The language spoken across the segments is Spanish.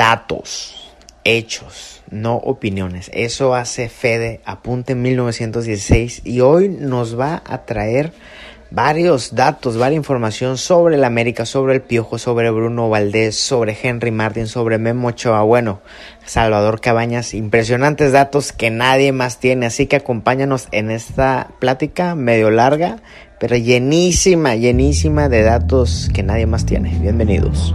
Datos, hechos, no opiniones. Eso hace Fede, apunte en 1916 y hoy nos va a traer varios datos, varias información sobre el América, sobre el Piojo, sobre Bruno Valdés, sobre Henry Martin, sobre Memo Ochoa, bueno, Salvador Cabañas, impresionantes datos que nadie más tiene, así que acompáñanos en esta plática medio larga, pero llenísima, llenísima de datos que nadie más tiene. Bienvenidos.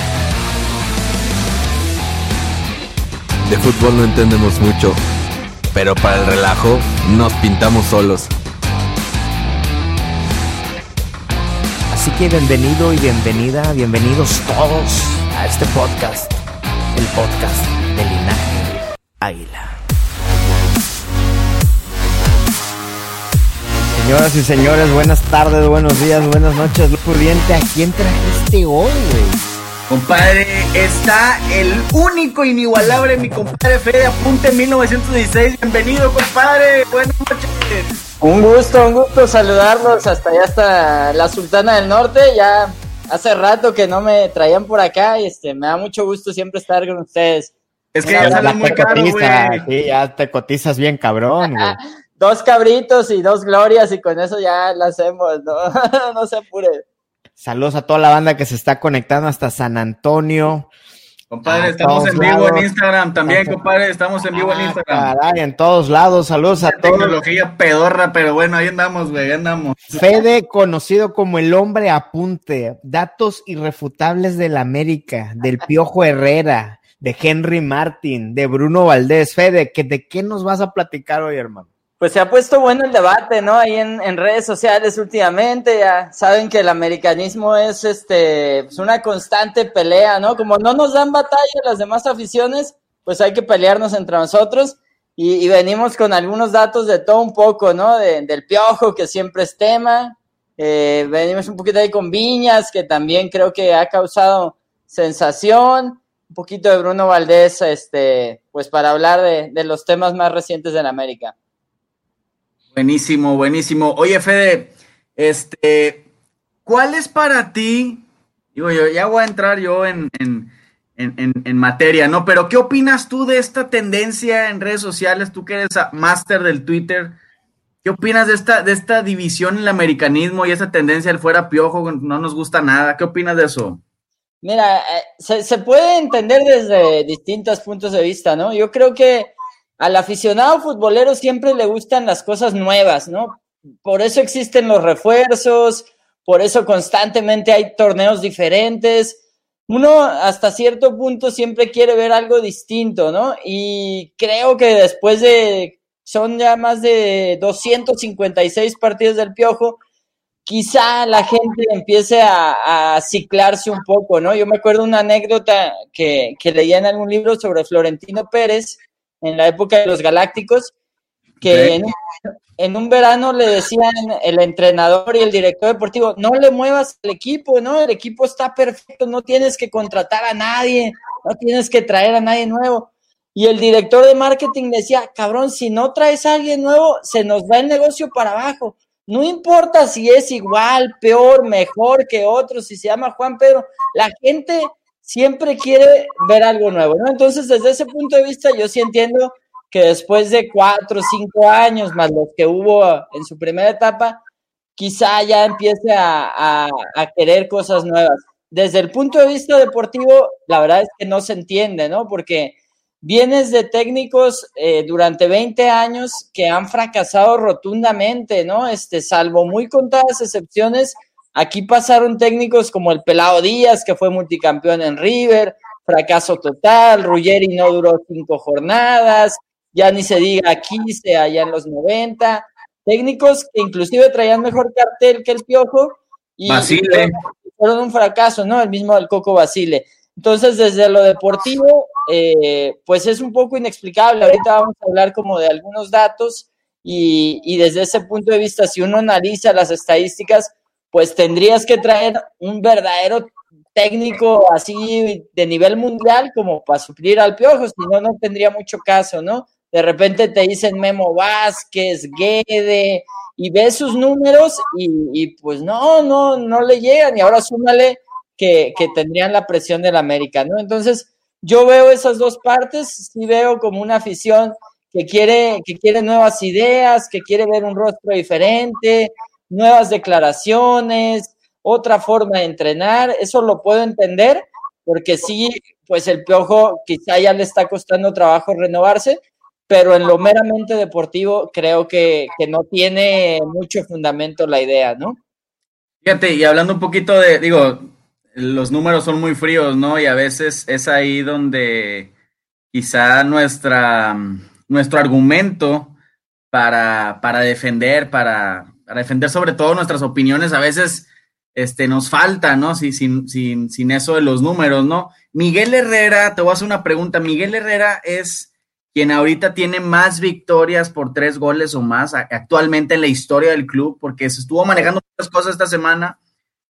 De fútbol no entendemos mucho, pero para el relajo nos pintamos solos. Así que bienvenido y bienvenida, bienvenidos todos a este podcast, el podcast de Linaje Águila. Señoras y señores, buenas tardes, buenos días, buenas noches, Pudiente. ¿A quién trajiste hoy, güey? Compadre, está el único inigualable, mi compadre Fede Apunte 1916. Bienvenido, compadre. Buenas noches. Un gusto, un gusto saludarlos hasta allá, hasta la Sultana del Norte. Ya hace rato que no me traían por acá y este, me da mucho gusto siempre estar con ustedes. Es que ya sale muy caro, güey. Sí, ya te cotizas bien, cabrón, güey. dos cabritos y dos glorias y con eso ya la hacemos, ¿no? no se apure. Saludos a toda la banda que se está conectando hasta San Antonio. Compadre, estamos en vivo en. Instagram también, compadre. Estamos en vivo en Ah, Instagram. caray, en todos lados, saludos a todos. tecnología pedorra, pero bueno, ahí andamos, güey, ahí andamos. Fede, conocido como el hombre apunte, datos irrefutables del América, del Piojo Herrera, de Henry Martin, de Bruno Valdés. Fede, ¿que ¿de qué nos vas a platicar hoy, hermano? Pues se ha puesto bueno el debate, ¿no? Ahí en, en redes sociales últimamente, ya saben que el americanismo es este, pues una constante pelea, ¿no? Como no nos dan batalla las demás aficiones, pues hay que pelearnos entre nosotros. Y, venimos con algunos datos de todo un poco, ¿no? De- del piojo, que siempre es tema. Eh, venimos un poquito ahí con Viñas, que también creo que ha causado sensación. Un poquito de Bruno Valdés, este, pues para hablar de, de los temas más recientes en América. Buenísimo, buenísimo. Oye, Fede, este, ¿cuál es para ti? Digo, yo ya voy a entrar yo en, en, en, en- materia, ¿no? Pero, ¿qué opinas tú de esta tendencia en redes sociales? Tú que eres máster del Twitter, ¿qué opinas de esta, de esta división en el americanismo y esa tendencia del fuera piojo? No nos gusta nada. ¿Qué opinas de eso? Mira, eh, se, se puede entender desde distintos puntos de vista, ¿no? Yo creo que al aficionado futbolero siempre le gustan las cosas nuevas, ¿no? Por eso existen los refuerzos, por eso constantemente hay torneos diferentes. Uno hasta cierto punto siempre quiere ver algo distinto, ¿no? Y creo que después de, son ya más de 256 partidos del Piojo, quizá la gente empiece a, ciclarse un poco, ¿no? Yo me acuerdo una anécdota que, que leía en algún libro sobre Florentino Pérez en la época de los Galácticos, que en, un, en un verano le decían el entrenador y el director deportivo, no le muevas el equipo, ¿no? El equipo está perfecto, no tienes que contratar a nadie, no tienes que traer a nadie nuevo. Y el director de marketing decía, cabrón, si no traes a alguien nuevo, se nos va el negocio para abajo. No importa si es igual, peor, mejor que otros, si se llama Juan Pedro, la gente siempre quiere ver algo nuevo, ¿no? Entonces, desde ese punto de vista, yo sí entiendo que después de cuatro o cinco años, más los que hubo en su primera etapa, quizá ya empiece a, querer cosas nuevas. Desde el punto de vista deportivo, la verdad es que no se entiende, ¿no? Porque vienes de técnicos eh, durante 20 años que han fracasado rotundamente, ¿no? Este, salvo muy contadas excepciones, aquí pasaron técnicos como el Pelado Díaz, que fue multicampeón en River, fracaso total, Ruggeri no duró cinco jornadas, ya ni se diga Quise allá en los 90, técnicos que inclusive traían mejor cartel que el Piojo y, Basile. fueron un fracaso, ¿no? El mismo del Coco Basile. Entonces, desde lo deportivo, eh, pues es un poco inexplicable. Ahorita vamos a hablar como de algunos datos y, y, desde ese punto de vista, si uno analiza las estadísticas, pues tendrías que traer un verdadero técnico así de nivel mundial como para suplir al piojo, si no, no tendría mucho caso, ¿no? De repente te dicen Memo Vázquez, Guede, y ves sus números y, pues no, no, no le llegan. Y ahora súmale que, que tendrían la presión del América, ¿no? Entonces, yo veo esas dos partes, sí veo como una afición que quiere, que quiere nuevas ideas, que quiere ver un rostro diferente, nuevas declaraciones, otra forma de entrenar, eso lo puedo entender, porque sí, pues el piojo quizá ya le está costando trabajo renovarse, pero en lo meramente deportivo creo que, que no tiene mucho fundamento la idea, ¿no? Fíjate, y hablando un poquito de, digo, los números son muy fríos, ¿no? Y a veces es ahí donde quizá nuestra, nuestro argumento para, para defender, para, para defender sobre todo nuestras opiniones, a veces este, nos falta, ¿no? Sí, sin, sin, sin eso de los números, ¿no? Miguel Herrera, te voy a hacer una pregunta. Miguel Herrera es quien ahorita tiene más victorias por tres goles o más actualmente en la historia del club, porque se estuvo manejando muchas cosas esta semana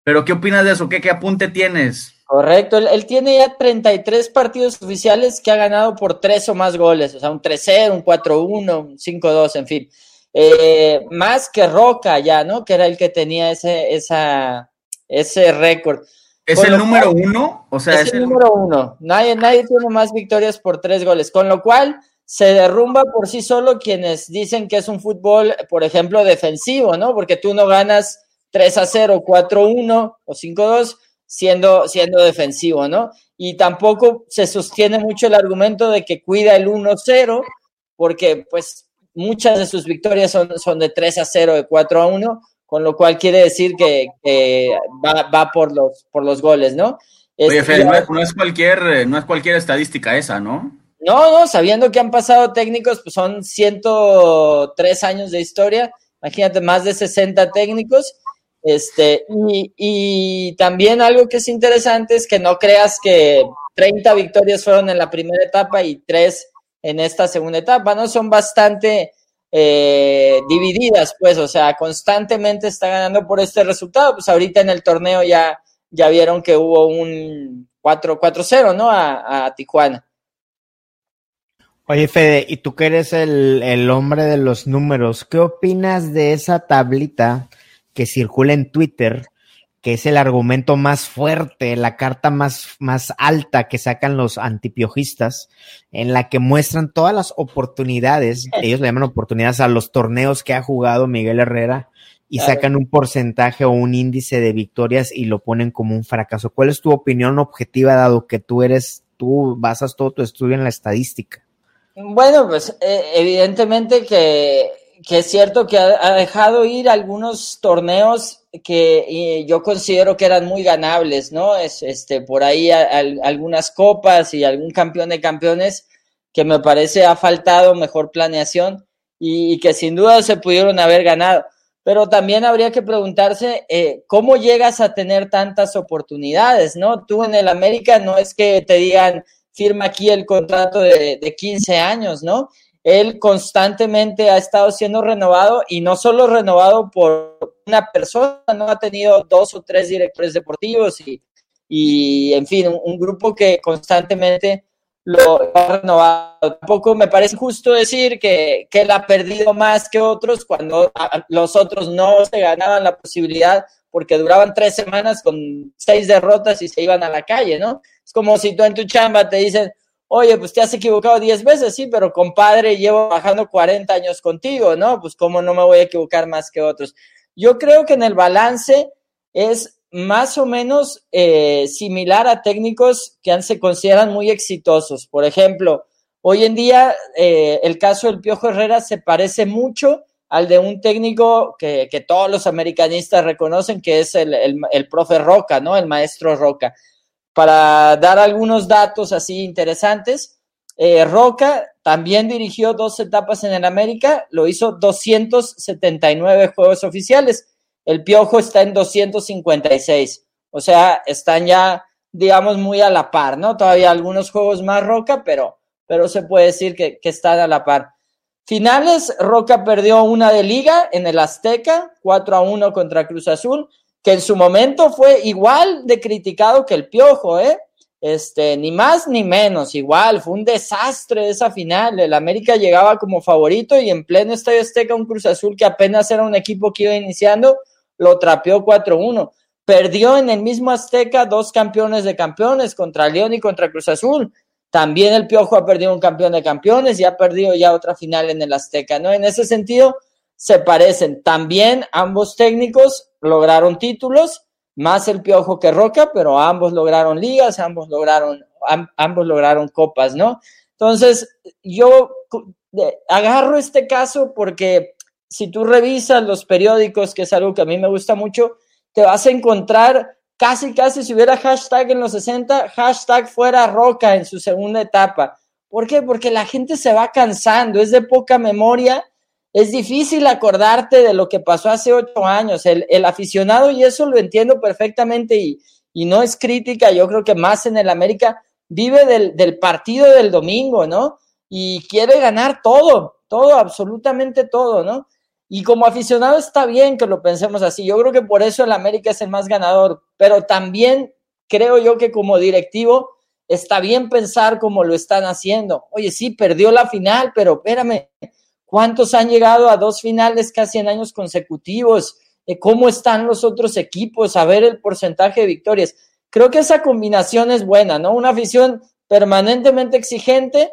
pero, ¿qué opinas de eso? ¿Qué, qué apunte tienes? Correcto, él, él, tiene ya 33 partidos oficiales que ha ganado por tres o más goles, o sea, un 3-0, un 4-1, un 5-2, en fin. Eh, más que Roca ya, ¿no? Que era el que tenía ese, esa, ese récord. ¿Es Con el número cual, uno? O sea, es, es el, el número uno. Nadie, nadie tiene más victorias por tres goles. Con lo cual, se derrumba por sí solo quienes dicen que es un fútbol, por ejemplo, defensivo, ¿no? Porque tú no ganas 3 a 0, 4 1 o 5 2, siendo, siendo defensivo, ¿no? Y tampoco se sostiene mucho el argumento de que cuida el 1 0, porque pues muchas de sus victorias son, son de 3 a 0, de 4 a 1, con lo cual quiere decir que, que va, va, por, los, por los goles, ¿no? Oye, este, Fede, no, es, no, es cualquier, no es cualquier estadística esa, ¿no? No, no, sabiendo que han pasado técnicos, pues son 103 años de historia, imagínate, más de 60 técnicos, este, y, y, también algo que es interesante es que no creas que 30 victorias fueron en la primera etapa y 3 en esta segunda etapa, ¿no? Son bastante eh, divididas, pues, o sea, constantemente está ganando por este resultado. Pues ahorita en el torneo ya, ya vieron que hubo un 4-0, ¿no? A, Tijuana. Oye, Fede, y tú que eres el, el hombre de los números, ¿qué opinas de esa tablita? que circula en Twitter, que es el argumento más fuerte, la carta más, más alta que sacan los antipiojistas, en la que muestran todas las oportunidades, ellos le llaman oportunidades a los torneos que ha jugado Miguel Herrera, y sacan un porcentaje o un índice de victorias y lo ponen como un fracaso. ¿Cuál es tu opinión objetiva, dado que tú eres, tú basas todo tu estudio en la estadística? Bueno, pues eh, evidentemente que que es cierto que ha, ha, dejado ir algunos torneos que yo considero que eran muy ganables, ¿no? Es, este, por ahí algunas copas y algún campeón de campeones que me parece ha faltado mejor planeación y, y que sin duda se pudieron haber ganado. Pero también habría que preguntarse eh, cómo llegas a tener tantas oportunidades, ¿no? Tú en el América no es que te digan firma aquí el contrato de, de 15 años, ¿no? Él constantemente ha estado siendo renovado y no solo renovado por una persona, no ha tenido dos o tres directores deportivos y, y en fin, un, grupo que constantemente lo ha renovado. Tampoco me parece justo decir que, que él ha perdido más que otros cuando los otros no se ganaban la posibilidad porque duraban tres semanas con seis derrotas y se iban a la calle, ¿no? Es como si tú en tu chamba te dicen, oye, pues te has equivocado 10 veces, sí, pero compadre, llevo bajando 40 años contigo, ¿no? Pues cómo no me voy a equivocar más que otros. Yo creo que en el balance es más o menos eh, similar a técnicos que se consideran muy exitosos. Por ejemplo, Hoy en día, eh, el caso del Piojo Herrera se parece mucho al de un técnico que, todos los americanistas reconocen, que es el, el, profe Roca, ¿no? El maestro Roca. Para dar algunos datos así interesantes, eh, Roca también dirigió dos etapas en el América, lo hizo 279 juegos oficiales. El Piojo está en 256. O sea, están ya, digamos, muy a la par, ¿no? Todavía algunos juegos más Roca, pero, pero se puede decir que, que están a la par. Finales, Roca perdió una de liga en el Azteca, 4 a 1 contra Cruz Azul, que en su momento fue igual de criticado que el Piojo, ¿eh? Este, ni más ni menos, igual, fue un desastre esa final. El América llegaba como favorito y en pleno Estadio Azteca un Cruz Azul que apenas era un equipo que iba iniciando, lo trapeó 4-1. Perdió en el mismo Azteca dos campeones de campeones contra León y contra Cruz Azul. También el Piojo ha perdido un campeón de campeones y ha perdido ya otra final en el Azteca, ¿no? En ese sentido, se parecen. También ambos técnicos lograron títulos, más el Piojo que Roca, pero ambos lograron ligas, ambos lograron, ambos lograron copas, ¿no? Entonces, yo agarro este caso porque si tú revisas los periódicos, que es algo que a mí me gusta mucho, te vas a encontrar casi, casi si hubiera hashtag en los 60, hashtag fuera Roca en su segunda etapa. ¿Por qué? Porque la gente se va cansando, es de poca memoria, es difícil acordarte de lo que pasó hace ocho años. El, aficionado, y eso lo entiendo perfectamente y, y, no es crítica, yo creo que más en el América, vive del, del partido del domingo, ¿no? Y quiere ganar todo, todo, absolutamente todo, ¿no? Y como aficionado está bien que lo pensemos así. Yo creo que por eso el América es el más ganador, pero también creo yo que como directivo está bien pensar como lo están haciendo. Oye, sí, perdió la final, pero espérame, ¿cuántos han llegado a dos finales casi en años consecutivos? Eh, ¿Cómo están los otros equipos? A ver el porcentaje de victorias. Creo que esa combinación es buena, ¿no? Una afición permanentemente exigente,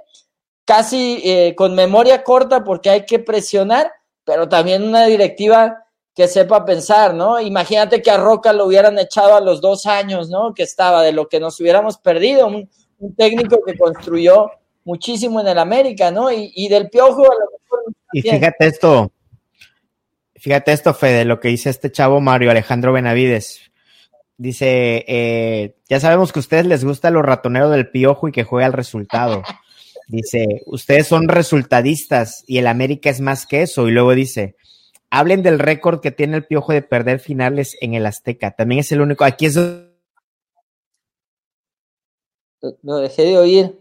casi eh, con memoria corta porque hay que presionar, pero también una directiva que sepa pensar, ¿no? Imagínate que a Roca lo hubieran echado a los dos años, ¿no? Que estaba, de lo que nos hubiéramos perdido, un, técnico que construyó muchísimo en el América, ¿no? Y, del Piojo a lo. Y fíjate esto, fíjate esto, Fede, lo que dice este chavo Mario Alejandro Benavides. Dice, eh, ya sabemos que a ustedes les gusta lo ratonero del Piojo y que juega al resultado. Dice, ustedes son resultadistas y el América es más que eso. Y luego dice, hablen del récord que tiene el Piojo de perder finales en el Azteca. También es el único. Aquí es. Lo dejé de oír.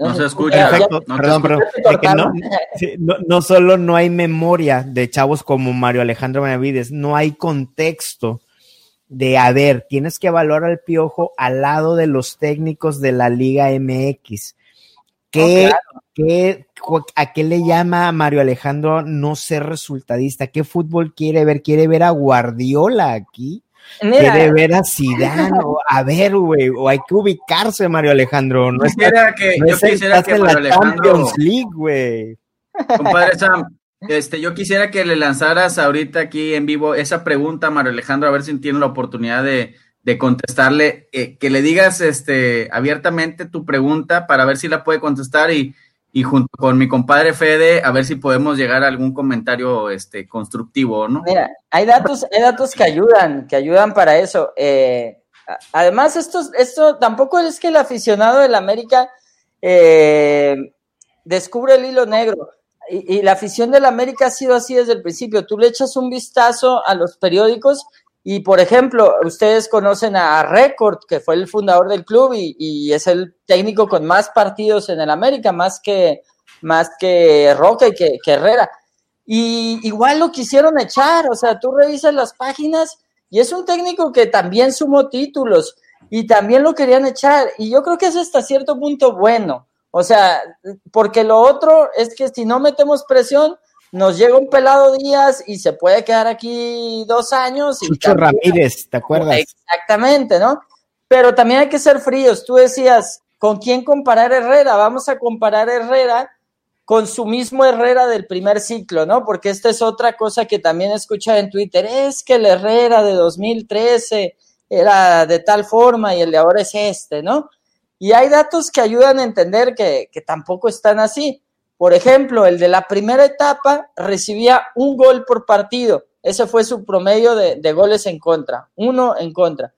No, se escucha. Perfecto. No, perdón, perdón. No, no, solo no hay memoria de chavos como Mario Alejandro Benavides, no hay contexto de, a ver, tienes que evaluar al piojo al lado de los técnicos de la Liga MX. ¿Qué, ¿A qué le llama a Mario Alejandro no ser resultadista? ¿Qué fútbol quiere ver? ¿Quiere ver a Guardiola aquí? Quiere ver a Zidane, a ver, güey, o hay que ubicarse, Mario Alejandro. No quisiera que, yo quisiera que Mario Alejandro, League, güey. Compadre Sam, este, yo quisiera que le lanzaras ahorita aquí en vivo esa pregunta a Mario Alejandro, a ver si tiene la oportunidad de, contestarle, eh, que le digas este, abiertamente tu pregunta para ver si la puede contestar y, y junto con mi compadre Fede, a ver si podemos llegar a algún comentario este, constructivo, ¿no? Mira, hay datos, hay datos que ayudan, que ayudan para eso. Eh, además, esto, esto tampoco es que el aficionado del América eh, descubre el hilo negro y, la afición del América ha sido así desde el principio. Tú le echas un vistazo a los periódicos y, por ejemplo, ustedes conocen a Record, que fue el fundador del club y, es el técnico con más partidos en el América, más que, más que Roca y que, Herrera. Y igual lo quisieron echar, o sea, tú revisas las páginas y es un técnico que también sumó títulos y también lo querían echar. Y yo creo que es hasta cierto punto bueno o sea, porque lo otro es que si no metemos presión, nos llega un pelado Díaz y se puede quedar aquí dos años. Y Chucho Ramírez, ¿te acuerdas? Exactamente, ¿no? Pero también hay que ser fríos. Tú decías, ¿con quién comparar Herrera? Vamos a comparar Herrera con su mismo Herrera del primer ciclo, ¿no? Porque esta es otra cosa que también he escuchado en Twitter, es que el Herrera de 2013 era de tal forma y el de ahora es este, ¿no? Y hay datos que ayudan a entender que, que tampoco están así. Por ejemplo, el de la primera etapa recibía un gol por partido. Ese fue su promedio de, de goles en contra, uno en contra.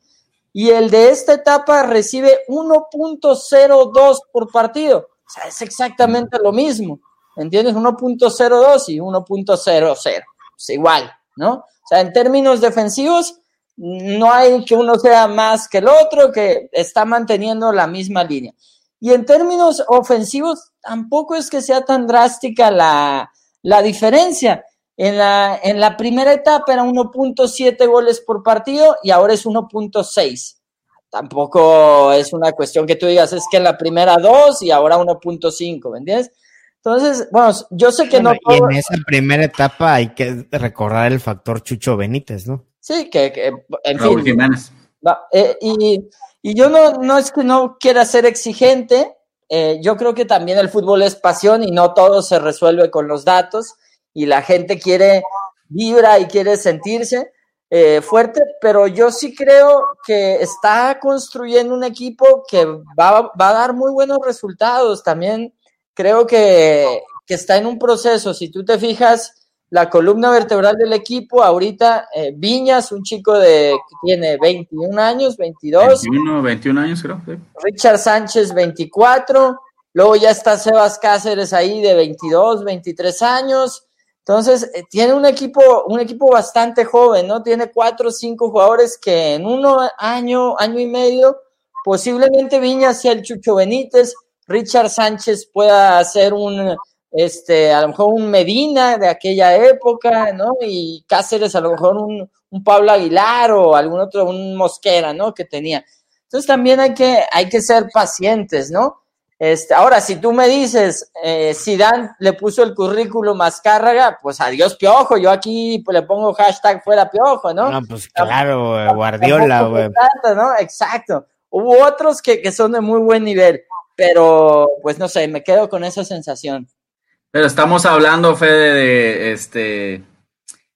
Y el de esta etapa recibe 1.02 por partido. O sea, es exactamente lo mismo. ¿Entiendes? 1.02 y 1.00. Es igual, ¿no? O sea, en términos defensivos, no hay que uno sea más que el otro, que está manteniendo la misma línea. Y en términos ofensivos, tampoco es que sea tan drástica la, la diferencia. En la, en la primera etapa era 1.7 goles por partido y ahora es 1.6. Tampoco es una cuestión que tú digas, es que en la primera 2 y ahora 1.5, ¿me entiendes? Entonces, bueno, yo sé que Bueno, no. y en esa primera etapa hay que recordar el factor Chucho Benítez, ¿no? Sí, que, que, en Raúl fin. Jiménez. Eh, y, y yo no, no es que no quiera ser exigente, eh, yo creo que también el fútbol es pasión y no todo se resuelve con los datos y la gente quiere, vibra y quiere sentirse eh, fuerte, pero yo sí creo que está construyendo un equipo que va, va a dar muy buenos resultados. También creo que, que está en un proceso, si tú te fijas, la columna vertebral del equipo, ahorita eh, Viñas, un chico de que tiene 21 años, 22, 21, 21 años creo. sí. Richard Sánchez 24, luego ya está Sebas Cáceres ahí de 22, 23 años. Entonces, eh, tiene un equipo, un equipo bastante joven, ¿no? Tiene cuatro o cinco jugadores que en uno año, año y medio, posiblemente Viñas sea el Chucho Benítez, Richard Sánchez pueda ser un, este, a lo mejor un Medina de aquella época, ¿no? Y Cáceres a lo mejor un, un Pablo Aguilar o algún otro, un Mosquera, ¿no? Que tenía. Entonces también hay que, hay que ser pacientes, ¿no? Este, ahora, si tú me dices, eh, Zidane le puso el currículum a pues adiós Piojo, yo aquí pues, le pongo hashtag fuera Piojo, ¿no? No, pues claro, Guardiola, güey. ¿no? Exacto. Hubo otros que, que son de muy buen nivel, pero pues no sé, me quedo con esa sensación. Pero estamos hablando, Fede, de este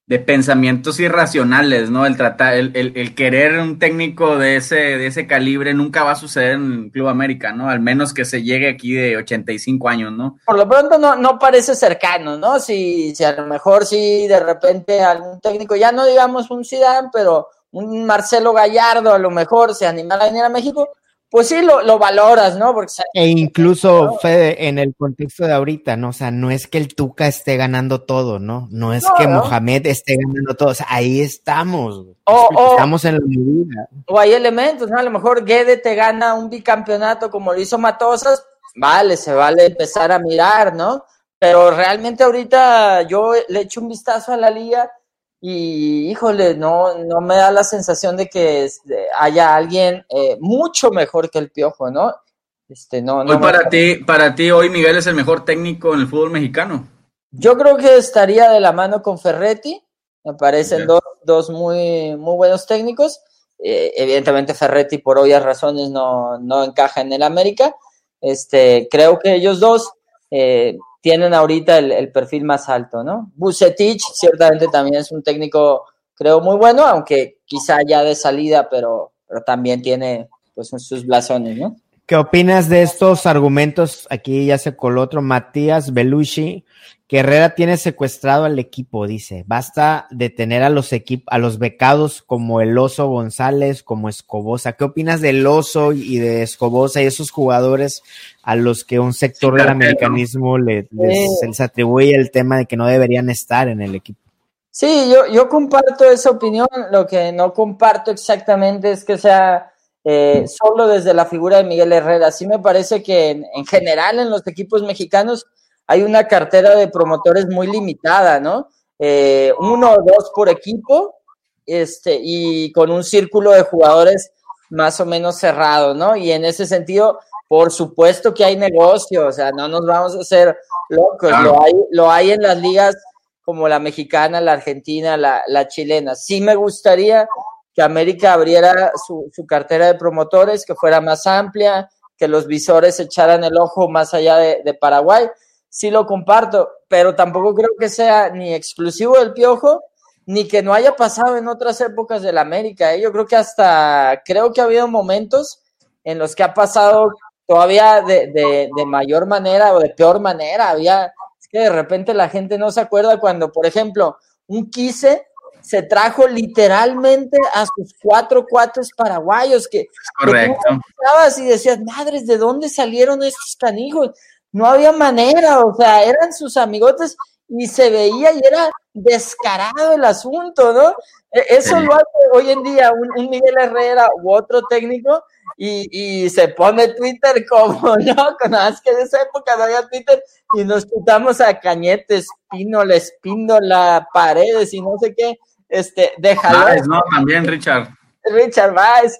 de pensamientos irracionales, ¿no? El tratar, el, el, el querer un técnico de ese, de ese calibre nunca va a suceder en el Club América, ¿no? Al menos que se llegue aquí de 85 años, ¿no? Por lo pronto no, no parece cercano, ¿no? Si, si a lo mejor si de repente algún técnico, ya no digamos un Zidane, pero un Marcelo Gallardo a lo mejor se animara a venir a México, pues sí lo, lo valoras, ¿no? Porque E incluso, Fede, en el contexto de ahorita, ¿no? O sea, no es que el Tuca esté ganando todo, ¿no? No es No, que no. Mohamed esté ganando todo. O sea, ahí estamos. güey. O- o- estamos en la medida. o hay elementos, ¿no? A lo mejor Guede te gana un bicampeonato como lo hizo Matosas, vale, se vale empezar a mirar, ¿no? Pero realmente ahorita yo le echo un vistazo a la liga y, híjole, no, no me da la sensación de que este, haya alguien eh, mucho mejor que el Piojo, ¿no? Este, no, no Hoy me- para ti, para ti, hoy Miguel es el mejor técnico en el fútbol mexicano. Yo creo que estaría de la mano con Ferretti. Me parecen dos, dos muy, muy buenos técnicos. Eh, evidentemente Ferretti por obvias razones no, no encaja en el América. Este, creo que ellos dos eh, tienen ahorita el, perfil más alto, ¿no? Bucetich ciertamente también es un técnico, creo, muy bueno, aunque quizá ya de salida, pero, también tiene pues sus blasones, ¿no? ¿Qué opinas de estos argumentos? Aquí ya se coló otro, Matías Belushi, que Herrera tiene secuestrado al equipo, dice. Basta de tener a los a los becados como el Oso González, como Escobosa. ¿Qué opinas del Oso y de Escobosa y esos jugadores a los que un sector Sí, del americanismo le- les, Eh. se les atribuye el tema de que no deberían estar en el equipo? Sí, yo, yo comparto esa opinión. Lo que no comparto exactamente es que sea eh, solo desde la figura de Miguel Herrera. Sí me parece que en, en general en los equipos mexicanos hay una cartera de promotores muy limitada, ¿no? Eh, uno o dos por equipo este, y con un círculo de jugadores más o menos cerrado, ¿no? Y en ese sentido, por supuesto que hay negocio, o sea, no nos vamos a hacer locos, Claro. lo, hay, lo hay en las ligas como la mexicana, la argentina, la, la chilena. Sí me gustaría que América abriera su, su cartera de promotores, que fuera más amplia, que los visores echaran el ojo más allá de, de Paraguay. Sí lo comparto, pero tampoco creo que sea ni exclusivo del Piojo, ni que no haya pasado en otras épocas del América. ¿eh? Yo creo que hasta, creo que ha habido momentos en los que ha pasado todavía de, de, de mayor manera o de peor manera. Había, es que de repente la gente no se acuerda cuando, por ejemplo, un quise se trajo literalmente a sus cuatro cuates paraguayos que, Correcto. que y decías, madres, ¿de dónde salieron estos canijos? No había manera, o sea, eran sus amigotes y se veía y era descarado el asunto, ¿no? E, eso lo hace hoy en día un, un Miguel Herrera u otro técnico y, y, se pone Twitter como, ¿no? Con más que de esa época no había Twitter y nos putamos a Cañetes, Espínola, Espíndola, Paredes y no sé qué, este, déjalo. Baez, no, también Richard. Richard Baez.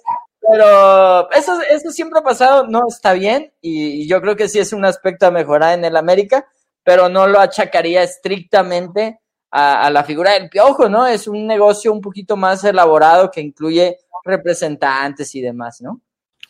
Pero eso, eso siempre ha pasado, no está bien y, y yo creo que sí es un aspecto a mejorar en el América, pero no lo achacaría estrictamente a, a, la figura del piojo, ¿no? Es un negocio un poquito más elaborado que incluye representantes y demás, ¿no?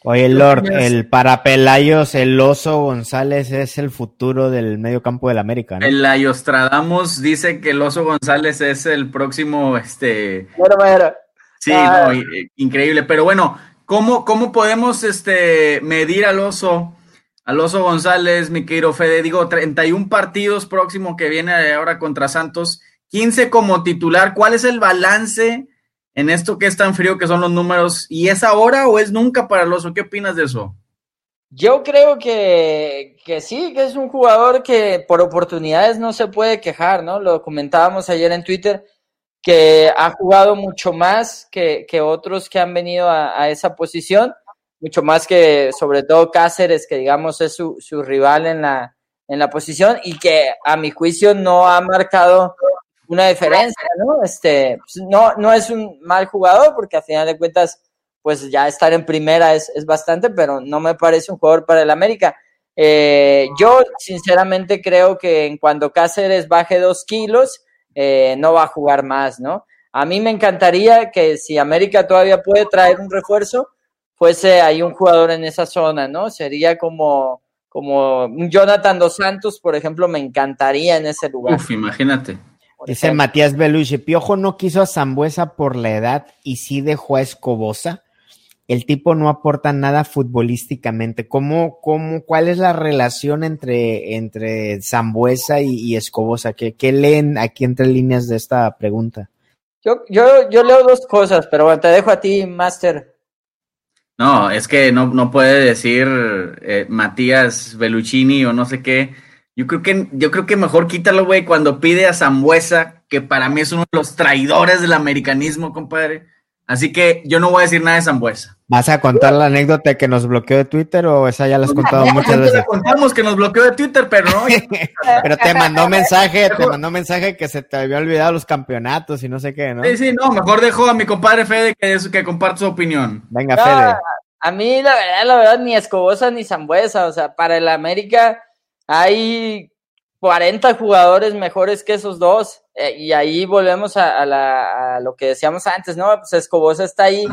Oye, Lord, el para Pelayos, el oso González es el futuro del medio campo del América, ¿no? El Ayostradamus dice que el oso González es el próximo, este... Bueno, bueno. Sí, ah. no, increíble. Pero bueno, ¿cómo, cómo podemos este, medir al oso? Al oso González, mi querido Fede, digo, 31 partidos próximo que viene ahora contra Santos, 15 como titular. ¿Cuál es el balance en esto que es tan frío que son los números? ¿Y es ahora o es nunca para el? ¿Qué opinas de eso? Yo creo que, que sí, que es un jugador que por oportunidades no se puede quejar, ¿no? Lo comentábamos ayer en Twitter, que ha jugado mucho más que, que otros que han venido a, a esa posición mucho más que sobre todo Cáceres, que digamos es su, su rival en la, en la posición y que a mi juicio no ha marcado una diferencia, ¿no? Este, no, no es un mal jugador porque a final de cuentas, pues ya estar en primera es, es bastante, pero no me parece un jugador para el América. Eh, yo sinceramente creo que en cuando Cáceres baje dos kilos, eh, no va a jugar más, ¿no? A mí me encantaría que si América todavía puede traer un refuerzo, fuese ahí un jugador en esa zona, ¿no? Sería como, como un Jonathan Dos Santos, por ejemplo, me encantaría en ese lugar. Uf, imagínate. Dice Matías Beluche, Piojo no quiso a Zambuesa por la edad y sí dejó a Escobosa. El tipo no aporta nada futbolísticamente. ¿Cómo, cómo, cuál es la relación entre, entre Zambuesa y, y Escobosa? ¿Qué, ¿Qué, leen aquí entre líneas de esta pregunta? Yo, yo, yo leo dos cosas, pero bueno, te dejo a ti, Master. No, es que no, no puede decir eh, Matías Belluccini o no sé qué. Yo creo que, yo creo que mejor quítalo, güey, cuando pide a Zambuesa, que para mí es uno de los traidores del americanismo, compadre. Así que yo no voy a decir nada de Zambuesa. ¿Vas a contar la anécdota que nos bloqueó de Twitter o esa ya la has contado ya, muchas ya veces? La contamos que nos bloqueó de Twitter, pero no. pero te mandó mensaje, te mandó mensaje que se te había olvidado los campeonatos y no sé qué, ¿no? Sí, sí, no, mejor dejo a mi compadre Fede que, que comparte su opinión. Venga, no, Fede. A mí, la verdad, la verdad, ni Escobosa ni Zambuesa, o sea, para el América hay 40 jugadores mejores que esos dos. Eh, y ahí volvemos a, lo que decíamos antes, ¿no? Pues Escobosa está ahí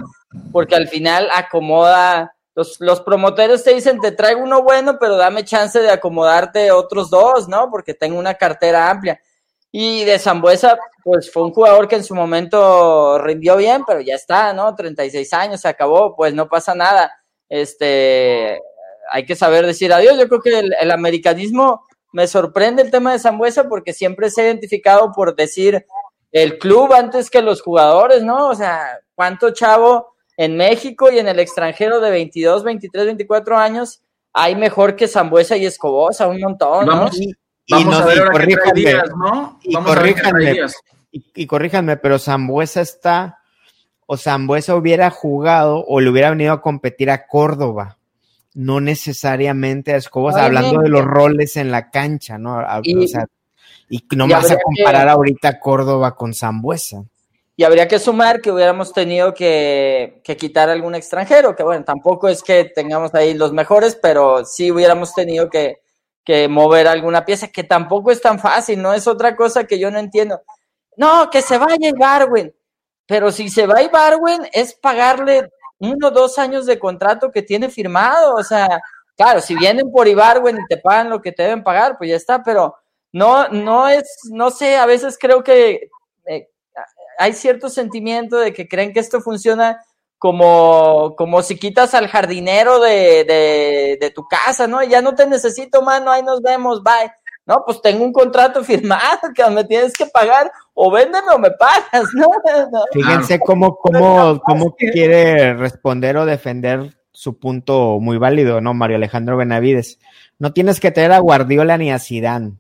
porque al final acomoda. Los, los promotores te dicen, te traigo uno bueno, pero dame chance de acomodarte otros dos, ¿no? Porque tengo una cartera amplia. Y de Zambuesa, pues fue un jugador que en su momento rindió bien, pero ya está, ¿no? 36 años, se acabó, pues no pasa nada. Este, hay que saber decir adiós. Yo creo que el, el americanismo me sorprende el tema de Zambuesa porque siempre se ha identificado por decir el club antes que los jugadores, ¿no? O sea, ¿cuánto chavo en México y en el extranjero de 22, 23, 24 años hay mejor que Zambuesa y Escobosa? Un montón, ¿no? Vamos, y, vamos a ver ahora corríjanme, que días, ¿no? Y corríjanme, y, y corríjanme, pero Zambuesa está, o Zambuesa hubiera jugado o le hubiera venido a competir a Córdoba no necesariamente a Escobos, Obviamente. hablando de los roles en la cancha, ¿no? Y, o sea, y no vas a comparar que, ahorita Córdoba con Zambuesa. Y habría que sumar que hubiéramos tenido que, que, quitar algún extranjero, que bueno, tampoco es que tengamos ahí los mejores, pero sí hubiéramos tenido que, que mover alguna pieza, que tampoco es tan fácil, ¿no? Es otra cosa que yo no entiendo. No, que se vaya Ibarwen, pero si se va Ibarwen es pagarle uno o dos años de contrato que tiene firmado. O sea, claro, si vienen por Ibarwen y te pagan lo que te deben pagar, pues ya está, pero no, no es, no sé, a veces creo que eh, hay cierto sentimiento de que creen que esto funciona como, como si quitas al jardinero de, de, de tu casa, ¿no? Ya no te necesito, mano, ahí nos vemos, bye. No, pues tengo un contrato firmado que me tienes que pagar, o véndeme o me pagas, ¿no? Fíjense cómo, cómo, cómo quiere responder o defender su punto muy válido, ¿no? Mario Alejandro Benavides. No tienes que tener a Guardiola ni a Zidane.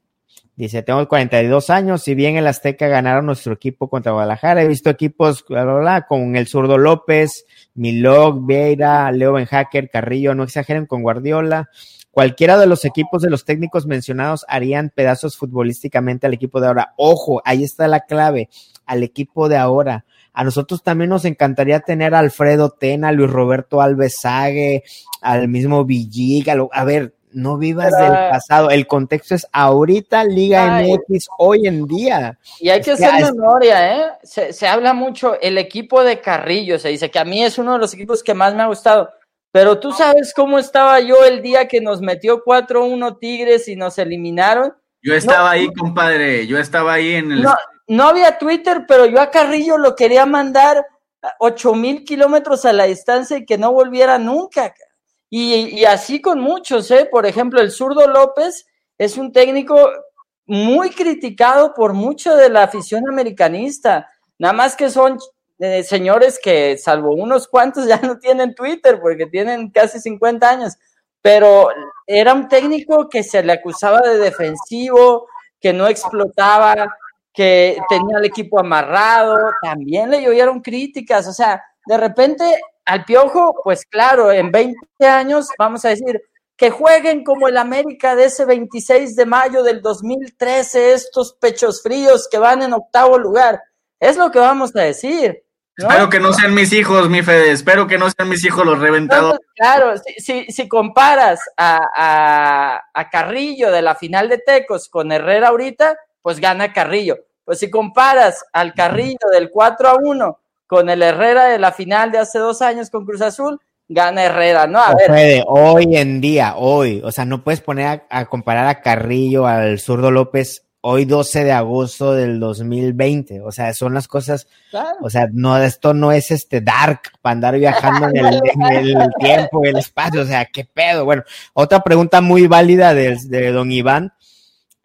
Dice, tengo 42 años, si bien el Azteca ganaron nuestro equipo contra Guadalajara, he visto equipos bla, bla, bla, con el zurdo López, Milog, Vieira, Leo Benhacker, Carrillo, no exageren con Guardiola. Cualquiera de los equipos de los técnicos mencionados harían pedazos futbolísticamente al equipo de ahora. Ojo, ahí está la clave, al equipo de ahora. A nosotros también nos encantaría tener a Alfredo Tena, Luis Roberto Alves Sague, al mismo Villiga. A ver, no vivas Pero, del pasado. El contexto es ahorita Liga Ay. MX, hoy en día. Y hay que hacer memoria, ¿eh? Se, se habla mucho, el equipo de Carrillo, se dice que a mí es uno de los equipos que más me ha gustado. Pero tú sabes cómo estaba yo el día que nos metió 4-1 Tigres y nos eliminaron. Yo estaba ahí, compadre. Yo estaba ahí en el. No, no había Twitter, pero yo a Carrillo lo quería mandar a 8 mil kilómetros a la distancia y que no volviera nunca. Y, y así con muchos, ¿eh? Por ejemplo, el zurdo López es un técnico muy criticado por mucho de la afición americanista. Nada más que son señores que, salvo unos cuantos, ya no tienen Twitter porque tienen casi 50 años. Pero era un técnico que se le acusaba de defensivo, que no explotaba, que tenía el equipo amarrado, también le llovieron críticas, o sea, de repente al Piojo, pues claro, en 20 años vamos a decir que jueguen como el América de ese 26 de mayo del 2013, estos pechos fríos que van en octavo lugar, es lo que vamos a decir. ¿No? Espero que no sean mis hijos, mi Fede. Espero que no sean mis hijos los reventados. Claro, si, si, si comparas a, a, a, Carrillo de la final de Tecos con Herrera ahorita, pues gana Carrillo. Pues si comparas al Carrillo del 4 a 1 con el Herrera de la final de hace dos años con Cruz Azul, gana Herrera, ¿no? A No ver. puede, hoy en día, hoy, o sea, no puedes poner a, a comparar a Carrillo, al zurdo López, hoy 12 de agosto del 2020, o sea, son las cosas, Claro. o sea, no, esto no es este dark para andar viajando en el, en el tiempo, en el espacio, o sea, qué pedo. Bueno, otra pregunta muy válida de, de don Iván.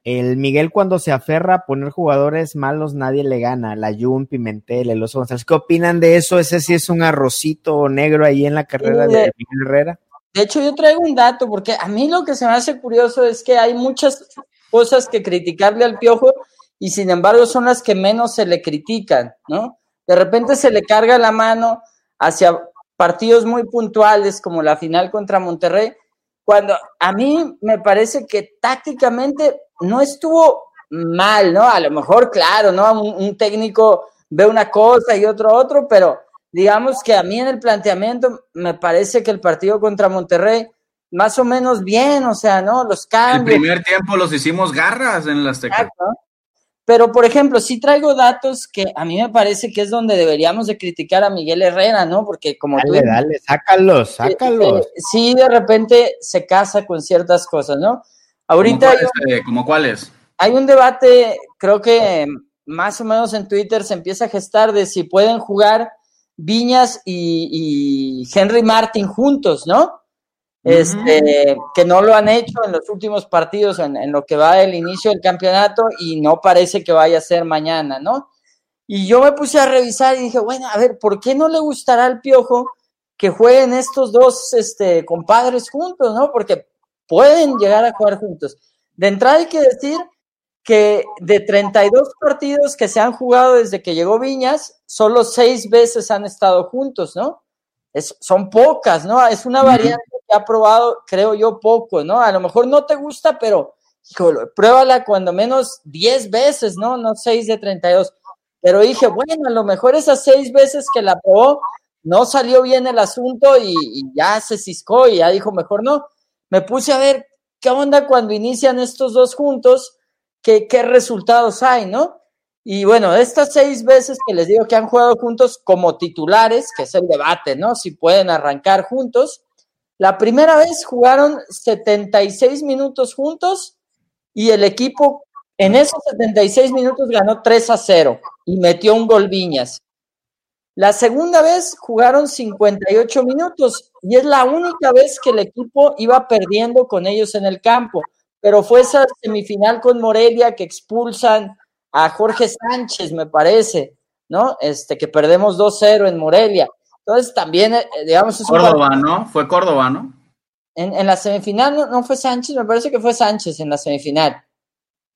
El Miguel cuando se aferra a poner jugadores malos nadie le gana. La Jun, Pimentel, el Oso González. ¿Qué opinan de eso? Ese sí es un arrocito negro ahí en la carrera Sí, de de- Miguel Herrera. De hecho, yo traigo un dato, porque a mí lo que se me hace curioso es que hay muchas cosas que criticarle al piojo y sin embargo son las que menos se le critican, ¿no? De repente se le carga la mano hacia partidos muy puntuales como la final contra Monterrey, cuando a mí me parece que tácticamente no estuvo mal, ¿no? A lo mejor, claro, ¿no? Un, técnico ve una cosa y otro otro, pero digamos que a mí en el planteamiento me parece que el partido contra Monterrey más o menos bien, o sea, ¿no? Los El cambios. primer tiempo los hicimos garras en las teclas. Pero, por ejemplo, sí traigo datos que a mí me parece que es donde deberíamos de criticar a Miguel Herrera, ¿no? Porque como tú Dale, dale, sácalos, sácalos. eh, sí de repente se casa con ciertas cosas, ¿no? Ahorita ¿Como un, cuáles, Fede? ¿Como cuáles? hay un debate, creo que más o menos en Twitter se empieza a gestar de si pueden jugar Viñas y, y Henry Martin juntos, ¿no? Este, que no lo han hecho en los últimos partidos, en, en lo que va del inicio del campeonato, y no parece que vaya a ser mañana, ¿no? Y yo me puse a revisar y dije, bueno, a ver, ¿por qué no le gustará al Piojo que jueguen estos dos este, compadres juntos, ¿no? Porque pueden llegar a jugar juntos. De entrada hay que decir que de 32 partidos que se han jugado desde que llegó Viñas, solo seis veces han estado juntos, ¿no? Es, son pocas, ¿no? Es una variante que ha probado, creo yo, poco, ¿no? A lo mejor no te gusta, pero, híjole, pruébala cuando menos 10 veces, ¿no? No 6 de 32. Pero dije, bueno, a lo mejor esas seis veces que la probó, no salió bien el asunto y, y ya se ciscó y ya dijo, mejor no. Me puse a ver qué onda cuando inician estos dos juntos, qué, qué resultados hay, ¿no? Y bueno, estas seis veces que les digo que han jugado juntos como titulares, que es el debate, ¿no? Si pueden arrancar juntos. La primera vez jugaron 76 minutos juntos y el equipo en esos 76 minutos ganó 3 a 0 y metió un gol Viñas. La segunda vez jugaron 58 minutos y es la única vez que el equipo iba perdiendo con ellos en el campo. Pero fue esa semifinal con Morelia que expulsan a Jorge Sánchez, me parece, ¿no? Este, que perdemos 2-0 en Morelia. Entonces también, eh, digamos... Es Córdoba, ¿no? Fue Córdoba, ¿no? En, la semifinal no, fue Sánchez, me parece que fue Sánchez en la semifinal.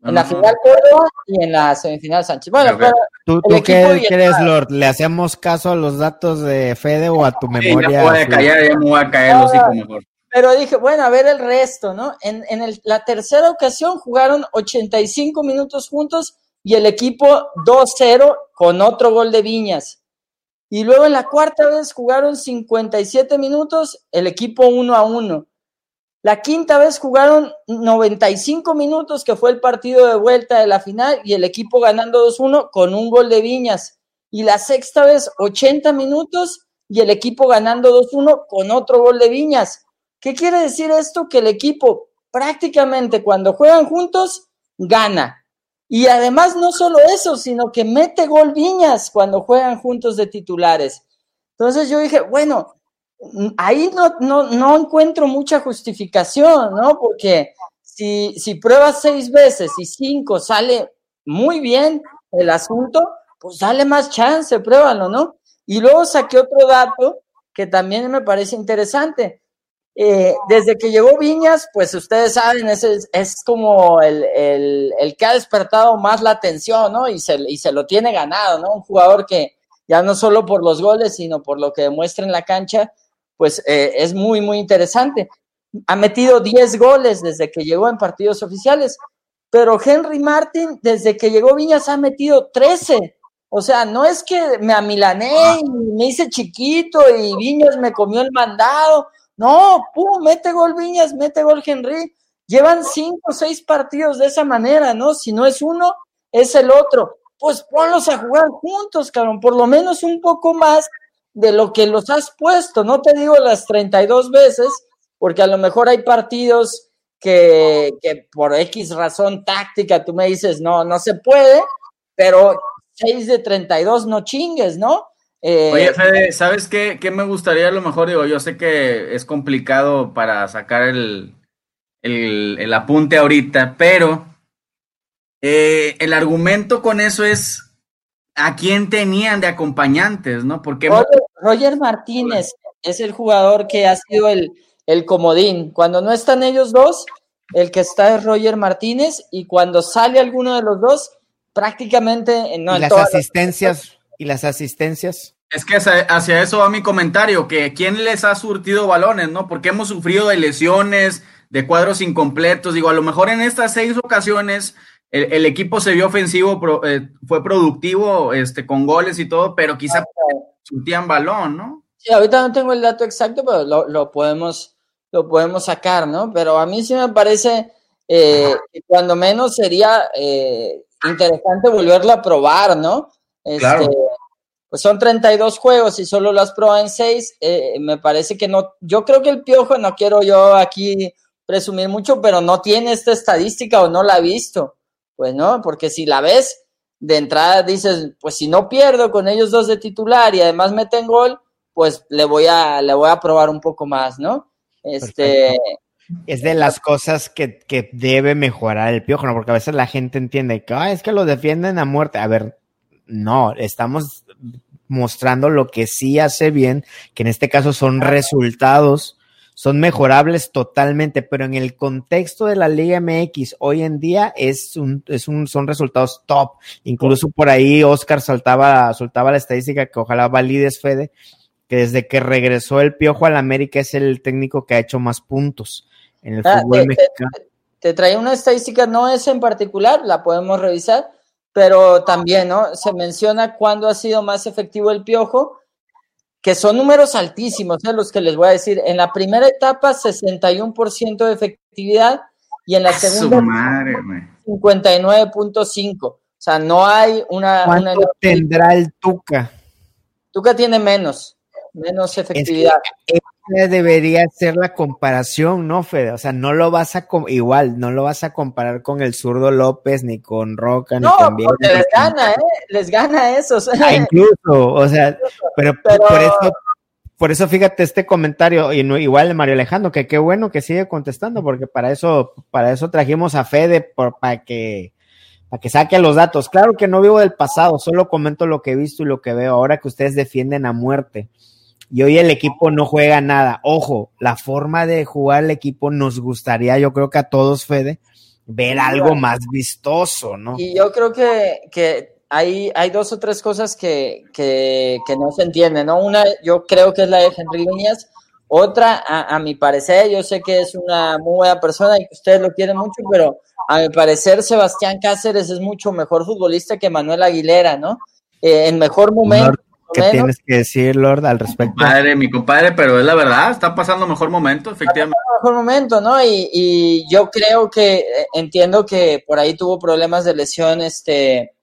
En la final Córdoba y en la semifinal Sánchez. Bueno, pero ¿Tú, qué crees, Lord? ¿Le hacemos caso a los datos de Fede o a tu memoria? ya a callar, ya me voy a caer los hijos mejor. Pero dije, bueno, a ver el resto, ¿no? En, en la tercera ocasión jugaron 85 minutos juntos y el equipo 2-0 con otro gol de Viñas. Y luego en la cuarta vez jugaron 57 minutos, el equipo 1 a 1. La quinta vez jugaron 95 minutos, que fue el partido de vuelta de la final, y el equipo ganando 2-1 con un gol de Viñas. Y la sexta vez 80 minutos y el equipo ganando 2-1 con otro gol de Viñas. ¿Qué quiere decir esto? Que el equipo prácticamente cuando juegan juntos gana. Y además no solo eso, sino que mete gol Viñas cuando juegan juntos de titulares. Entonces yo dije, bueno, ahí no, no, no encuentro mucha justificación, ¿no? Porque si, si pruebas seis veces y cinco sale muy bien el asunto, pues dale más chance, pruébalo, ¿no? Y luego saqué otro dato que también me parece interesante. Eh, desde que llegó Viñas, pues ustedes saben, es, es como el, el, que ha despertado más la atención, ¿no? Y se, y se lo tiene ganado, ¿no? Un jugador que ya no solo por los goles, sino por lo que demuestra en la cancha, pues eh, es muy, muy interesante. Ha metido 10 goles desde que llegó en partidos oficiales, pero Henry Martin, desde que llegó Viñas, ha metido 13. O sea, no es que me amilané y me hice chiquito y Viñas me comió el mandado. No, pum, mete gol Viñas, mete gol Henry. Llevan cinco o seis partidos de esa manera, ¿no? Si no es uno, es el otro. Pues ponlos a jugar juntos, cabrón, por lo menos un poco más de lo que los has puesto, no te digo las 32 veces, porque a lo mejor hay partidos que, que por X razón táctica tú me dices, no, no se puede, pero 6 de 32 no chingues, ¿no? Eh, Oye, Fede, ¿sabes qué, qué, me gustaría a lo mejor? Digo, yo sé que es complicado para sacar el, el, el apunte ahorita, pero eh, el argumento con eso es a quién tenían de acompañantes, ¿no? Porque Roger, Martínez es el jugador que ha sido el, el comodín. Cuando no están ellos dos, el que está es Roger Martínez y cuando sale alguno de los dos, prácticamente no, ¿Y las asistencias y las asistencias. Es que hacia eso va mi comentario, que quién les ha surtido balones, ¿no? Porque hemos sufrido de lesiones, de cuadros incompletos. Digo, a lo mejor en estas seis ocasiones el, equipo se vio ofensivo, eh, fue productivo este, con goles y todo, pero quizá surtían balón, ¿no? Sí, ahorita no tengo el dato exacto, pero lo, podemos, lo podemos sacar, ¿no? Pero a mí sí me parece eh, que cuando menos sería eh, interesante volverlo a probar, ¿no? Este, claro. Pues son 32 juegos y solo lo has probado en 6. me parece que no. Yo creo que el piojo, no quiero yo aquí presumir mucho, pero no tiene esta estadística o no la ha visto. Pues no, porque si la ves de entrada dices, pues si no pierdo con ellos dos de titular y además meten gol, pues le voy a, le voy a probar un poco más, ¿no? Este. Es de las cosas que, que, debe mejorar el piojo, ¿no? Porque a veces la gente entiende que es que lo defienden a muerte. A ver, no, estamos mostrando lo que sí hace bien, que en este caso son resultados son mejorables totalmente, pero en el contexto de la Liga MX hoy en día es un, es un, son resultados top. Incluso por ahí Oscar saltaba, soltaba la estadística que ojalá valides, Fede, que desde que regresó el Piojo al América es el técnico que ha hecho más puntos en el ah, fútbol mexicano. Te, trae una estadística, no es en particular, la podemos revisar, pero también, ¿no? Se menciona cuándo ha sido más efectivo el Piojo que son números altísimos, ¿eh? los que les voy a decir. En la primera etapa, 61% de efectividad y en la segunda, 59.5. O sea, no hay una... ¿Cuánto tendrá el Tuca? Tuca tiene menos, menos efectividad. Debería ser la comparación, ¿no, Fede? O sea, no lo vas a, igual, no lo vas a comparar con el zurdo López, ni con Roca, ni con No, les gana, ¿eh? Les gana eso. Ah, incluso, o sea, pero, por eso por eso fíjate este comentario, y igual de Mario Alejandro, que qué bueno que sigue contestando, porque para eso, para eso trajimos a Fede, por, para que, para que saque los datos. Claro que no vivo del pasado, solo comento lo que he visto y lo que veo. Ahora que ustedes defienden a muerte. Y hoy el equipo no juega nada. Ojo, la forma de jugar el equipo nos gustaría, yo creo que a todos, Fede, ver algo más vistoso, ¿no? Y yo creo que, que hay, hay dos o tres cosas que, que, que, no se entienden, ¿no? Una, yo creo que es la de Henry Viñas. Otra, a, a, mi parecer, yo sé que es una muy buena persona y que ustedes lo quieren mucho, pero a mi parecer Sebastián Cáceres es mucho mejor futbolista que Manuel Aguilera, ¿no? Eh, en mejor momento. ¿Qué tienes que decir, Lord, al respecto? Padre, mi compadre, pero es la verdad, está pasando mejor momento, efectivamente. Mejor momento, ¿no? Y, y yo creo que, eh, entiendo que por ahí tuvo problemas de lesión, este,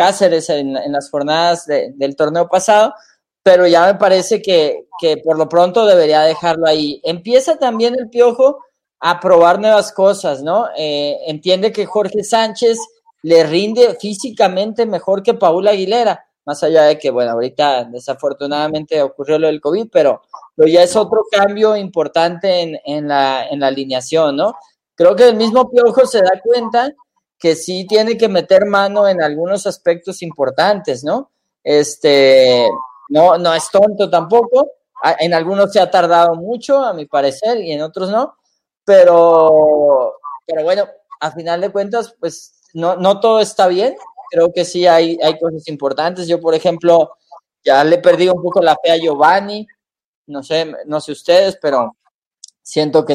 Cáceres en, las jornadas del torneo pasado, pero ya me parece que, por lo pronto debería dejarlo ahí. Empieza también el Piojo a probar nuevas cosas, ¿no? Eh, entiende que Jorge Sánchez le rinde físicamente mejor que Paul Aguilera, más allá de que, bueno, ahorita desafortunadamente ocurrió lo del COVID, pero, pero ya es otro cambio importante en, en, la, en la alineación, ¿no? Creo que el mismo Piojo se da cuenta que sí tiene que meter mano en algunos aspectos importantes, ¿no? Este, no, no es tonto tampoco. En algunos se ha tardado mucho, a mi parecer, y en otros no. Pero, pero bueno, a final de cuentas, pues no, no todo está bien. Creo que sí hay, hay cosas importantes. Yo, por ejemplo, ya le perdí un poco la fe a Giovanni. No sé, no sé ustedes, pero siento que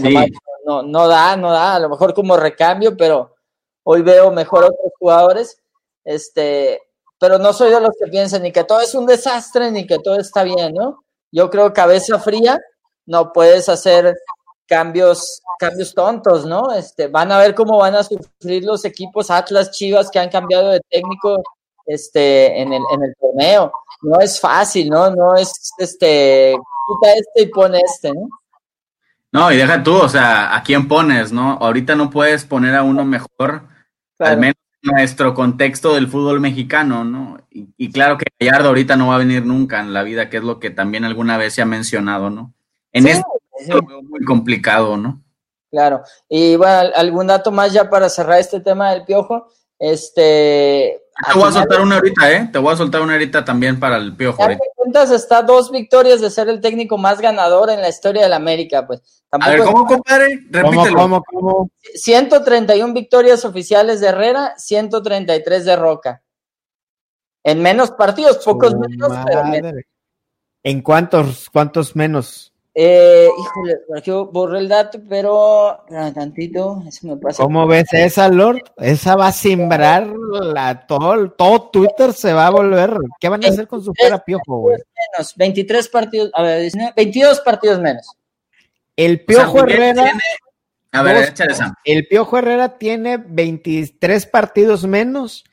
no, no da, no da. A lo mejor como recambio, pero hoy veo mejor a otros jugadores, este, pero no soy de los que piensan ni que todo es un desastre ni que todo está bien, ¿no? Yo creo cabeza fría, no puedes hacer cambios, cambios tontos, ¿no? Este, van a ver cómo van a sufrir los equipos Atlas Chivas que han cambiado de técnico este, en, el, en el torneo. No es fácil, ¿no? No es, este, quita este y pone este, ¿no? No, y deja tú, o sea, ¿a quién pones, no? Ahorita no puedes poner a uno mejor al menos en nuestro contexto del fútbol mexicano, ¿no? Y, claro que Gallardo ahorita no va a venir nunca en la vida, que es lo que también alguna vez se ha mencionado, ¿no? En esto es muy complicado, ¿no? Claro. Y bueno, algún dato más ya para cerrar este tema del piojo. Este. Te voy a soltar una ahorita, ¿eh? Te voy a soltar una ahorita también para el piojo. Ya cuentas, está dos victorias de ser el técnico más ganador en la historia del América, pues. a ver, ¿cómo, compadre? Repítelo. ¿Cómo, cómo, 131 victorias oficiales de Herrera, 133 de Roca. En menos partidos, pocos menos, pero menos. ¿En cuántos, cuántos menos? Eh, híjole, yo borré el dato, pero tantito, eso me pasa. ¿Cómo ves esa, Lord? Esa va a simbrar la, todo, todo Twitter se va a volver. ¿Qué van a hacer con su cara piojo, güey? Menos, 23 partidos, a ver, 22 partidos menos. El Piojo Herrera. a ver, El Piojo Herrera tiene 23 partidos menos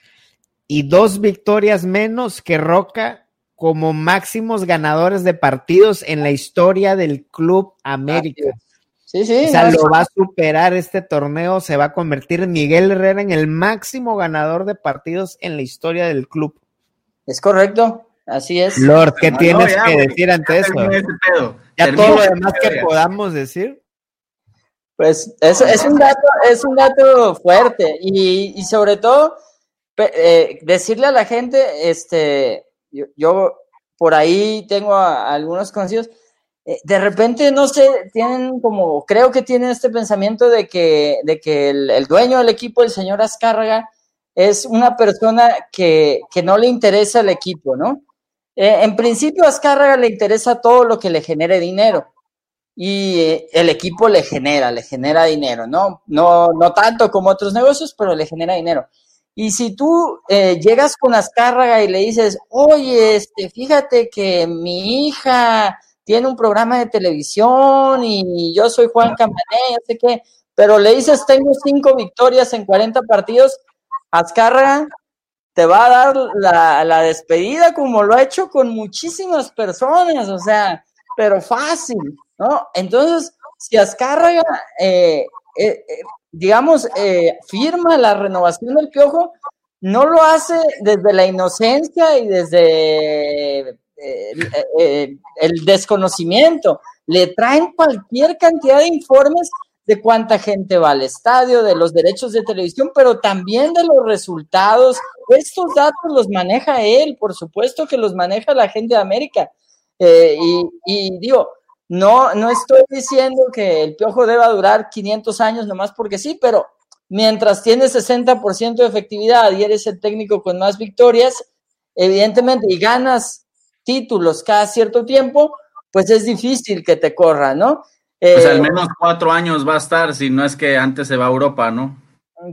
y dos victorias menos que Roca como máximos ganadores de partidos en la historia del Club América. Sí, sí. O sea, lo va a superar este torneo, se va a convertir Miguel Herrera en el máximo ganador de partidos en la historia del club. Es correcto, así es. Lord, ¿qué tienes que decir ante eso? Ya todo lo demás que podamos decir. Pues es, es, un dato, es un dato fuerte y, y sobre todo eh, decirle a la gente, este, yo, por ahí tengo algunos conocidos, eh, de repente, no sé, tienen como, creo que tienen este pensamiento de que, de que el, dueño del equipo, el señor Azcárraga, es una persona que, no le interesa el equipo, ¿no? Eh, en principio, a Azcárraga le interesa todo lo que le genere dinero y eh, el equipo le genera, le genera dinero, ¿no? No, no tanto como otros negocios, pero le genera dinero. Y si tú eh, llegas con Azcárraga y le dices, oye, este, fíjate que mi hija tiene un programa de televisión y yo soy Juan Camané, no sé qué, pero le dices, tengo cinco victorias en 40 partidos, Azcárraga te va a dar la, la despedida como lo ha hecho con muchísimas personas, o sea, pero fácil, ¿no? Entonces, si Azcárraga, eh, eh, eh, digamos, firma la renovación del piojo, no lo hace desde la inocencia y desde el desconocimiento. Le traen cualquier cantidad de informes de cuánta gente va al estadio, de los derechos de televisión, pero también de los resultados. Estos datos los maneja él, por supuesto que los maneja la gente de América. Eh, y, digo, no, no estoy diciendo que el piojo deba durar 500 años nomás porque sí, pero mientras tiene 60% de efectividad y eres el técnico con más victorias, evidentemente, y ganas títulos cada cierto tiempo, pues es difícil que te corra, ¿no? pues al menos cuatro años va a estar, si no es que antes se va a Europa, ¿no?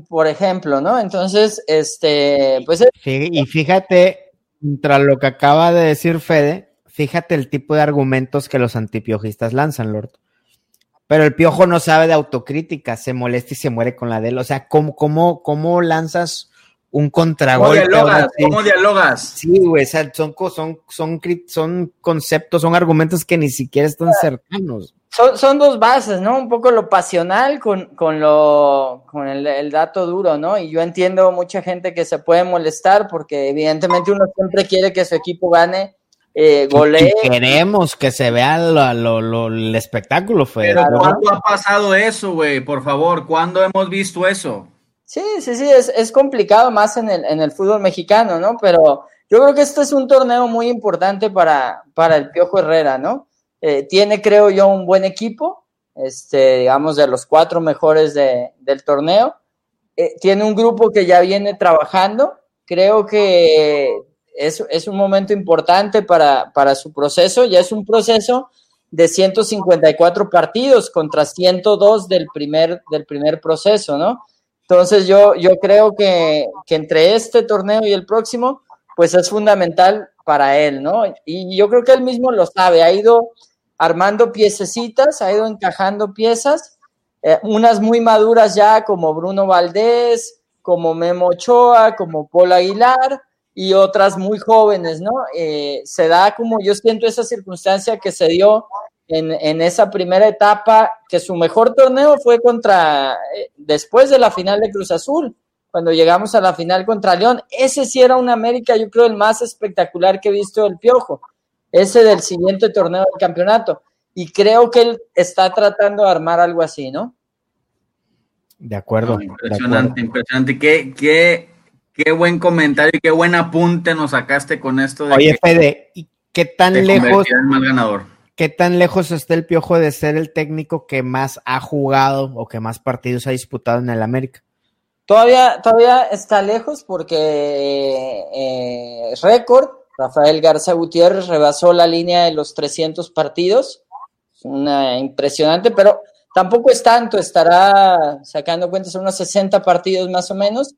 Por ejemplo, ¿no? Entonces, este, pues... y fíjate, tras lo que acaba de decir Fede, fíjate el tipo de argumentos que los antipiojistas lanzan, Lord. Pero el piojo no sabe de autocrítica, se molesta y se muere con la de él. O sea, ¿cómo, cómo, cómo lanzas un contragolpe? ¿Cómo dialogas? ¿Cómo dialogas? Sí, güey, son, son, son, son conceptos, son argumentos que ni siquiera están cercanos son, dos bases, ¿no? Un poco lo pasional con, con, lo, con el, dato duro, ¿no? Y yo entiendo mucha gente que se puede molestar porque evidentemente uno siempre quiere que su equipo gane, eh, golee. queremos que se vea lo, el espectáculo, fue. Pero ¿cuándo ha pasado eso, güey? Por favor, ¿cuándo hemos visto eso? Sí, sí, sí, es, es complicado más en el, en el fútbol mexicano, ¿no? Pero yo creo que este es un torneo muy importante para, para el Piojo Herrera, ¿no? Eh, tiene, creo yo, un buen equipo, este, digamos, de los cuatro mejores del torneo. Eh, tiene un grupo que ya viene trabajando. Creo que es, es un momento importante para, para, su proceso. Ya es un proceso de 154 partidos contra 102 del primer, del primer proceso, ¿no? Entonces yo, yo creo que, que entre este torneo y el próximo, pues es fundamental para él, ¿no? Y yo creo que él mismo lo sabe, ha ido armando piececitas, ha ido encajando piezas, eh, unas muy maduras ya como Bruno Valdés, como Memo Ochoa, como Paul Aguilar y otras muy jóvenes, ¿no? Eh, se da como yo siento esa circunstancia que se dio en, en, esa primera etapa, que su mejor torneo fue contra, eh, después de la final de Cruz Azul, cuando llegamos a la final contra León, ese sí era un América, yo creo, el más espectacular que he visto del Piojo ese del siguiente torneo del campeonato. Y creo que él está tratando de armar algo así, ¿no? De acuerdo. impresionante, impresionante. Qué, qué, qué, buen comentario y qué buen apunte nos sacaste con esto. De Oye, Fede, ¿y qué tan lejos? ¿Qué tan lejos está el piojo de ser el técnico que más ha jugado o que más partidos ha disputado en el América? Todavía, todavía está lejos porque eh, récord Rafael Garza Gutiérrez rebasó la línea de los 300 partidos. Una impresionante, pero tampoco es tanto, estará sacando cuentas unos 60 partidos más o menos.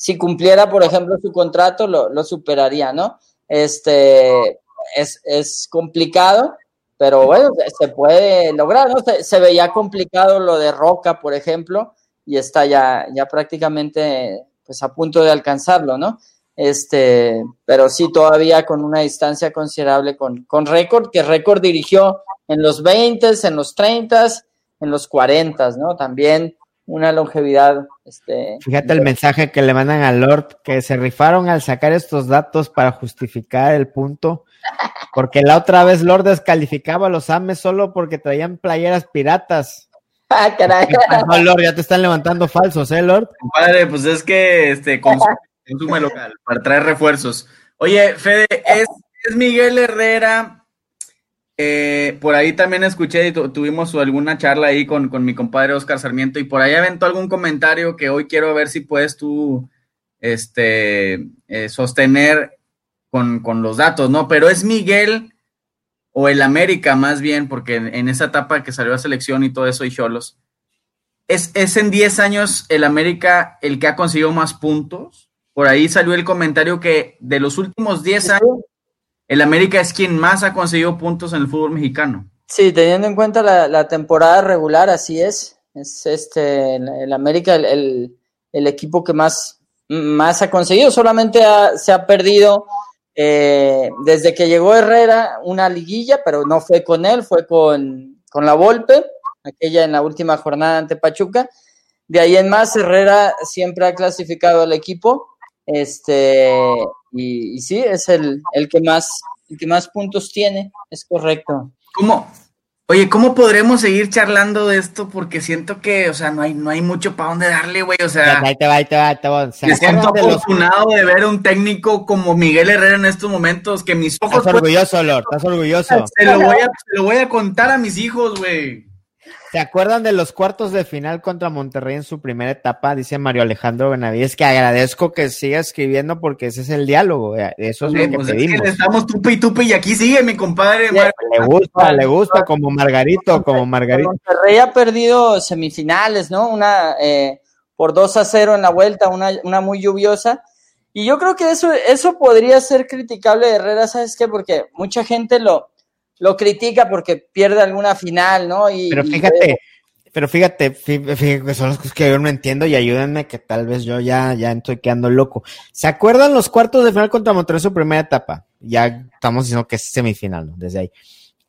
Si cumpliera, por ejemplo, su contrato, lo, superaría, ¿no? Este es, complicado, pero bueno, se puede lograr, ¿no? Se, veía complicado lo de Roca, por ejemplo, y está ya, ya prácticamente pues a punto de alcanzarlo, ¿no? este, pero sí todavía con una distancia considerable con, con récord, que récord dirigió en los 20, en los 30, en los 40, ¿no? También una longevidad. Este, Fíjate el mensaje que le mandan a Lord, que se rifaron al sacar estos datos para justificar el punto, porque la otra vez Lord descalificaba a los AMES solo porque traían playeras piratas. Ah, caray. No, Lord, ya te están levantando falsos, ¿eh, Lord? Padre, pues es que este, con Consume local, para traer refuerzos. Oye, Fede, es, Miguel Herrera. Eh, por ahí también escuché y tuvimos alguna charla ahí con, mi compadre Oscar Sarmiento y por ahí aventó algún comentario que hoy quiero ver si puedes tú este, eh, sostener con, los datos, ¿no? Pero es Miguel o el América más bien, porque en, esa etapa que salió a selección y todo eso y Cholos, ¿es, ¿es en 10 años el América el que ha conseguido más puntos? Por ahí salió el comentario que de los últimos 10 años, el América es quien más ha conseguido puntos en el fútbol mexicano. Sí, teniendo en cuenta la, temporada regular, así es. Es este el, América el, equipo que más, más ha conseguido. Solamente se ha perdido eh, desde que llegó Herrera una liguilla, pero no fue con él, fue con, con la Volpe, aquella en la última jornada ante Pachuca. De ahí en más, Herrera siempre ha clasificado al equipo. Este, y, y sí, es el, el, que más, el que más puntos tiene, es correcto. ¿Cómo? Oye, ¿cómo podremos seguir charlando de esto? Porque siento que, o sea, no hay, no hay mucho para dónde darle, güey. O sea, ahí te va, ahí te va, ahí te va. me siento afortunado de, ver un técnico como Miguel Herrera en estos momentos, que mis ojos... Estás orgulloso, Lord, estás orgulloso. Se lo voy a, se lo voy a contar a mis hijos, güey. ¿Se acuerdan de los cuartos de final contra Monterrey en su primera etapa? Dice Mario Alejandro Benavides que agradezco que siga escribiendo porque ese es el diálogo. Eso es lo que pues pedimos. Es que estamos tupe y tupe y aquí sigue mi compadre. le gusta, le gusta como Margarito, como Margarito. Monterrey ha perdido semifinales, ¿no? Una eh, por 2 a 0 en la vuelta, una, una muy lluviosa. Y yo creo que eso, eso podría ser criticable de Herrera, ¿sabes qué? Porque mucha gente lo, lo critica porque pierde alguna final, ¿no? Y, pero fíjate, y... pero fíjate, fíjate que son las cosas que yo no entiendo y ayúdenme que tal vez yo ya, ya estoy quedando loco. ¿Se acuerdan los cuartos de final contra Monterrey su primera etapa? Ya estamos diciendo que es semifinal, ¿no? Desde ahí.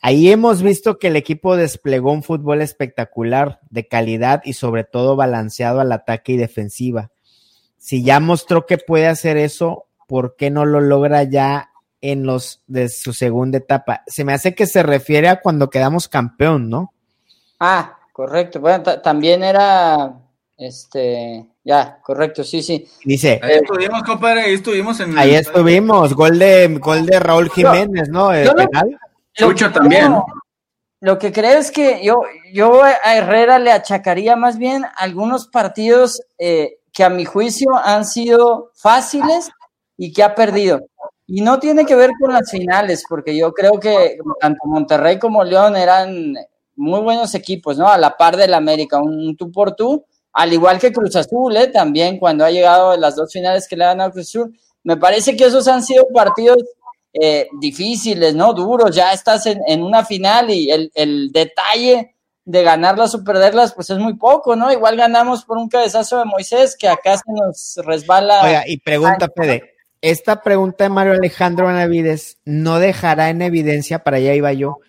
Ahí hemos visto que el equipo desplegó un fútbol espectacular, de calidad y sobre todo balanceado al ataque y defensiva. Si ya mostró que puede hacer eso, ¿por qué no lo logra ya en los de su segunda etapa. Se me hace que se refiere a cuando quedamos campeón, ¿no? Ah, correcto. Bueno, también era este ya, correcto, sí, sí. Dice. Ahí estuvimos, compadre, ahí estuvimos en Ahí estuvimos, gol de gol de Raúl Jiménez, ¿no? El penal. Lucho también. Lo, lo que creo es que yo, yo a Herrera le achacaría más bien algunos partidos eh, que a mi juicio han sido fáciles y que ha perdido. Y no tiene que ver con las finales, porque yo creo que tanto Monterrey como León eran muy buenos equipos, ¿no? A la par del América, un tú por tú, al igual que Cruz Azul, ¿eh? También cuando ha llegado las dos finales que le dan a Cruz Azul. Me parece que esos han sido partidos eh, difíciles, ¿no? Duros, ya estás en, en una final y el, el, detalle de ganarlas o perderlas, pues es muy poco, ¿no? Igual ganamos por un cabezazo de Moisés que acá se nos resbala. Oiga, y pregunta, Fede, esta pregunta de Mario Alejandro Benavides no dejará en evidencia, para allá iba yo,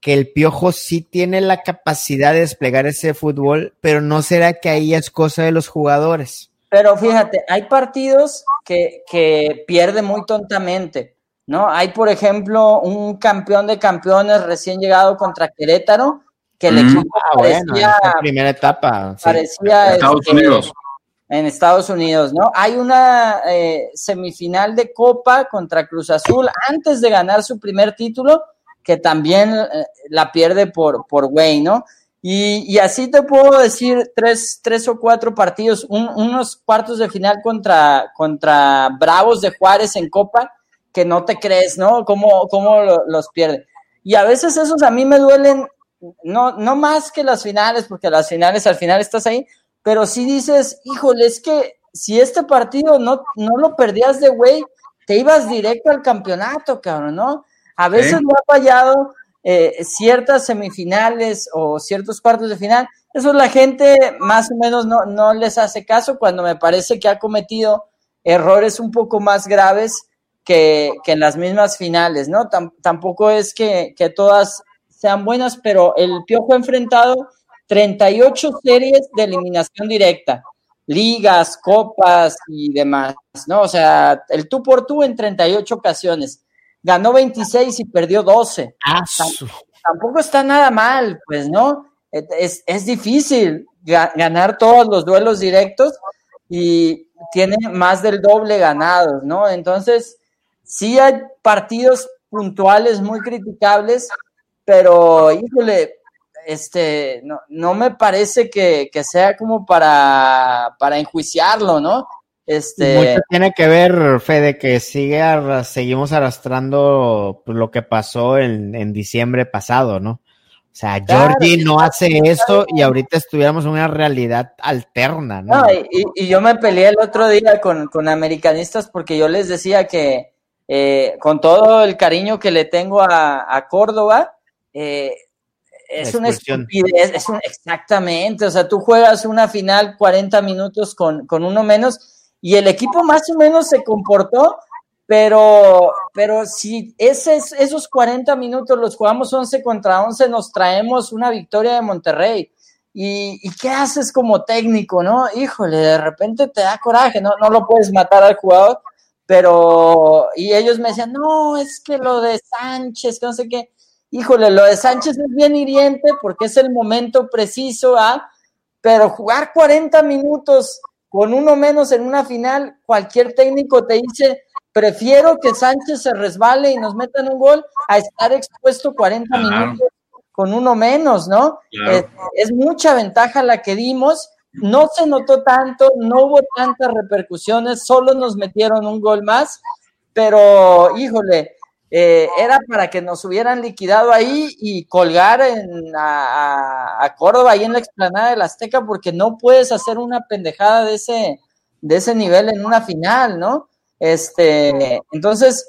que el Piojo sí tiene la capacidad de desplegar ese fútbol, pero no será que ahí es cosa de los jugadores. Pero fíjate, hay partidos que, que pierde muy tontamente, ¿no? Hay, por ejemplo, un campeón de campeones recién llegado contra Querétaro, que el Mm, equipo ah, parecía, bueno, primera etapa. sí. parecía, Estados este, Unidos. En Estados Unidos, ¿no? Hay una eh, semifinal de Copa contra Cruz Azul antes de ganar su primer título, que también eh, la pierde por, por ¿no? Y, y así te puedo decir tres, tres o cuatro partidos, un- unos cuartos de final contra, contra Bravos de Juárez en Copa, que no te crees, ¿no? ¿Cómo, cómo lo- los pierde? Y a veces esos a mí me duelen, no, no más que las finales, porque las finales al final estás ahí, pero si dices, híjole, es que si este partido no, no lo perdías de güey, te ibas directo al campeonato, cabrón, ¿no? A veces Sí. me ha fallado eh, ciertas semifinales o ciertos cuartos de final. Eso la gente más o menos no, no les hace caso cuando me parece que ha cometido errores un poco más graves que, que en las mismas finales, ¿no? Tam- tampoco es que, que todas sean buenas, pero el Piojo ha enfrentado 38 series de eliminación directa, ligas, copas y demás, ¿no? O sea, el tú por tú en 38 ocasiones. Ganó 26 y perdió 12. Ah, Tampoco está nada mal, pues, ¿no? Es, es difícil ga- ganar todos los duelos directos y tiene más del doble ganados, ¿no? Entonces, sí hay partidos puntuales muy criticables, pero, híjole, este, no, no me parece que, que sea como para, para enjuiciarlo, ¿no? Este, mucho tiene que ver, Fede, que sigue arra- seguimos arrastrando pues, lo que pasó en, en diciembre pasado, ¿no? O sea, Claro, Georgie no hace esto y ahorita estuviéramos en una realidad alterna, ¿no? No, y yo me peleé el otro día con, con americanistas porque yo les decía que eh, con todo el cariño que le tengo a, a Córdoba, eh, es una estupidez, es un- exactamente, o sea, tú juegas una final 40 minutos con, con uno menos y el equipo más o menos se comportó, pero, pero si ese, esos 40 minutos los jugamos 11 contra 11, nos traemos una victoria de Monterrey. ¿Y, ¿Y, qué haces como técnico, no? Híjole, de repente te da coraje, ¿no? No lo puedes matar al jugador, pero, y ellos me decían, no, es que lo de Sánchez, que no sé qué. Híjole, lo de Sánchez es bien hiriente porque es el momento preciso, ¿ah? Pero jugar 40 minutos con uno menos en una final, cualquier técnico te dice, prefiero que Sánchez se resbale y nos metan un gol a estar expuesto 40 minutos con uno menos, ¿no? Es, mucha ventaja la que dimos, no se notó tanto, no hubo tantas repercusiones, solo nos metieron un gol más, pero híjole, eh, era para que nos hubieran liquidado ahí y colgar en, a, Córdoba ahí en la explanada del Azteca, porque no puedes hacer una pendejada de ese, de ese nivel en una final, ¿no? Este, entonces,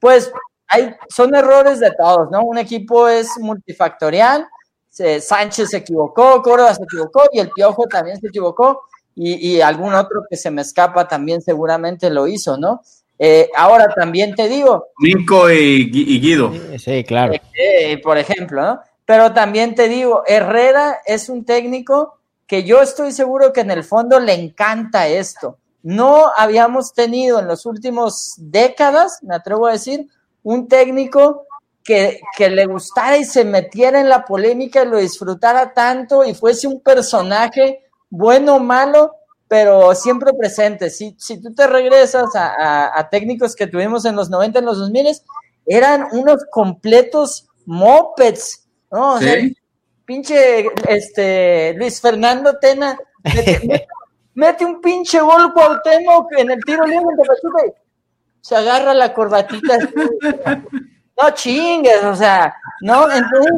pues hay, son errores de todos, ¿no? Un equipo es multifactorial, Sánchez se equivocó, Córdoba se equivocó y el Piojo también se equivocó y algún otro que se me escapa también seguramente lo hizo, ¿no? Eh, ahora también te digo. Nico y, Guido. Sí, claro. Eh, por ejemplo, ¿no? Pero también te digo, Herrera es un técnico que yo estoy seguro que en el fondo le encanta esto. No habíamos tenido en los últimos décadas, me atrevo a decir, un técnico que, que, le gustara y se metiera en la polémica y lo disfrutara tanto y fuese un personaje bueno o malo, pero siempre presente. Si, si tú te regresas a, a, técnicos que tuvimos en los 90, en los 2000, eran unos completos mopeds, ¿no? O sea, pinche este, Luis Fernando Tena mete un pinche gol Cuauhtémoc en el tiro libre de se agarra la corbatita. no chingues, o sea, no, entonces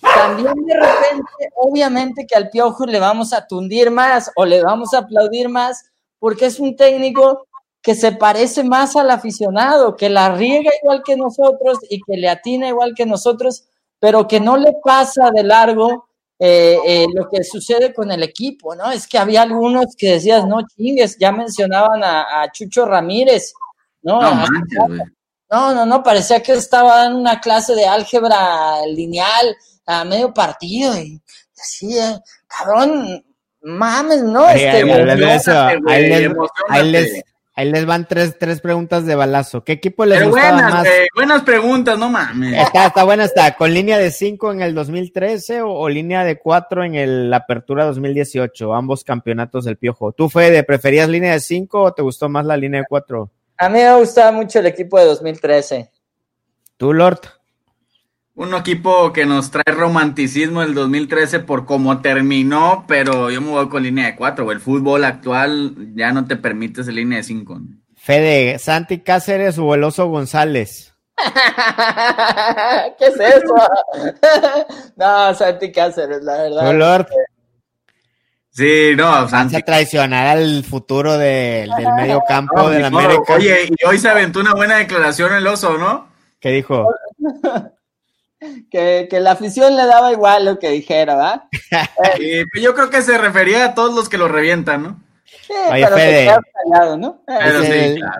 también de repente, obviamente que al Piojo le vamos a tundir más o le vamos a aplaudir más porque es un técnico que se parece más al aficionado, que la riega igual que nosotros y que le atina igual que nosotros, pero que no le pasa de largo eh, eh, lo que sucede con el equipo, ¿no? Es que había algunos que decías, no chingues, ya mencionaban a, Chucho Ramírez, ¿no? No, no, no, no, parecía que estaba en una clase de álgebra lineal a medio partido y así, eh, cabrón, mames, ¿no? este, Ahí les van tres, tres preguntas de balazo. ¿Qué equipo les Pero gustaba buenas, más? buenas preguntas, no mames. Está, está buena, está. ¿Con línea de 5 en el 2013 o, línea de 4 en el, la Apertura 2018? Ambos campeonatos del Piojo. ¿Tú, Fede, preferías línea de 5 o te gustó más la línea de 4? A mí me gustaba mucho el equipo de 2013. ¿Tú, Lord? Un equipo que nos trae romanticismo el 2013 por cómo terminó, pero yo me voy con línea de cuatro. El fútbol actual ya no te permite esa línea de cinco. Fede, Santi Cáceres o el Oso González. ¿Qué es eso? no, Santi Cáceres, la verdad. Lord. Sí, no, Santi. a traicionar al futuro del medio campo de la América. Oye, y hoy se aventó una buena declaración el oso, ¿no? ¿Qué dijo? que, la afición le daba igual lo que dijera, ¿va? Pues yo creo que se refería a todos los que lo revientan, ¿no? Sí, pero callado, ¿no?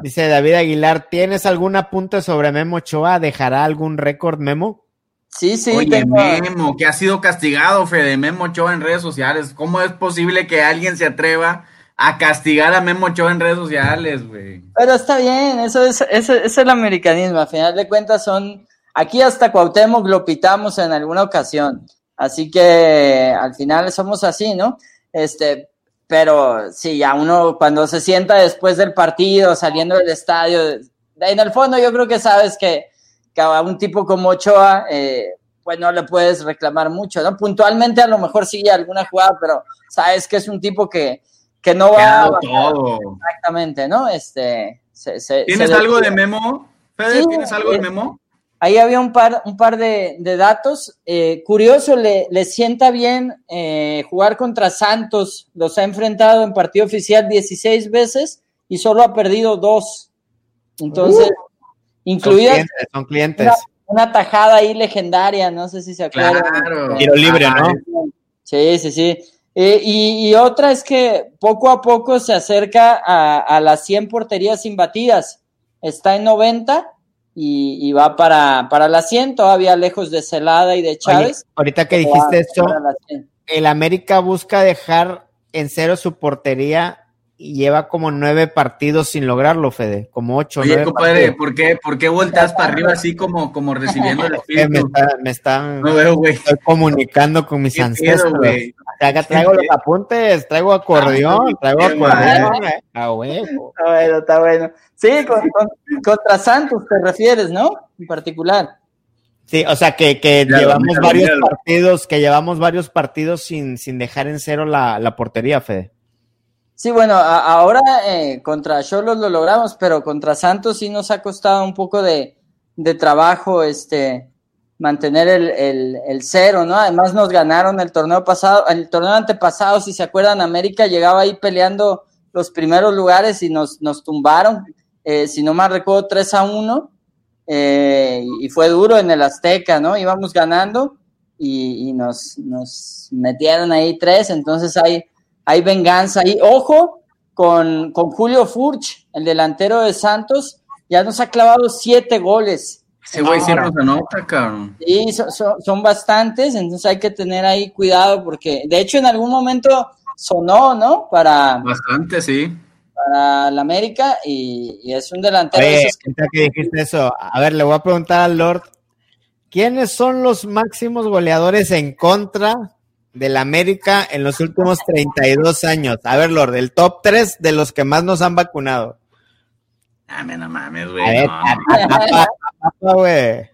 dice, David Aguilar, ¿tienes algún apunte sobre Memo Ochoa? ¿Dejará algún récord Memo? Sí, sí. Oye, Memo, que ha sido castigado, Fede, Memo Ochoa en redes sociales. ¿Cómo es posible que alguien se atreva a castigar a Memo Ochoa en redes sociales, güey? Pero está bien, eso es, eso es el americanismo. A final de cuentas son Aquí hasta Cuauhtémoc lo pitamos en alguna ocasión. Así que al final somos así, ¿no? Este, pero sí, ya uno cuando se sienta después del partido, saliendo del estadio, en el fondo yo creo que sabes que, a un tipo como Ochoa, eh, pues no le puedes reclamar mucho, ¿no? Puntualmente a lo mejor sigue alguna jugada, pero sabes que es un tipo que, que no va a todo. Exactamente, ¿no? Este, ¿Tienes algo de memo? Fede, ¿tienes algo de memo? Ahí había un par, un par de, datos. Eh, curioso, le, le, sienta bien eh, jugar contra Santos. Los ha enfrentado en partido oficial 16 veces y solo ha perdido dos. Entonces, uh, incluida son clientes, Una, tajada ahí legendaria, no sé si se acuerdan. Claro. Tiro libre, ¿no? Sí, sí, sí. Eh, y, otra es que poco a poco se acerca a, a las 100 porterías imbatidas está en 90 y, y va para, para la 100, todavía lejos de Celada y de Chávez. Oye, ahorita que dijiste esto, para la 100. el América busca dejar en cero su portería lleva como nueve partidos sin lograrlo, Fede. Como ocho, Oye, nueve compadre. ¿por qué, ¿por qué volteas para arriba así como, como recibiendo el Eh, me, espíritu? está- me están No veo, güey. estoy comunicando con mis ¿Qué pedo, ancestros. Acá traigo los apuntes, traigo acordeón, traigo acordeón. eh. A huevo. Está bueno, está bueno. Sí, con- con- contra Santos te refieres, ¿no? En particular. Sí, o sea que, que llevamos varios partidos, que llevamos varios partidos sin, sin dejar en cero la, la portería, Fede. Sí, bueno, ahora eh, contra Cholos lo logramos, pero contra Santos sí nos ha costado un poco de, de trabajo este mantener el, el, el cero, ¿no? Además nos ganaron el torneo pasado, el torneo antepasado, si se acuerdan, América llegaba ahí peleando los primeros lugares y nos, nos tumbaron, eh, si no mal recuerdo, 3 a 1, eh, y fue duro en el Azteca, ¿no? Íbamos ganando y, y nos, nos metieron ahí tres, entonces hay, hay venganza ahí. Ojo con, con Julio Furch, el delantero de Santos, ya nos ha clavado siete goles. Ese güey siempre nos anota, cabrón. Y son, son- son bastantes, entonces hay que tener ahí cuidado porque, de hecho, en algún momento sonó, ¿no? Para, Bastante, sí. para la América y, y es un delantero de Oye, que dijiste eso, a ver, le voy a preguntar al Lord, ¿quiénes son los máximos goleadores en contra del América en los últimos 32 años? A ver, Lord, el top 3 de los que más nos han vacunado. Dame, no mames, A güey. ver, no. tapa, tapa, güey.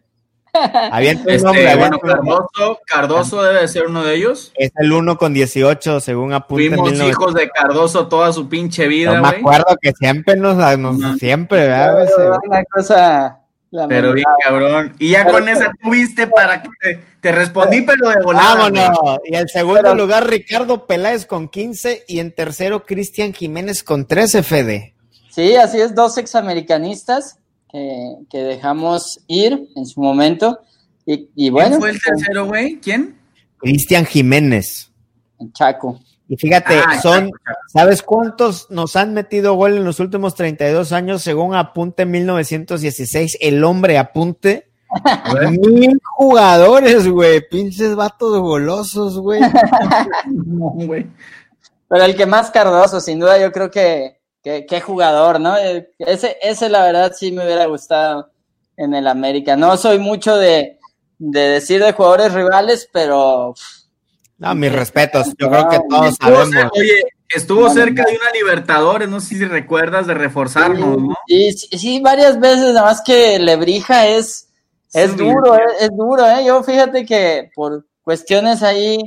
Avienta un nombre, Este, bueno. Cardoso, Cardoso debe de ser uno de ellos. Es el 1 con 18, según apunta Fuimos 1900. hijos de Cardoso toda su pinche vida, Yo me güey. acuerdo que siempre nos, nos siempre, ¿verdad? Una cosa Pero bien cabrón. Y ya Pero- con esa tuviste para que te, te respondí, pero de volada. güey. Vámonos. Y en segundo Pero- lugar, Ricardo Peláez con 15 y en tercero, Cristian Jiménez con 13, Fede. Sí, así es, dos examericanistas que, que dejamos ir en su momento. Y, y bueno, ¿Quién fue el tercero, güey? ¿Quién? Cristian Jiménez. Chaco. Y fíjate, Ah, son. ¿sabes cuántos nos han metido gol en los últimos 32 años según Apunte 1916? El hombre Apunte. Mil jugadores, güey. Pinches vatos golosos, güey. No, güey. Pero el que más cardoso, sin duda, yo creo que, que, qué jugador, ¿no? Ese, ese, la verdad, sí me hubiera gustado en el América. No soy mucho de, de decir de jugadores rivales, pero No, mis respetos. Yo creo que No, todos Estuvo sabemos. oye, estuvo cerca no. de una Libertadores, no sé si recuerdas de reforzarnos, ¿no? Sí, sí, varias veces, nada más que Lebrija es, es Sí, duro, eh, es duro, ¿eh? Yo fíjate que por cuestiones ahí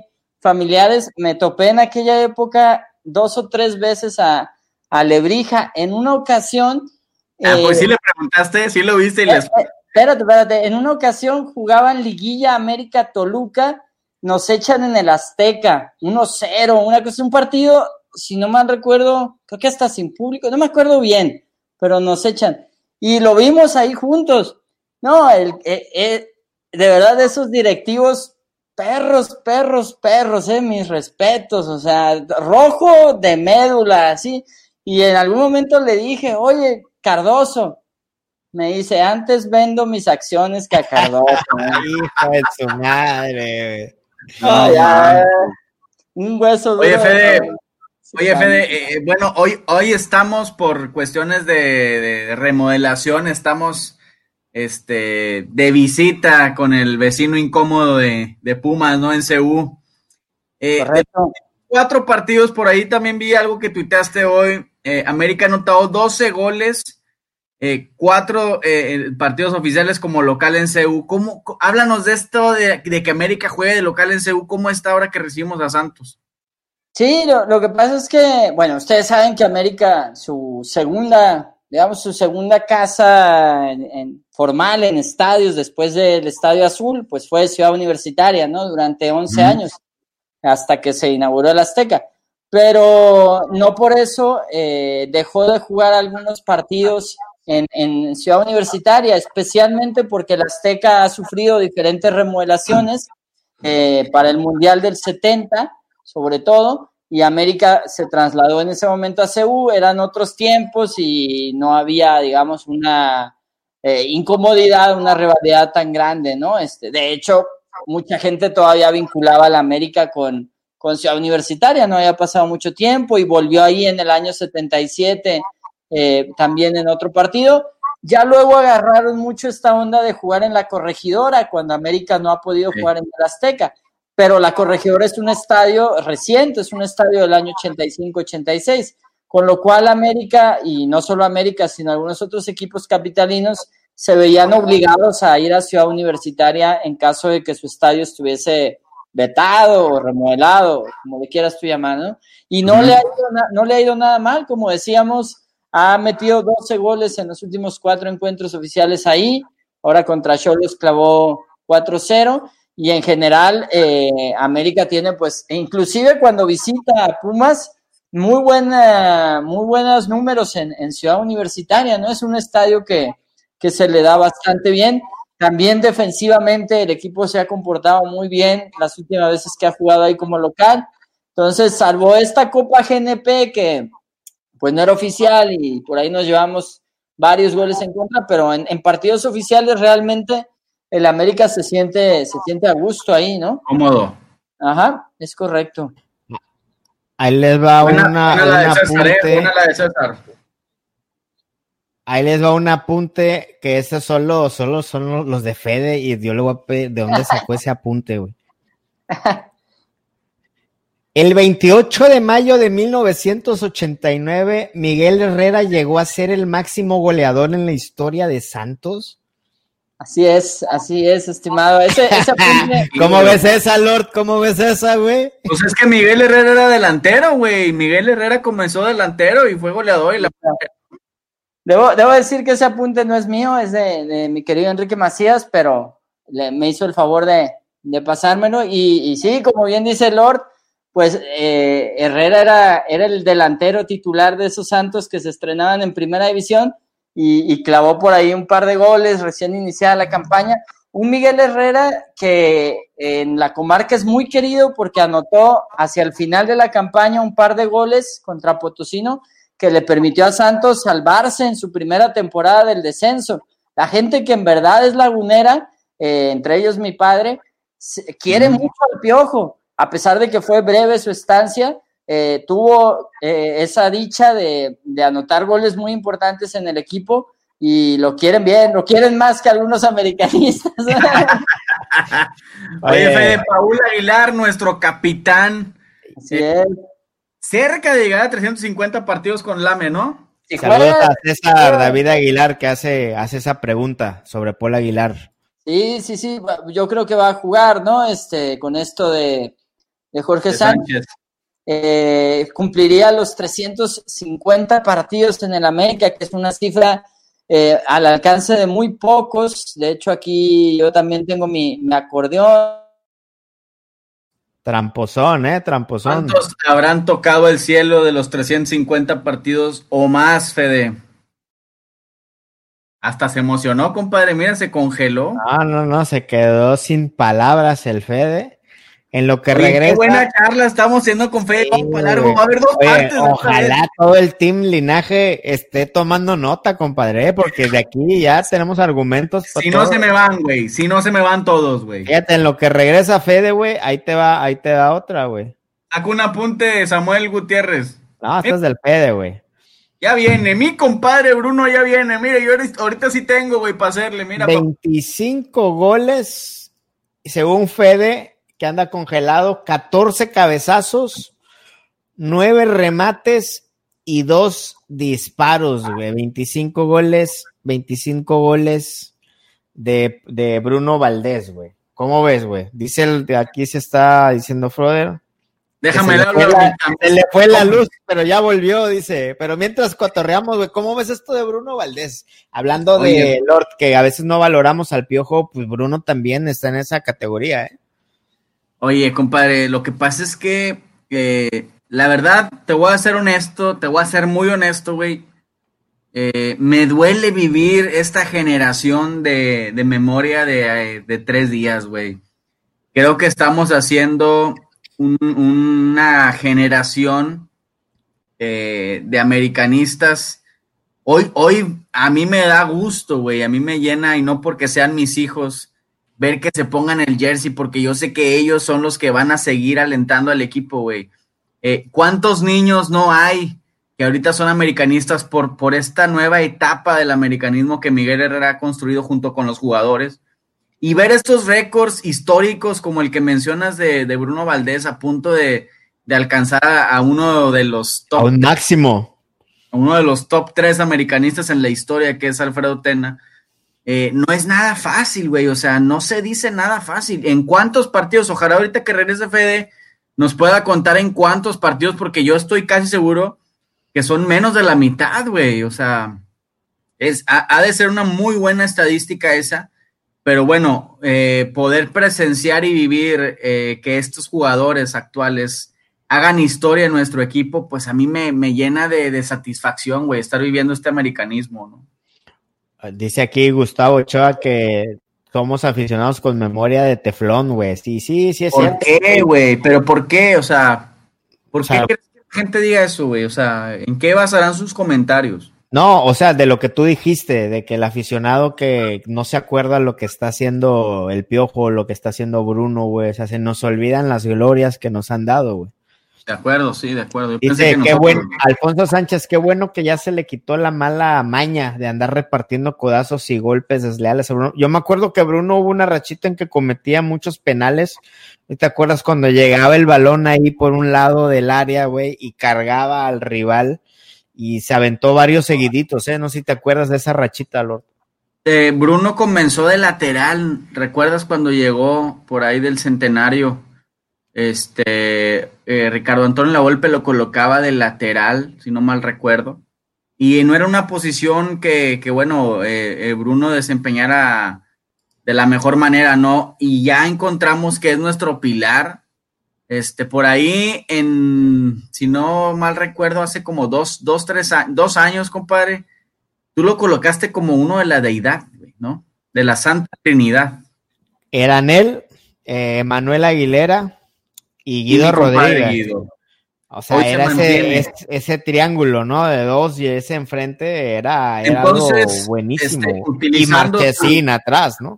familiares me topé en aquella época dos o tres veces a, a Lebrija. En una ocasión. Ah, eh, pues sí le preguntaste, sí lo viste y les... eh, espérate, espérate. En una ocasión jugaban Liguilla América Toluca, nos echan en el Azteca, 1-0, una cosa, un partido, si no mal recuerdo, creo que hasta sin público, no me acuerdo bien, pero nos echan. Y lo vimos ahí juntos. No, el, eh, eh, de verdad, esos directivos, perros, perros, perros, eh, mis respetos, o sea, rojo de médula, así. Y en algún momento le dije, oye, Cardoso, me dice, antes vendo mis acciones que a Cardoso. Hijo de su madre, No, ya, un hueso duro. Oye, Fede, Oye. Fede, eh, bueno, hoy, hoy estamos por cuestiones de, de remodelación, estamos este, de visita con el vecino incómodo de, de Pumas, ¿no? En CU. Eh, Correcto. cuatro partidos por ahí también vi algo que tuiteaste hoy. Eh, América ha anotado 12 goles, eh, cuatro eh, partidos oficiales como local en CU. ¿Cómo, háblanos de esto de, de que América juegue de local en CU. ¿Cómo está ahora que recibimos a Santos? Sí, lo, lo que pasa es que, bueno, ustedes saben que América, su segunda, digamos, su segunda casa en- en- formal en estadios después del Estadio Azul, pues fue Ciudad Universitaria, ¿no? Durante 11 Ujú. años, hasta que se inauguró el Azteca. Pero no por eso eh, dejó de jugar algunos partidos en, Ciudad Universitaria, especialmente porque el Azteca ha sufrido diferentes remodelaciones eh, para el Mundial del 70, sobre todo, y América se trasladó en ese momento a CEU, eran otros tiempos y no había, digamos, una eh, incomodidad, una rivalidad tan grande, ¿no? Este, de hecho, mucha gente todavía vinculaba a la América con, con Ciudad Universitaria, no había pasado mucho tiempo y volvió ahí en el año 77 eh, también en otro partido. Ya luego agarraron mucho esta onda de jugar en la corregidora cuando América no ha podido jugar en el Azteca. Pero la corregidora es un estadio reciente, es un estadio del año 85-86, con lo cual América, y no solo América, sino algunos otros equipos capitalinos, se veían obligados a ir a Ciudad Universitaria en caso de que su estadio estuviese vetado o remodelado, como le quieras tú llamar, Y no, le ha ido no le ha ido nada mal, como decíamos, ha metido 12 goles en los últimos cuatro encuentros oficiales ahí, ahora contra Cholos clavó 4-0, y en general eh, América tiene pues, e inclusive cuando visita a Pumas, muy buena, muy buenos números en, Ciudad Universitaria, ¿no? Es un estadio que, que se le da bastante bien. También defensivamente el equipo se ha comportado muy bien las últimas veces que ha jugado ahí como local. Entonces, salvo esta Copa GNP que pues no era oficial y por ahí nos llevamos varios goles en contra, pero en, en partidos oficiales realmente el América se siente, se siente a gusto ahí, ¿no? Cómodo. Ajá, es correcto. Ahí les va una, una, apunte. Ahí les va un apunte que ese solo, solo son los de Fede y yo le voy a pedir de dónde sacó ese apunte, güey. El 28 de mayo de 1989, Miguel Herrera llegó a ser el máximo goleador en la historia de Santos Así es, así es, estimado. Ese, ¿Cómo ves esa, Lord? ¿Cómo ves esa, güey? Pues es que Miguel Herrera era delantero, güey. Miguel Herrera comenzó delantero y fue goleador. Y la... debo, debo decir que ese apunte no es mío, es de, mi querido Enrique Macías, pero le, me hizo el favor de, pasármelo. Y, y, sí, como bien dice Lord, pues eh, Herrera era, era el delantero titular de esos Santos que se estrenaban en primera división y, clavó por ahí un par de goles recién iniciada la campaña. Un Miguel Herrera que en la comarca es muy querido porque anotó hacia el final de la campaña un par de goles contra Potosino que le permitió a Santos salvarse en su primera temporada del descenso. La gente que en verdad es lagunera, eh, entre ellos mi padre, quiere mucho al piojo, a pesar de que fue breve su estancia, eh, tuvo eh, esa dicha de, anotar goles muy importantes en el equipo y lo quieren bien, lo quieren más que algunos americanistas. Oye, Fede, Paul Aguilar, nuestro capitán. Eh, cerca de llegar a 350 partidos con Lame, ¿no? Saludos a César David Aguilar que hace, hace esa pregunta sobre Paul Aguilar. Sí, sí, sí, yo creo que va a jugar, ¿no? Este, con esto de, Jorge Sánchez. Eh, cumpliría los 350 partidos en el América, que es una cifra eh, al alcance de muy pocos. De hecho, aquí yo también tengo mi, acordeón. Tramposón, ¿eh? Tramposón. ¿Cuántos habrán tocado el cielo de los 350 partidos o más, Fede? Hasta se emocionó, compadre. Mira, se congeló. No, no, no, se quedó sin palabras el Fede. En lo que regresa. Qué buena charla estamos haciendo con Fede largo. Va a haber dos partes. Ojalá todo el team linaje esté tomando nota, compadre, porque de aquí ya tenemos argumentos. Si no se me van, güey. Si no se me van todos, güey. Fíjate, en lo que regresa Fede, güey, ahí te va, ahí te da otra, güey. Saca un apunte, Samuel Gutiérrez. No, esto es del Fede, güey. Ya viene, mi compadre Bruno ya viene. Mire, yo ahorita sí tengo, güey, para hacerle. Mira, 25 goles, según Fede, que anda congelado, 14 cabezazos, 9 remates y 2 disparos, güey. 25 goles, 25 goles de, de Bruno Valdés, güey. ¿Cómo ves, güey? Dice el de aquí se está diciendo Froder. Déjame se, le se le fue la luz, pero ya volvió, dice. Pero mientras cotorreamos, güey, ¿cómo ves esto de Bruno Valdés? Hablando de Lord, que a veces no valoramos al piojo, pues Bruno también está en esa categoría, ¿eh? Oye, compadre, lo que pasa es que eh, la verdad, te voy a ser honesto, te voy a ser muy honesto, güey. Eh, me duele vivir esta generación de, memoria de, de, tres días, güey. Creo que estamos haciendo un- una generación eh, de americanistas. Hoy, hoy a mí me da gusto, güey, a mí me llena, y no porque sean mis hijos, ver que se pongan el jersey, porque yo sé que ellos son los que van a seguir alentando al equipo, güey. Eh, ¿Cuántos niños no hay que ahorita son americanistas por, por esta nueva etapa del americanismo que Miguel Herrera ha construido junto con los jugadores? Y ver estos récords históricos como el que mencionas de, de Bruno Valdés a punto de, de alcanzar a, a uno de los A top un máximo. uno de los top tres americanistas en la historia, que es Alfredo Tena, eh, no es nada fácil, güey. O sea, no se dice nada fácil. ¿En cuántos partidos? Ojalá ahorita que regrese Fede nos pueda contar en cuántos partidos, porque yo estoy casi seguro que son menos de la mitad, güey. O sea, es, ha, de ser una muy buena estadística esa. Pero bueno, eh, poder presenciar y vivir eh, que estos jugadores actuales hagan historia en nuestro equipo, pues a mí me, me llena de, de satisfacción, güey, estar viviendo este americanismo, ¿no? Dice aquí Gustavo Ochoa que somos aficionados con memoria de teflón, güey. Sí, sí, sí es ¿Por cierto. qué, güey? ¿Pero por qué? O sea, ¿por O sea, qué crees que la gente diga eso, güey? O sea, ¿en qué basarán sus comentarios? No, o sea, de lo que tú dijiste, de que el aficionado que no se acuerda lo que está haciendo el Piojo, lo que está haciendo Bruno, güey, o sea, se nos olvidan las glorias que nos han dado, güey. De acuerdo, sí, de acuerdo. Yo pensé Dice, qué bueno, Alfonso Sánchez, qué bueno que ya se le quitó la mala maña de andar repartiendo codazos y golpes desleales a Bruno. Yo me acuerdo que Bruno hubo una rachita en que cometía muchos penales. ¿Te acuerdas cuando llegaba el balón ahí por un lado del área, güey, y cargaba al rival y se aventó varios seguiditos, eh? No sé si te acuerdas de esa rachita, Lord. Eh, Bruno comenzó de lateral. ¿Recuerdas cuando llegó por ahí del centenario? Este eh, Ricardo Antonio Lavolpe lo colocaba de lateral, si no mal recuerdo. Y no era una posición que, que bueno, eh, eh, Bruno desempeñara de la mejor manera, ¿no? Y ya encontramos que es nuestro pilar. Este, por ahí, en, si no mal recuerdo, hace como dos, dos, tres, dos años, compadre, tú lo colocaste como uno de la deidad, ¿no? De la Santa Trinidad. Eran él, Manuel Aguilera y Guido Rodríguez. Guido. O sea, Hoy se era ese, ese triángulo, ¿no? De dos y ese enfrente era, era algo Entonces, buenísimo. este, y Marchesín atrás, ¿no?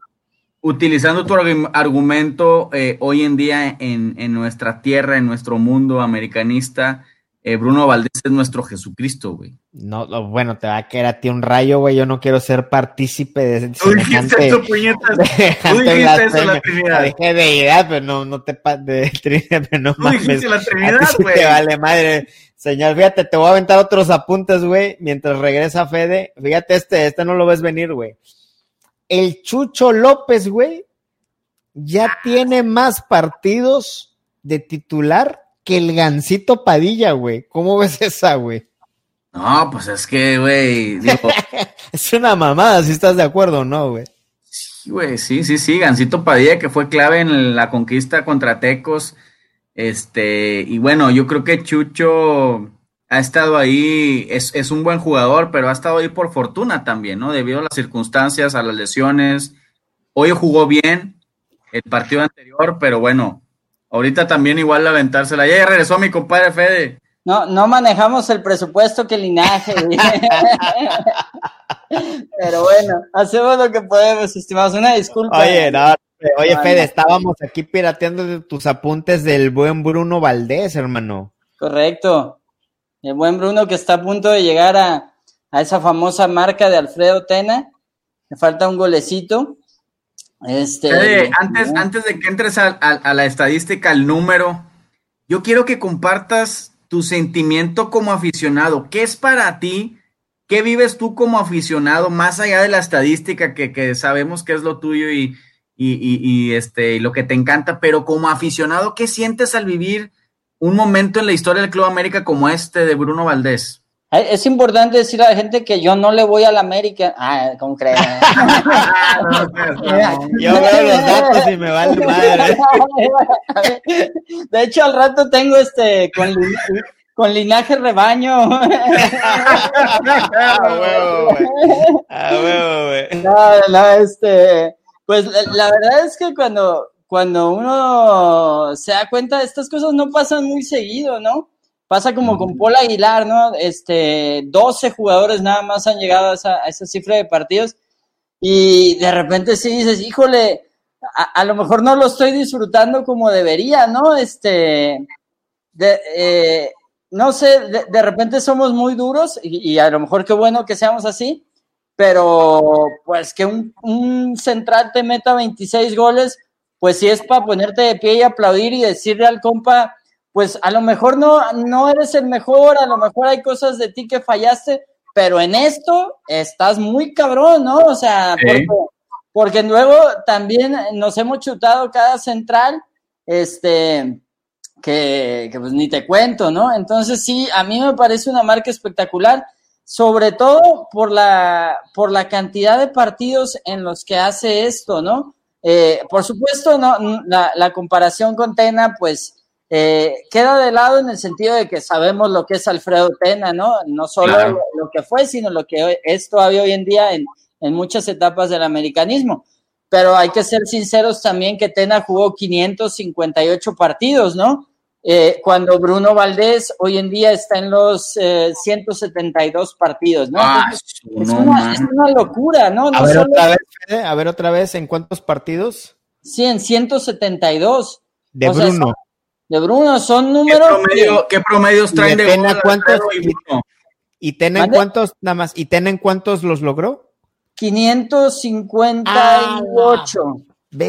Utilizando tu argu- argumento, eh, hoy en día en, en nuestra tierra, en nuestro mundo americanista, eh, Bruno Valdés es nuestro Jesucristo, güey. No, no, bueno, te va a caer a ti un rayo, güey. Yo no quiero ser partícipe de Tú dijiste eso, puñetas. Tú dijiste eso, la. Trinidad. Dije deidad, pero no, no te de Trinidad, pero no Tú mames. dijiste la Trinidad, güey. te vale madre. Señor, fíjate, te voy a aventar otros apuntes, güey, mientras regresa Fede. Fíjate este, este no lo ves venir, güey. El Chucho López, güey, ya tiene más partidos de titular que el Gancito Padilla, güey. ¿Cómo ves esa, güey? No, pues es que, güey, digo, Es una mamada, si estás de acuerdo o no, güey. Sí, güey, sí, sí, sí, Gancito Padilla que fue clave en la conquista contra Tecos. Este, y bueno, yo creo que Chucho ha estado ahí, es, es un buen jugador, pero ha estado ahí por fortuna también, ¿no? Debido a las circunstancias, a las lesiones. Hoy jugó bien el partido anterior, pero bueno, ahorita también igual aventársela. Ya regresó mi compadre Fede. No, no manejamos el presupuesto que linaje. Pero bueno, hacemos lo que podemos, estimados. Una disculpa. Oye, no, oye, Fede, estábamos aquí pirateando de tus apuntes del buen Bruno Valdés, hermano. Correcto. El buen Bruno que está a punto de llegar a, a esa famosa marca de Alfredo Tena. Le falta un golecito. Este, antes, antes de que entres a, a- a la estadística, al número, yo quiero que compartas tu sentimiento como aficionado. ¿Qué es para ti? ¿Qué vives tú como aficionado, más allá de la estadística que, que sabemos que es lo tuyo y, y- y- y, este, y lo que te encanta, pero como aficionado, ¿qué sientes al vivir un momento en la historia del Club América como este de Bruno Valdés? Es importante decirle a la gente que yo no le voy a la América. Ah, ¿cómo creen? Yo veo los datos y me vale madre. De hecho, al rato tengo este con, con linaje rebaño. A huevo, güey. A huevo, güey. No, no, este, pues la, verdad es que cuando, cuando uno se da cuenta, estas cosas no pasan muy seguido, ¿no? Pasa como con Paul Aguilar, ¿no? Este, 12 jugadores nada más han llegado a esa, a esa cifra de partidos y de repente sí dices, híjole, a, a, lo mejor no lo estoy disfrutando como debería, ¿no? Este, de, eh, no sé, de, de, repente somos muy duros y, y, a lo mejor qué bueno que seamos así, pero pues que un, un central te meta 26 goles, pues sí es para ponerte de pie y aplaudir y decirle al compa, pues a lo mejor no, no eres el mejor, a lo mejor hay cosas de ti que fallaste, pero en esto estás muy cabrón, ¿no? O sea, sí. porque, porque, luego también nos hemos chutado cada central, este, que, que, pues ni te cuento, ¿no? Entonces sí, a mí me parece una marca espectacular, sobre todo por la, por la cantidad de partidos en los que hace esto, ¿no? Eh, por supuesto, no, la, la comparación con Tena, pues, eh, queda de lado en el sentido de que sabemos lo que es Alfredo Tena, ¿no? No solo claro. lo, lo, que fue, sino lo que es todavía hoy en día en, en, muchas etapas del americanismo. Pero hay que ser sinceros también que Tena jugó 558 partidos, ¿no? Eh, cuando Bruno Valdés hoy en día está en los eh, 172 partidos, ¿no? Ah, Entonces, es, una, es, una, locura, ¿no? no a, ver solo... otra vez, a ver otra vez, ¿en cuántos partidos? Sí, en 172. De o Bruno. Sea, de Bruno, son números. ¿Qué, promedio, ¿qué promedios traen de, Tena, cuántos? Y, y Tena en cuántos, nada más, ¿y Tena en cuántos los logró? 558. Ah,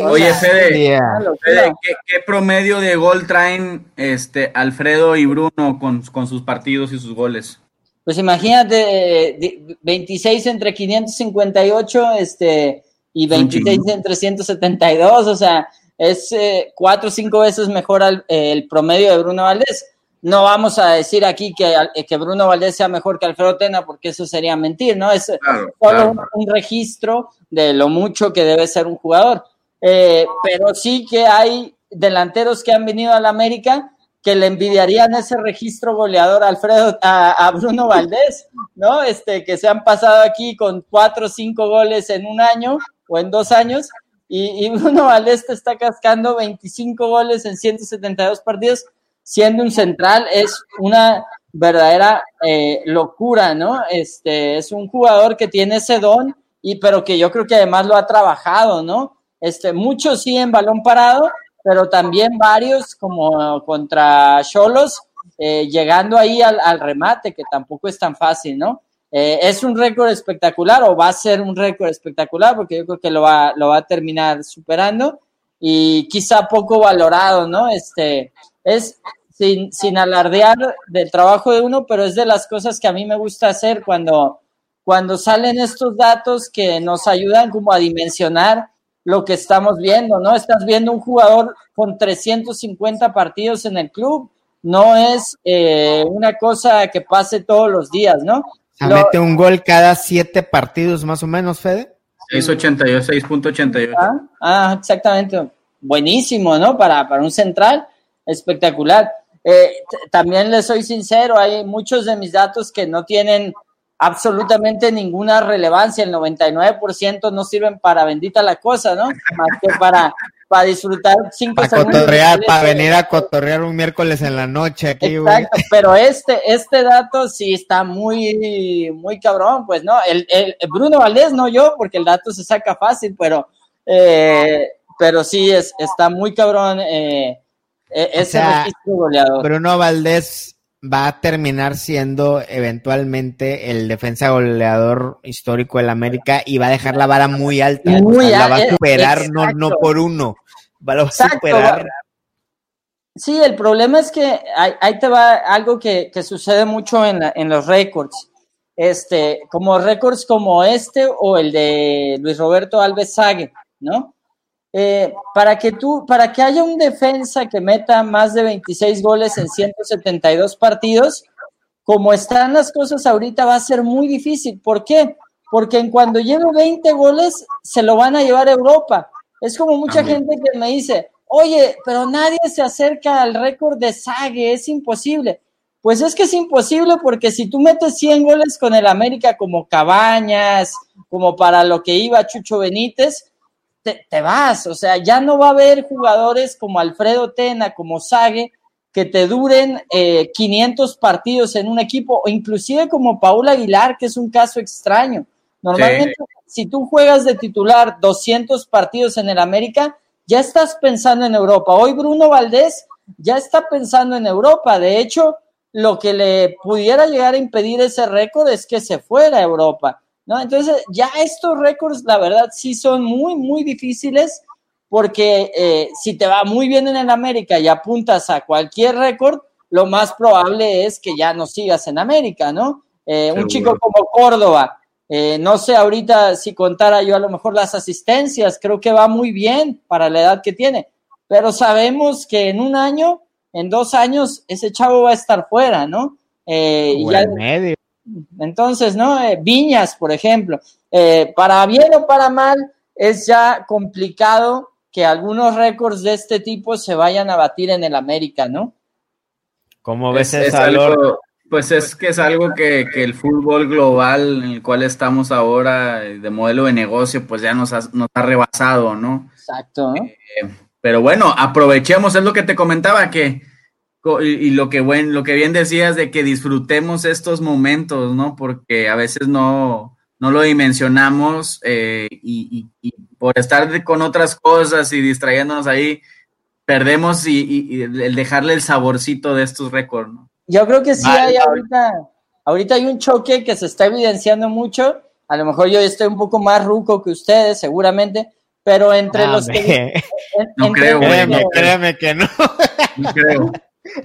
Oye, Fede. Fede ¿qué, ¿qué, promedio de gol traen este Alfredo y Bruno con, con sus partidos y sus goles? Pues imagínate, 26 entre 558 este, y 26 entre 172, o sea, es eh, cuatro o cinco veces mejor al, eh, el promedio de Bruno Valdés. No vamos a decir aquí que, eh, que, Bruno Valdés sea mejor que Alfredo Tena, porque eso sería mentir, ¿no? Es claro, solo claro. Un, un, registro de lo mucho que debe ser un jugador. Eh, pero sí que hay delanteros que han venido a la América que le envidiarían ese registro goleador a Alfredo, a, a, Bruno Valdés, ¿no? Este, que se han pasado aquí con cuatro o cinco goles en un año o en dos años, y, y, Bruno Valdés te está cascando 25 goles en 172 partidos, siendo un central, es una verdadera eh, locura, ¿no? Este, es un jugador que tiene ese don, y pero que yo creo que además lo ha trabajado, ¿no? Este, muchos sí en balón parado, pero también varios como contra Cholos, eh, llegando ahí al, al, remate, que tampoco es tan fácil, ¿no? Eh, es un récord espectacular o va a ser un récord espectacular porque yo creo que lo va, lo va a terminar superando y quizá poco valorado, ¿no? Este, es sin, sin alardear del trabajo de uno, pero es de las cosas que a mí me gusta hacer cuando, cuando salen estos datos que nos ayudan como a dimensionar lo que estamos viendo, ¿no? Estás viendo un jugador con 350 partidos en el club, no es eh, una cosa que pase todos los días, ¿no? Se lo, mete un gol cada siete partidos más o menos, Fede. 6.88. Ah, ah, exactamente. Buenísimo, ¿no? Para, para un central, espectacular. Eh, también les soy sincero, hay muchos de mis datos que no tienen absolutamente ninguna relevancia, el 99% no sirven para bendita la cosa, ¿no? Más que para, para disfrutar cinco para segundos. Cotorrear, para venir a cotorrear un miércoles en la noche aquí, Exacto, güey. pero este, este dato sí está muy, muy cabrón, pues, ¿no? El, el, Bruno Valdés, no yo, porque el dato se saca fácil, pero, eh, pero sí es, está muy cabrón eh, ese o sea, registro goleador. Bruno Valdés va a terminar siendo eventualmente el defensa goleador histórico del América y va a dejar la vara muy alta. Muy o sea, la va a superar no, no, por uno, va a superar. Sí, el problema es que ahí, ahí te va algo que, que sucede mucho en, en, los récords. Este, como récords como este o el de Luis Roberto Alves Sague, ¿no? Eh, para que tú, para que haya un defensa que meta más de 26 goles en 172 partidos, como están las cosas ahorita, va a ser muy difícil. ¿Por qué? Porque en cuando lleve 20 goles, se lo van a llevar a Europa. Es como mucha Amén. gente que me dice, oye, pero nadie se acerca al récord de Sague, es imposible. Pues es que es imposible porque si tú metes 100 goles con el América como Cabañas, como para lo que iba Chucho Benítez, te, te, vas, o sea, ya no va a haber jugadores como Alfredo Tena, como Sague, que te duren eh, 500 partidos en un equipo, o inclusive como Paul Aguilar, que es un caso extraño. Normalmente, sí. si tú juegas de titular 200 partidos en el América, ya estás pensando en Europa. Hoy Bruno Valdés ya está pensando en Europa. De hecho, lo que le pudiera llegar a impedir ese récord es que se fuera a Europa. ¿No? Entonces, ya estos récords, la verdad, sí son muy, muy difíciles porque eh, si te va muy bien en el América y apuntas a cualquier récord, lo más probable es que ya no sigas en América, ¿no? Eh, un chico como Córdoba, eh, no sé ahorita si contara yo a lo mejor las asistencias, creo que va muy bien para la edad que tiene, pero sabemos que en un año, en dos años, ese chavo va a estar fuera, ¿no? Eh, o ya, en medio. Entonces, ¿no? Eh, Viñas, por ejemplo, eh, para bien o para mal, es ya complicado que algunos récords de este tipo se vayan a batir en el América, ¿no? ¿Cómo ves es, es algo, Pues es que es algo que, que, el fútbol global en el cual estamos ahora, de modelo de negocio, pues ya nos ha, nos ha rebasado, ¿no? Exacto. Eh, pero bueno, aprovechemos, es lo que te comentaba, que y, y, lo que buen, lo que bien decías de que disfrutemos estos momentos, ¿no? Porque a veces no, no lo dimensionamos eh, y, y, y, por estar con otras cosas y distrayéndonos ahí, perdemos y, el dejarle el saborcito de estos récords, ¿no? Yo creo que sí vale, hay ahorita, ahorita hay un choque que se está evidenciando mucho. A lo mejor yo estoy un poco más ruco que ustedes, seguramente, pero entre Ah, los que. En, no creo, créeme, créeme que no. no creo.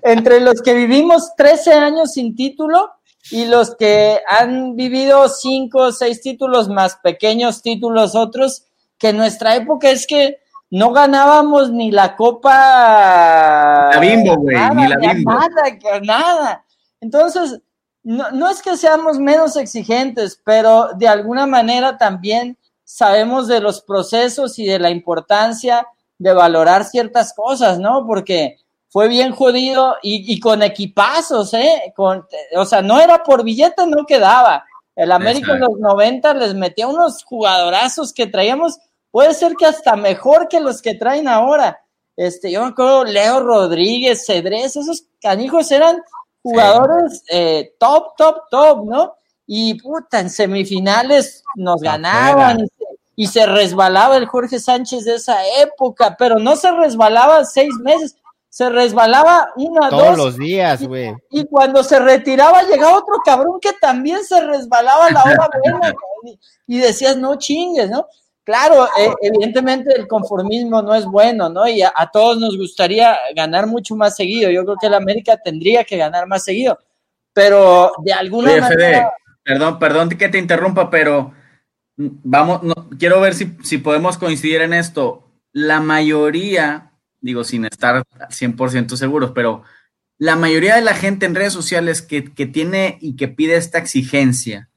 Entre los que vivimos 13 años sin título y los que han vivido 5 o 6 títulos más pequeños títulos otros, que en nuestra época es que no ganábamos ni la copa. La bimbo, güey, ni la bimbo. Nada, nada. Entonces, no, no es que seamos menos exigentes, pero de alguna manera también sabemos de los procesos y de la importancia de valorar ciertas cosas, ¿no? Porque fue bien jodido y, y con equipazos, ¿eh? Con, o sea, no era por billete, no quedaba. El América Exacto. en los 90 les metía unos jugadorazos que traíamos, puede ser que hasta mejor que los que traen ahora. Este, yo me acuerdo Leo Rodríguez, Cedrés, esos canijos eran jugadores sí. eh, top, top, top, ¿no? Y puta, en semifinales nos ganaban y se, y se, resbalaba el Jorge Sánchez de esa época, pero no se resbalaba seis meses, se resbalaba una, Todos dos. los días, güey. Y, y, cuando se retiraba llegaba otro cabrón que también se resbalaba la hora buena, y, y decías, no chingues, ¿no? Claro, eh, evidentemente el conformismo no es bueno, ¿no? Y a, a, todos nos gustaría ganar mucho más seguido. Yo creo que el América tendría que ganar más seguido, pero de alguna Oye, manera. Fede, perdón, perdón que te interrumpa, pero vamos, no, quiero ver si, si podemos coincidir en esto. La mayoría, digo, sin estar 100% seguros, pero la mayoría de la gente en redes sociales que, que tiene y que pide esta exigencia,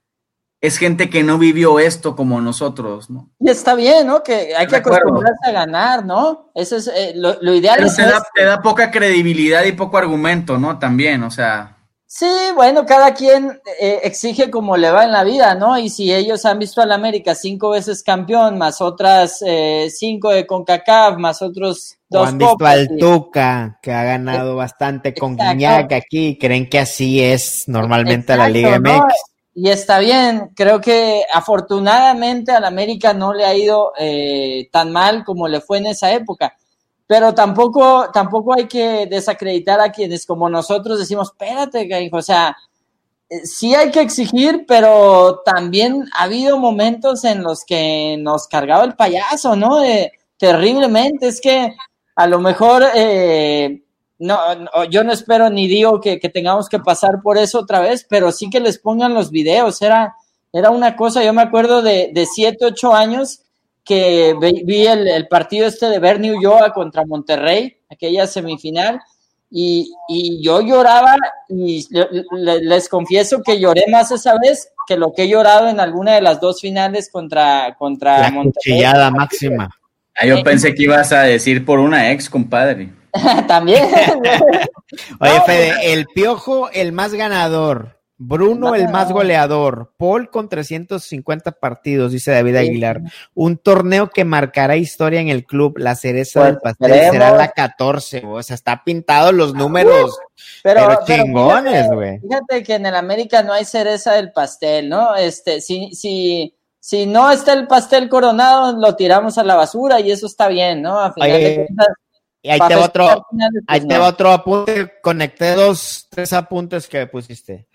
es gente que no vivió esto como nosotros, ¿no? Y está bien, ¿no? Que hay que acostumbrarse a ganar, ¿no? Eso es eh, lo, lo, ideal. Pero es te, da, te da poca credibilidad y poco argumento, ¿no? También, o sea. Sí, bueno, cada quien eh, exige como le va en la vida, ¿no? Y si ellos han visto al América cinco veces campeón, más otras eh, cinco de CONCACAF, más otros dos o han visto al Tuca, que ha ganado bastante con Exacto. Guiñac aquí, creen que así es normalmente Exacto, la Liga MX. ¿no? Y está bien, creo que afortunadamente al América no le ha ido eh, tan mal como le fue en esa época, pero tampoco, tampoco hay que desacreditar a quienes como nosotros decimos, espérate, o sea, eh, sí hay que exigir, pero también ha habido momentos en los que nos cargaba el payaso, ¿no? Terriblemente, es que a lo mejor... Eh, no, no, yo no espero ni digo que, que, tengamos que pasar por eso otra vez, pero sí que les pongan los videos. Era, era una cosa, yo me acuerdo de, de siete, ocho años que vi, el, el, partido este de Bernie Ulloa contra Monterrey, aquella semifinal, y, y yo lloraba y le, le, les confieso que lloré más esa vez que lo que he llorado en alguna de las dos finales contra, contra La Monterrey. máxima. Ah, yo pensé que ibas a decir por una ex, compadre. También. Oye, Fede, el piojo, el más ganador Bruno, el más goleador. Paul con 350 partidos, dice David Aguilar. Un torneo que marcará historia en el club. La cereza Pues, del pastel será la 14. O sea, está pintado los números. Pero chingones, güey. Fíjate que en el América no hay cereza del pastel, ¿no? Este, si, si, si no está el pastel coronado, lo tiramos a la basura y eso está bien, ¿no? A final Oye, de cuentas, Y ahí pa' te va otro, finales, ahí pues, te va otro apunte. Conecté dos, tres apuntes que pusiste.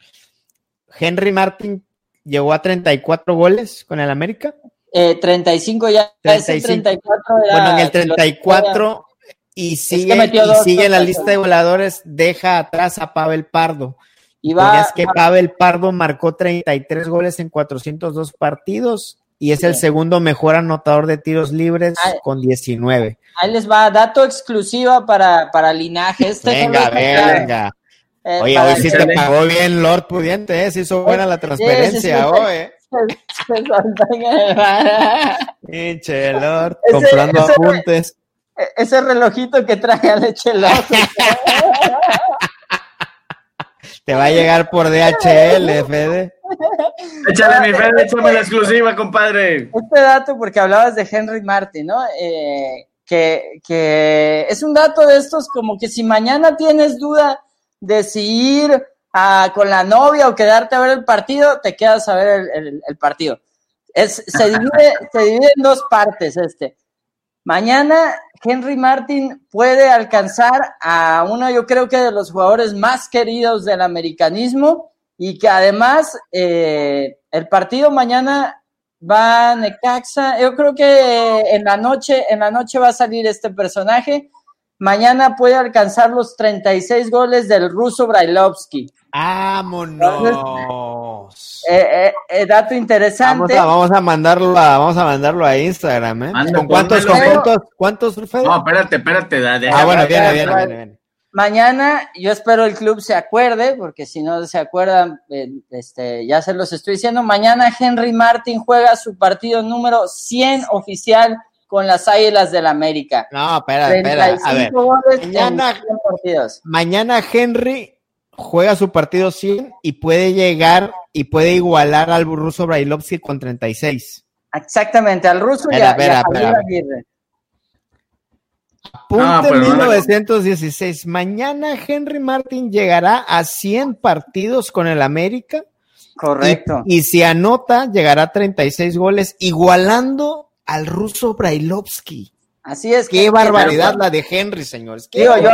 Henry Martin llegó a 34 goles con el América. Eh, 35 ya, ese 35. 34 era- Bueno, en el lo- 34 y sigue, metió y dos sigue en la lista de voladores, deja atrás a Pavel Pardo. Y va, es que Pavel Pardo marcó 33 goles en 402 partidos y es el segundo mejor anotador de tiros libres con 19. ahí les va, dato exclusiva para, para linaje. Este Venga, es venga. Eh, Oye, hoy sí te pagó bien Lord Pudiente, ¿eh? Se hizo buena la transferencia hoy, ¿eh? Pinche Lord, Ese- comprando ese- apuntes. Ese relojito que trae a leche. Te va a llegar por DHL, Fede. Échale mi Fede, échame la exclusiva, compadre. este dato, porque hablabas de Henry Martin, ¿no? Eh, que, que es un dato de estos como que si mañana tienes duda de si ir a- con la novia o quedarte a ver el partido, te quedas a ver el, el- el partido. Es, se, divide, se divide en dos partes este. Mañana Henry Martin puede alcanzar a uno, yo creo que de los jugadores más queridos del americanismo y que además eh, el partido mañana va a Necaxa. Yo creo que en la noche, en la noche va a salir este personaje. Mañana puede alcanzar los 36 goles del ruso Brailovsky. ¡Vámonos! Eh, eh, eh, dato Vamos interesante. a, vamos a mandarlo a, vamos a mandarlo a Instagram, ¿eh? ¿Con cuántos, con cuántos, cuántos, Fede? No, espérate, espérate. da- deja- ah, bueno, viene, viene, viene, viene. Mañana yo espero el club se acuerde, porque si no se acuerdan, eh, este, ya se los estoy diciendo. Mañana Henry Martin juega su partido número 100 oficial con las Águilas del América. No, espera, espera. A ver, 35 goles en mañana- 100 partidos. mañana Henry juega su partido 100 y puede llegar y puede igualar al ruso Brailovsky con 36. Exactamente, al ruso y Espera, a, y a. Aguirre. Ah, pero no la- 1916. Mañana Henry Martin llegará a 100 partidos con el América. y- Correcto. Y, si anota, llegará a 36 goles, igualando al ruso Brailovsky. Así es. Qué que- barbaridad que- la de Henry, señores. Qué Digo, yo-.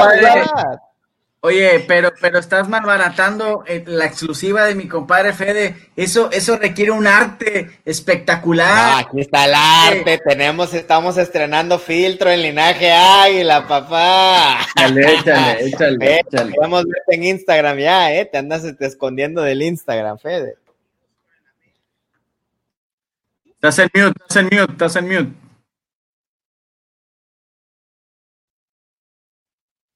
Oye, pero, pero estás malbaratando eh, la exclusiva de mi compadre Fede. Eso, eso requiere un arte espectacular. Ah, aquí está el arte. Tenemos, estamos estrenando filtro en linaje águila, papá. Échale, échale, échale, Ve, échale. Podemos verte en Instagram ya, ¿eh? Te andas este, escondiendo del Instagram, Fede. Estás en mute, estás en mute, estás en mute.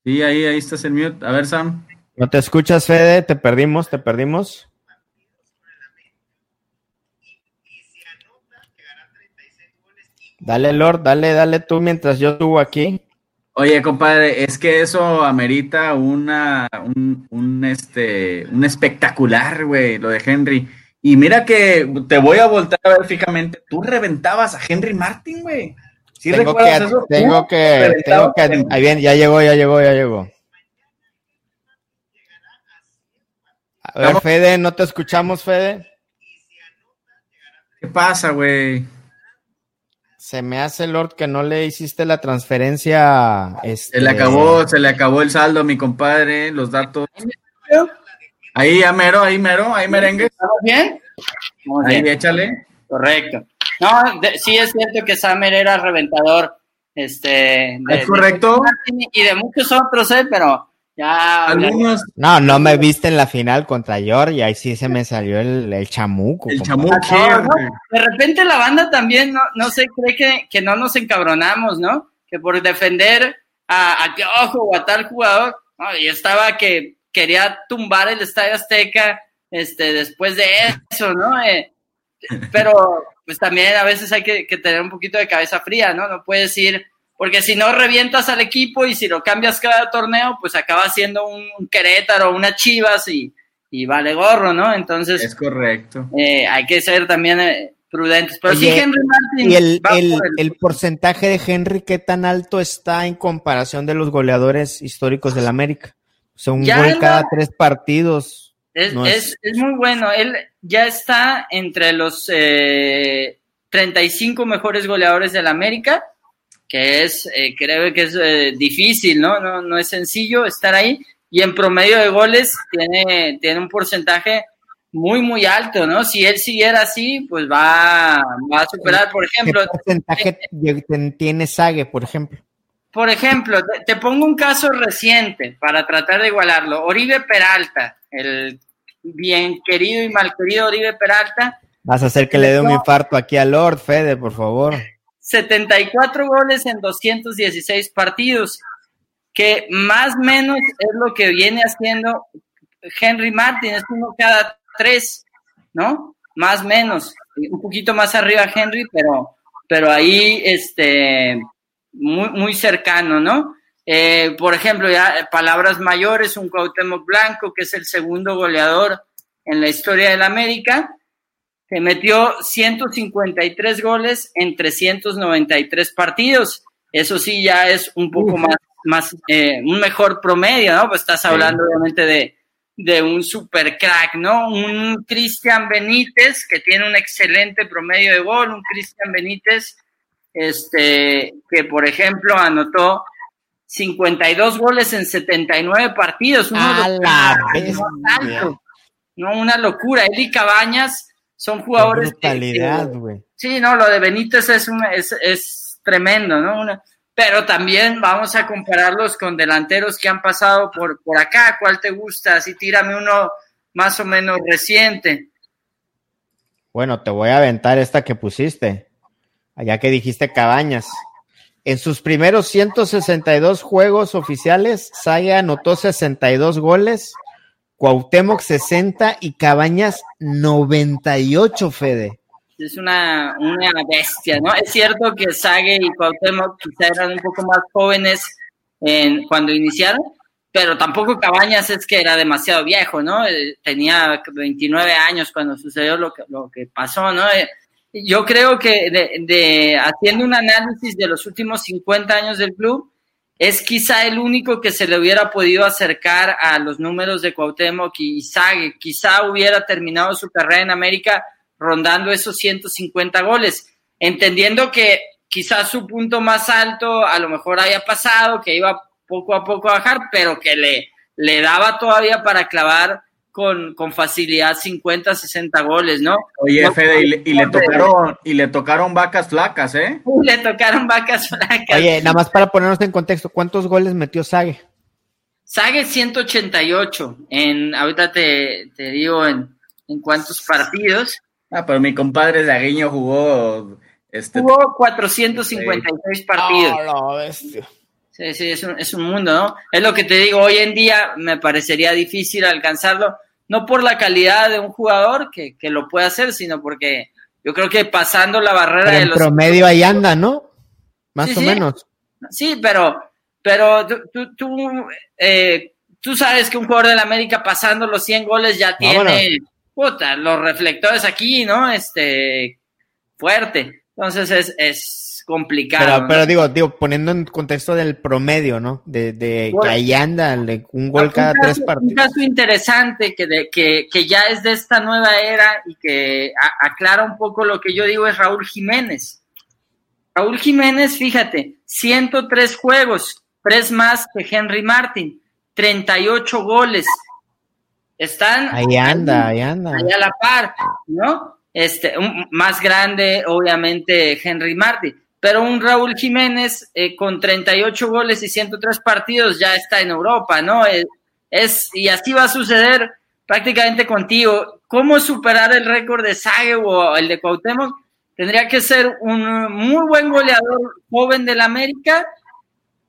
Sí, ahí, ahí estás en mute. A ver, Sam. ¿No te escuchas, Fede? Te perdimos, te perdimos. Dale, Lord, dale, dale tú mientras yo subo aquí. Oye, compadre, es que eso amerita una, un, un, este, un espectacular, güey, lo de Henry. Y mira que te voy a voltar a ver fijamente. Tú reventabas a Henry Martin, güey. ¿Sí tengo que, eso? tengo que, tengo que, ahí bien, ya llegó, ya llegó, ya llegó. A ver. Fede, ¿no te escuchamos, Fede? ¿Qué pasa, güey? Se me hace, Lord, que no le hiciste la transferencia. Este... Se le acabó, se le acabó el saldo a mi compadre, los datos. Ahí, ya mero, ahí mero, ahí merengue. ¿Estamos bien? Muy Ahí, bien, échale. correcto. No, de- sí es cierto que Samer era reventador. Este, de- ¿Es correcto? de- y de muchos otros, ¿eh? Pero ya. Algunos, No, no me viste en la final contra Georgia, ahí sí se me salió el, el chamuco. el chamuco. No, no, de repente la banda también no, no se cree que, que no nos encabronamos, ¿no? Que por defender a, a Piojo o a tal jugador, no, yo estaba que quería tumbar el Estadio Azteca este, después de eso, ¿no? Eh, pero pues también a veces hay que, que tener un poquito de cabeza fría, ¿no? No puedes ir, porque si no revientas al equipo y si lo cambias cada torneo, pues acaba siendo un Querétaro, una Chivas y, y vale gorro, ¿no? Entonces, Es correcto. eh, hay que ser también eh, prudentes. Pero Oye, sí, Henry Martin. ¿Y el, va el- por el porcentaje de Henry qué tan alto está en comparación de los goleadores históricos del América? O sea, un Ya gol cada tres partidos. Es, No es- es- es muy bueno. Él ya está entre los eh, 35 mejores goleadores de la América, que es, eh, creo que es eh, difícil, ¿no? ¿no? No es sencillo estar ahí. Y en promedio de goles tiene, tiene un porcentaje muy, muy alto, ¿no? Si él siguiera así, pues va, va a superar, por ¿Qué ejemplo, porcentaje de- tiene Sague, por ejemplo? Por ejemplo, te, te pongo un caso reciente para tratar de igualarlo. Oribe Peralta, el bien querido y mal querido Oribe Peralta, Vas a hacer que le dé un infarto aquí a Lord, Fede, por favor. 74 goles en 216 partidos, que más o menos es lo que viene haciendo Henry Martin, es uno cada tres, ¿no? Más o menos, un poquito más arriba Henry, pero, pero ahí, este, muy, muy cercano, ¿no? Eh, por ejemplo, ya palabras mayores, un Cuauhtémoc Blanco, que es el segundo goleador en la historia del América, que metió 153 goles en 393 partidos. Eso sí ya es un poco más, más eh, un mejor promedio, ¿no? Pues estás hablando obviamente de, de un super crack, ¿no? Un Cristian Benítez que tiene un excelente promedio de gol, un Cristian Benítez, este, que por ejemplo anotó 52 goles en 79 partidos. Uno de A la. No, una locura. Él y Cabañas son jugadores brutalidad, que- güey. Sí, no, lo de Benítez es, un, es, es tremendo, ¿no? Una- pero también vamos a compararlos con delanteros que han pasado por, por acá. ¿Cuál te gusta? Así tírame uno más o menos reciente. Bueno, te voy a aventar esta que pusiste, allá que dijiste Cabañas. En sus primeros 162 juegos oficiales, Sague anotó 62 goles, Cuauhtémoc 60 y Cabañas 98, Fede. Es una, una bestia, ¿no? Es cierto que Sague y Cuauhtémoc quizá eran un poco más jóvenes en, cuando iniciaron, pero tampoco Cabañas es que era demasiado viejo, ¿no? Eh, tenía 29 años cuando sucedió lo que, lo que pasó, ¿no? Yo creo que de, de- haciendo un análisis de los últimos 50 años del club, es quizá el único que se le hubiera podido acercar a los números de Cuauhtémoc y Sague. Quizá hubiera terminado su carrera en América rondando esos 150 goles, entendiendo que quizás su punto más alto a lo mejor haya pasado, que iba poco a poco a bajar, pero que le, le daba todavía para clavar con, con facilidad 50, 60 goles, ¿no? Oye, No, Fede, y le, y le no, tocaron, y le tocaron vacas flacas, ¿eh? Le tocaron vacas flacas. Oye, nada más para ponernos en contexto, ¿cuántos goles metió Sague? Sague 188, en, ahorita te, te digo en, en cuántos partidos. Ah, pero mi compadre Zaguiño jugó este Jugó 456 partidos. Oh, bestia. Sí, sí, es un, es un mundo, ¿no? Es lo que te digo, hoy en día me parecería difícil alcanzarlo, no por la calidad de un jugador que, que lo puede hacer, sino porque yo creo que pasando la barrera Pero de los... promedio ahí anda, ¿no? Más Sí, o sí. menos. Sí, pero, pero tú, tú, tú, eh, tú sabes que un jugador del América pasando los 100 goles ya tiene, puta, los reflectores aquí, ¿no? Este, fuerte. Entonces es, es complicado. Pero, ¿no? pero digo, digo, poniendo en contexto del promedio, ¿no? De, de que ahí anda, de un gol Un cada caso- tres Un partidos. caso interesante que, de, que, que ya es de esta nueva era y que a- aclara un poco lo que yo digo es Raúl Jiménez. Raúl Jiménez, fíjate, 103 juegos, tres más que Henry Martin, 38 goles. Están Ahí anda, ahí anda. ahí a la par, ¿no? Este, un- más grande, obviamente, Henry Martin, pero un Raúl Jiménez eh, con 38 goles y 103 partidos ya está en Europa, ¿no? Es, es- y así va a suceder prácticamente contigo. ¿Cómo superar el récord de Sague o el de Cuauhtémoc? Tendría que ser un muy buen goleador joven del América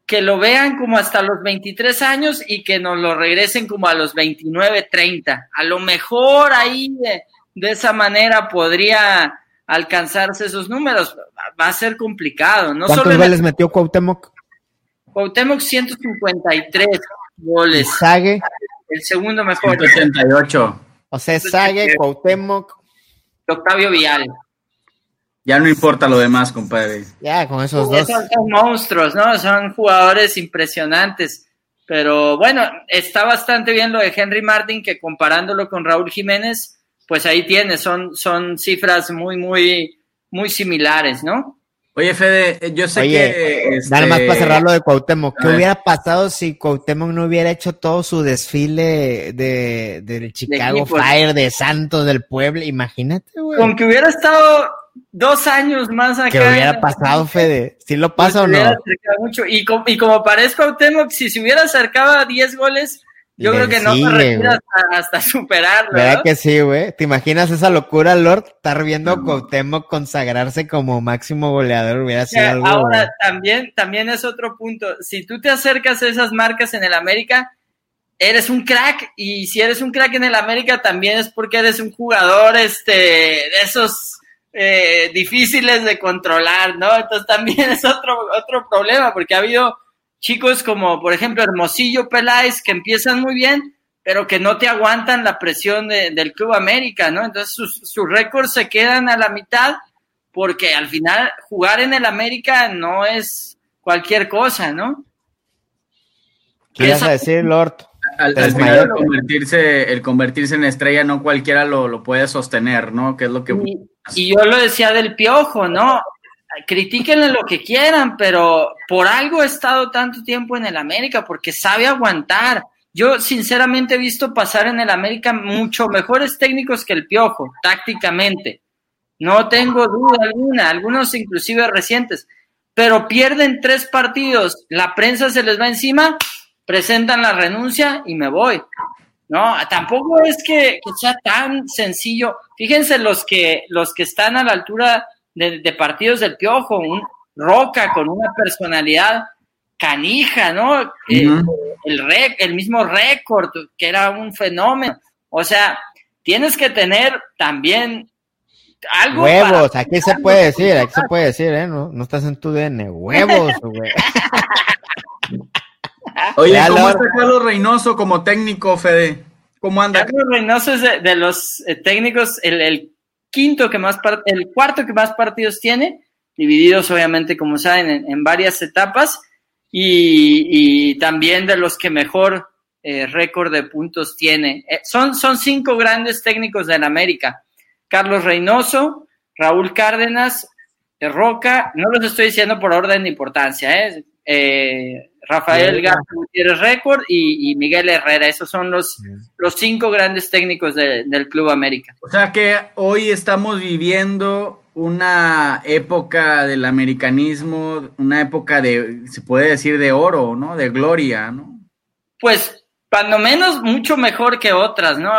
que lo vean como hasta los 23 años y que nos lo regresen como a los 29, 30. A lo mejor ahí de, de esa manera podría alcanzarse esos números. Va a ser complicado. No ¿Cuántos solo goles metió Cuauhtémoc? Cuauhtémoc 153 Y goles. Sague, el segundo mejor. 188. O sea, Sague, Cuauhtémoc. Octavio Vial. Ya no importa lo demás, compadre. Ya, con esos dos. Son, son monstruos, ¿no? Son jugadores impresionantes. Pero bueno, está bastante bien lo de Henry Martin, que comparándolo con Raúl Jiménez, pues ahí tiene, son, son cifras muy, muy, muy similares, ¿no? Oye, Fede, yo sé que. Este... Nada más para cerrar lo de Cuauhtémoc. ¿Qué hubiera pasado si Cuauhtémoc no hubiera hecho todo su desfile de, del Chicago Fire, de Santos, del pueblo? Imagínate, güey. Con que hubiera estado dos años más acá. ¿Qué hubiera pasado, Fede? ¿Sí lo pasa o no? Mucho. Y, como, y como parezco Cuauhtémoc, si se hubiera acercado a 10 goles, yo creo que no se retira hasta, hasta, superarlo. ¿Verdad que sí, güey? ¿Te imaginas esa locura, Lord? Estar viendo a Cuauhtémoc consagrarse como máximo goleador hubiera sido algo. Ahora, también, también es otro punto. Si tú te acercas a esas marcas en el América, eres un crack. Y si eres un crack en el América, también es porque eres un jugador este, de esos eh, difíciles de controlar, ¿no? Entonces también es otro, otro problema, porque ha habido chicos como, por ejemplo, Hermosillo Peláez, que empiezan muy bien, pero que no te aguantan la presión de, del Club América, ¿no? Entonces sus, sus récords se quedan a la mitad, porque al final jugar en el América no es cualquier cosa, ¿no? ¿Qué ibas a decir, Lord? Al, al final el convertirse, el convertirse en estrella no cualquiera lo, lo puede sostener, ¿no? Que es lo que... Y, y yo lo decía del piojo, ¿no? Critíquenle lo que quieran, pero por algo he estado tanto tiempo en el América, porque sabe aguantar. Yo sinceramente he visto pasar en el América mucho mejores técnicos que el Piojo, tácticamente. No tengo duda alguna, algunos inclusive recientes, pero pierden tres partidos, la prensa se les va encima, presentan la renuncia y me voy. No, tampoco es que, que sea tan sencillo. Fíjense los que, los que están a la altura de, de partidos del Piojo, un Roca con una personalidad canija, ¿no? Uh -huh. el, rec, el mismo récord, que era un fenómeno. O sea, tienes que tener también algo. Huevos, para... aquí se puede decir, aquí se puede decir, ¿eh? No, no estás en tu DN, huevos, güey. Oye, ¿cómo está Carlos Reynoso como técnico, Fede? ¿Cómo anda? Carlos Reynoso es de, de los eh, técnicos, el, el, quinto que más, el cuarto que más partidos tiene, divididos obviamente, como saben, en, en varias etapas, y, también de los que mejor eh, récord de puntos tiene. Eh, son, son cinco grandes técnicos de la América. Carlos Reynoso, Raúl Cárdenas, Roca, no los estoy diciendo por orden de importancia, ¿eh? eh Rafael García Gutiérrez Récord y, y, Miguel Herrera. Esos son los, los cinco grandes técnicos de, del Club América. O sea que hoy estamos viviendo una época del americanismo, una época de, se puede decir, de oro, ¿no? De gloria, ¿no? Pues, cuando menos, mucho mejor que otras, ¿no?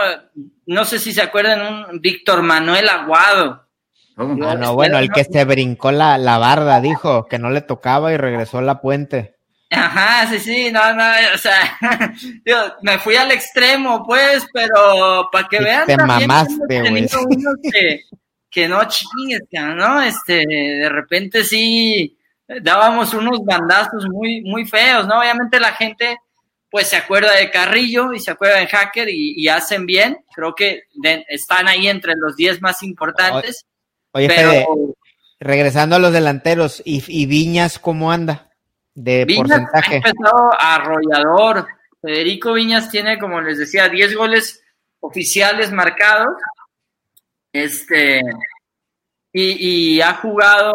No sé si se acuerdan un Víctor Manuel Aguado. Oh, ah, no, bueno, el que se brincó la, la barda, dijo que no le tocaba y regresó a la puente. Ajá, sí, sí, no, no, o sea, yo me fui al extremo, pues, pero para que vean. Te mamaste, güey. Que, que no chingues, ¿no? Este, de repente sí dábamos unos bandazos muy, muy feos, ¿no? Obviamente la gente, pues, se acuerda de Carrillo y se acuerda de Hacker y, y hacen bien. Creo que de, están ahí entre los 10 más importantes. Oye, pero... Fede, regresando a los delanteros, ¿y, y Viñas cómo anda? De Viñas porcentaje. Ha empezado arrollador. Federico Viñas tiene, como les decía, 10 goles oficiales marcados. Este, y, y ha jugado,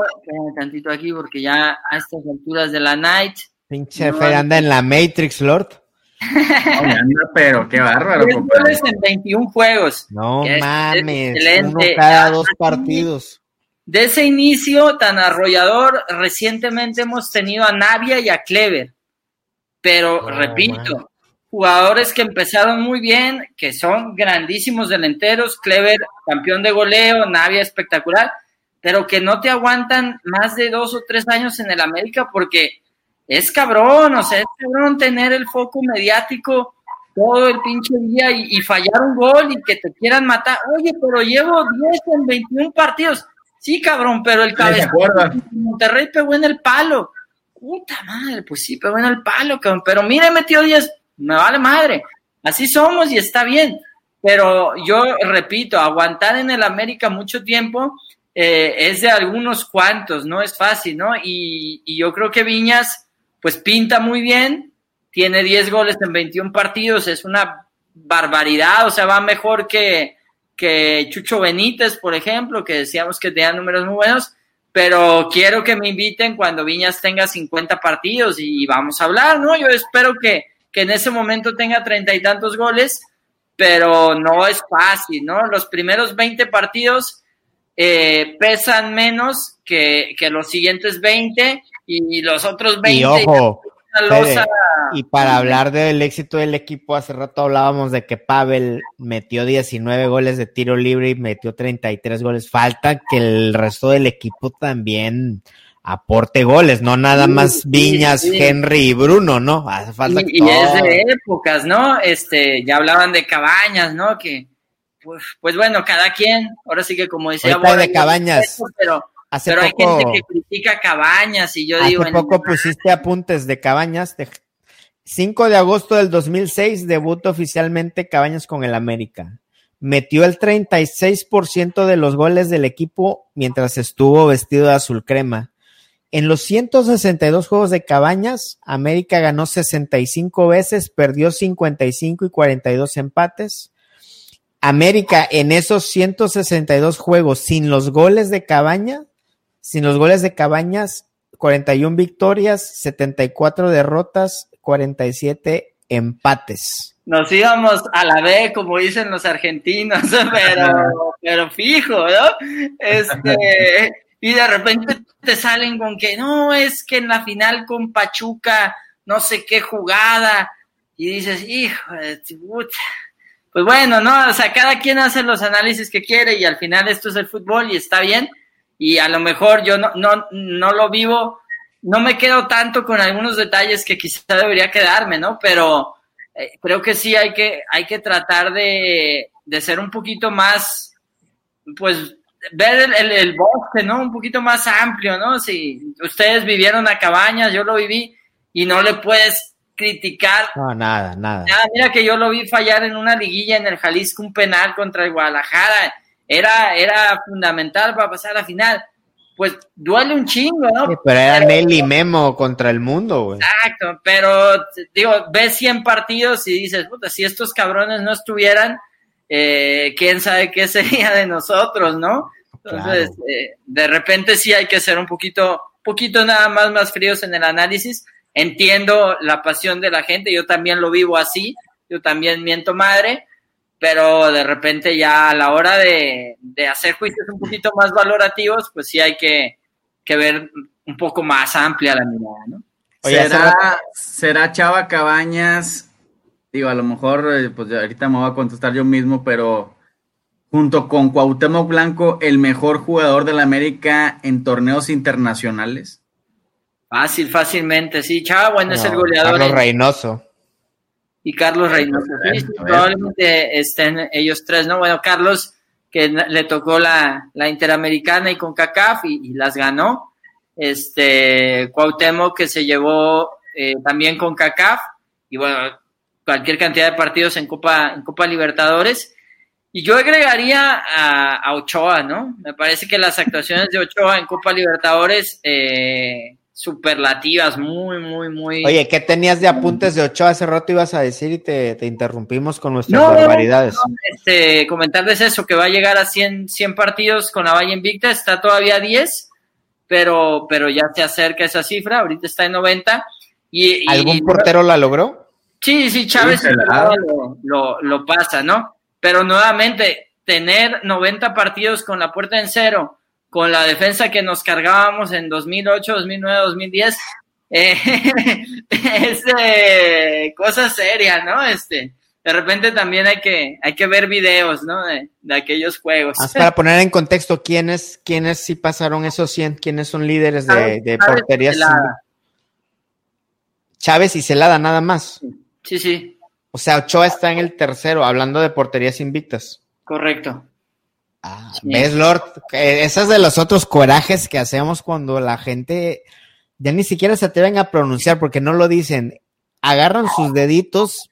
tantito aquí porque ya a estas alturas de la night. Pinche no, Fer anda en la Matrix, Lord. anda, pero qué bárbaro. 10 goles en 21 juegos. No mames, uno cada dos partidos de ese inicio tan arrollador, recientemente hemos tenido a Navia y a Clever. Pero, oh, repito, man. jugadores que empezaron muy bien, que son grandísimos delanteros, Clever campeón de goleo, Navia espectacular, pero que no te aguantan más de dos o tres años en el América porque es cabrón, o sea, es cabrón tener el foco mediático todo el pinche día y, y fallar un gol y que te quieran matar. Oye, pero llevo 10 en 21 partidos Sí, cabrón, pero el cabeza Monterrey pegó en el palo. Puta madre, pues sí, pegó en el palo, cabrón. Pero mire, metió 10, me vale madre. así somos y está bien. Pero yo repito, aguantar en el América mucho tiempo eh, es de algunos cuantos, no es fácil, ¿no? Y, y, yo creo que Viñas, pues pinta muy bien, tiene 10 goles en 21 partidos, es una barbaridad, o sea, va mejor que, que Chucho Benítez, por ejemplo, que decíamos que tenía números muy buenos, pero quiero que me inviten cuando Viñas tenga 50 partidos y vamos a hablar, ¿no? Yo espero que, que en ese momento tenga treinta y tantos goles, pero no es fácil, ¿no? Los primeros 20 partidos eh, pesan menos que, que, los siguientes 20 y los otros 20. Y ojo, y para hablar del éxito del equipo, hace rato hablábamos de que Pavel metió 19 goles de tiro libre y metió 33 goles. Falta que el resto del equipo también aporte goles, no nada más Viñas, Henry y Bruno, ¿no? Hace falta y, y es de épocas, ¿no? Este, ya hablaban de Cabañas, ¿no? Que, pues, pues bueno, cada quien, ahora sí que como decía... de Cabañas. pero, hace pero hay gente que critica Cabañas y yo hace digo... Hace poco pusiste apuntes de Cabañas, de 5 de agosto del 2006 debutó oficialmente Cabañas con el América. Metió el 36% de los goles del equipo mientras estuvo vestido de azul crema. En los 162 juegos de Cabañas, América ganó 65 veces, perdió 55 y 42 empates. América en esos 162 juegos sin los goles de Cabañas, sin los goles de Cabañas, 41 victorias, 74 derrotas, 47 empates. Nos íbamos a la B, como dicen los argentinos, pero, pero fijo, ¿no? Este, y de repente te salen con que no, es que en la final con Pachuca, no sé qué jugada, y dices, hijo de puta. Pues bueno, no, o sea, cada quien hace los análisis que quiere y al final esto es el fútbol y está bien. Y a lo mejor yo no, no, no lo vivo, no me quedo tanto con algunos detalles que quizá debería quedarme, ¿no? Pero eh, creo que sí hay que, hay que tratar de, de ser un poquito más, pues, ver el, el, bosque, ¿no? Un poquito más amplio, ¿no? Si ustedes vivieron a cabañas, yo lo viví y no le puedes criticar. No, nada, nada. nada. Mira que yo lo vi fallar en una liguilla en el Jalisco, un penal contra el Guadalajara. Era, era fundamental para pasar a la final. Pues duele un chingo, ¿no? Sí, pero era Nelly Memo contra el mundo, güey. Exacto, pero digo, ves 100 partidos y dices, puta, si estos cabrones no estuvieran, eh, quién sabe qué sería de nosotros, ¿no? Entonces, claro. eh, de repente sí hay que ser un poquito, poquito nada más más fríos en el análisis. Entiendo la pasión de la gente, yo también lo vivo así, yo también miento madre, pero de repente ya a la hora de, de hacer juicios un poquito más valorativos, pues sí hay que, que ver un poco más amplia la mirada, ¿no? Oye, ¿Será, ¿Será Chava Cabañas digo, a lo mejor, eh, pues ahorita me voy a contestar yo mismo, pero junto con Cuauhtémoc Blanco, el mejor jugador de la América en torneos internacionales. Fácil, fácilmente, sí, Chava, bueno, no, es el goleador. Carlos Reynoso. Y Carlos Reynoso, sí, sí, probablemente estén ellos tres, ¿no? Bueno, Carlos, que le tocó la, la Interamericana y con CACAF y, y, las ganó. Este, Cuauhtémoc, que se llevó eh, también con CACAF, y bueno, cualquier cantidad de partidos en Copa, en Copa Libertadores. Y yo agregaría a, a, Ochoa, ¿no? Me parece que las actuaciones de Ochoa en Copa Libertadores, eh, superlativas, muy, muy, muy. Oye, ¿qué tenías de apuntes de Ochoa? Hace rato ibas a decir y te, te interrumpimos con nuestras no, barbaridades. No, este, comentarles eso, que va a llegar a 100, 100 partidos con la Valle Invicta, está todavía a 10, pero, pero ya se acerca esa cifra, ahorita está en 90. Y, ¿Algún y, portero la logró? Sí, sí, Chávez lo, lo, pasa, ¿no? Pero nuevamente, tener 90 partidos con la puerta en cero, con la defensa que nos cargábamos en 2008, 2009, 2010, eh, es eh, cosa seria, ¿no? Este, de repente también hay que, hay que ver videos, ¿no? De, de aquellos juegos. Para poner en contexto, ¿quiénes, quiénes sí pasaron esos 100? ¿Quiénes son líderes de, de porterías? Chávez y Celada, nada más. Sí, sí. O sea, Ochoa está en el tercero, hablando de porterías invictas. Correcto. Ah, sí. ¿Ves, Lord? Esos de los otros corajes que hacemos cuando la gente ya ni siquiera se atreven a pronunciar porque no lo dicen. Agarran sus deditos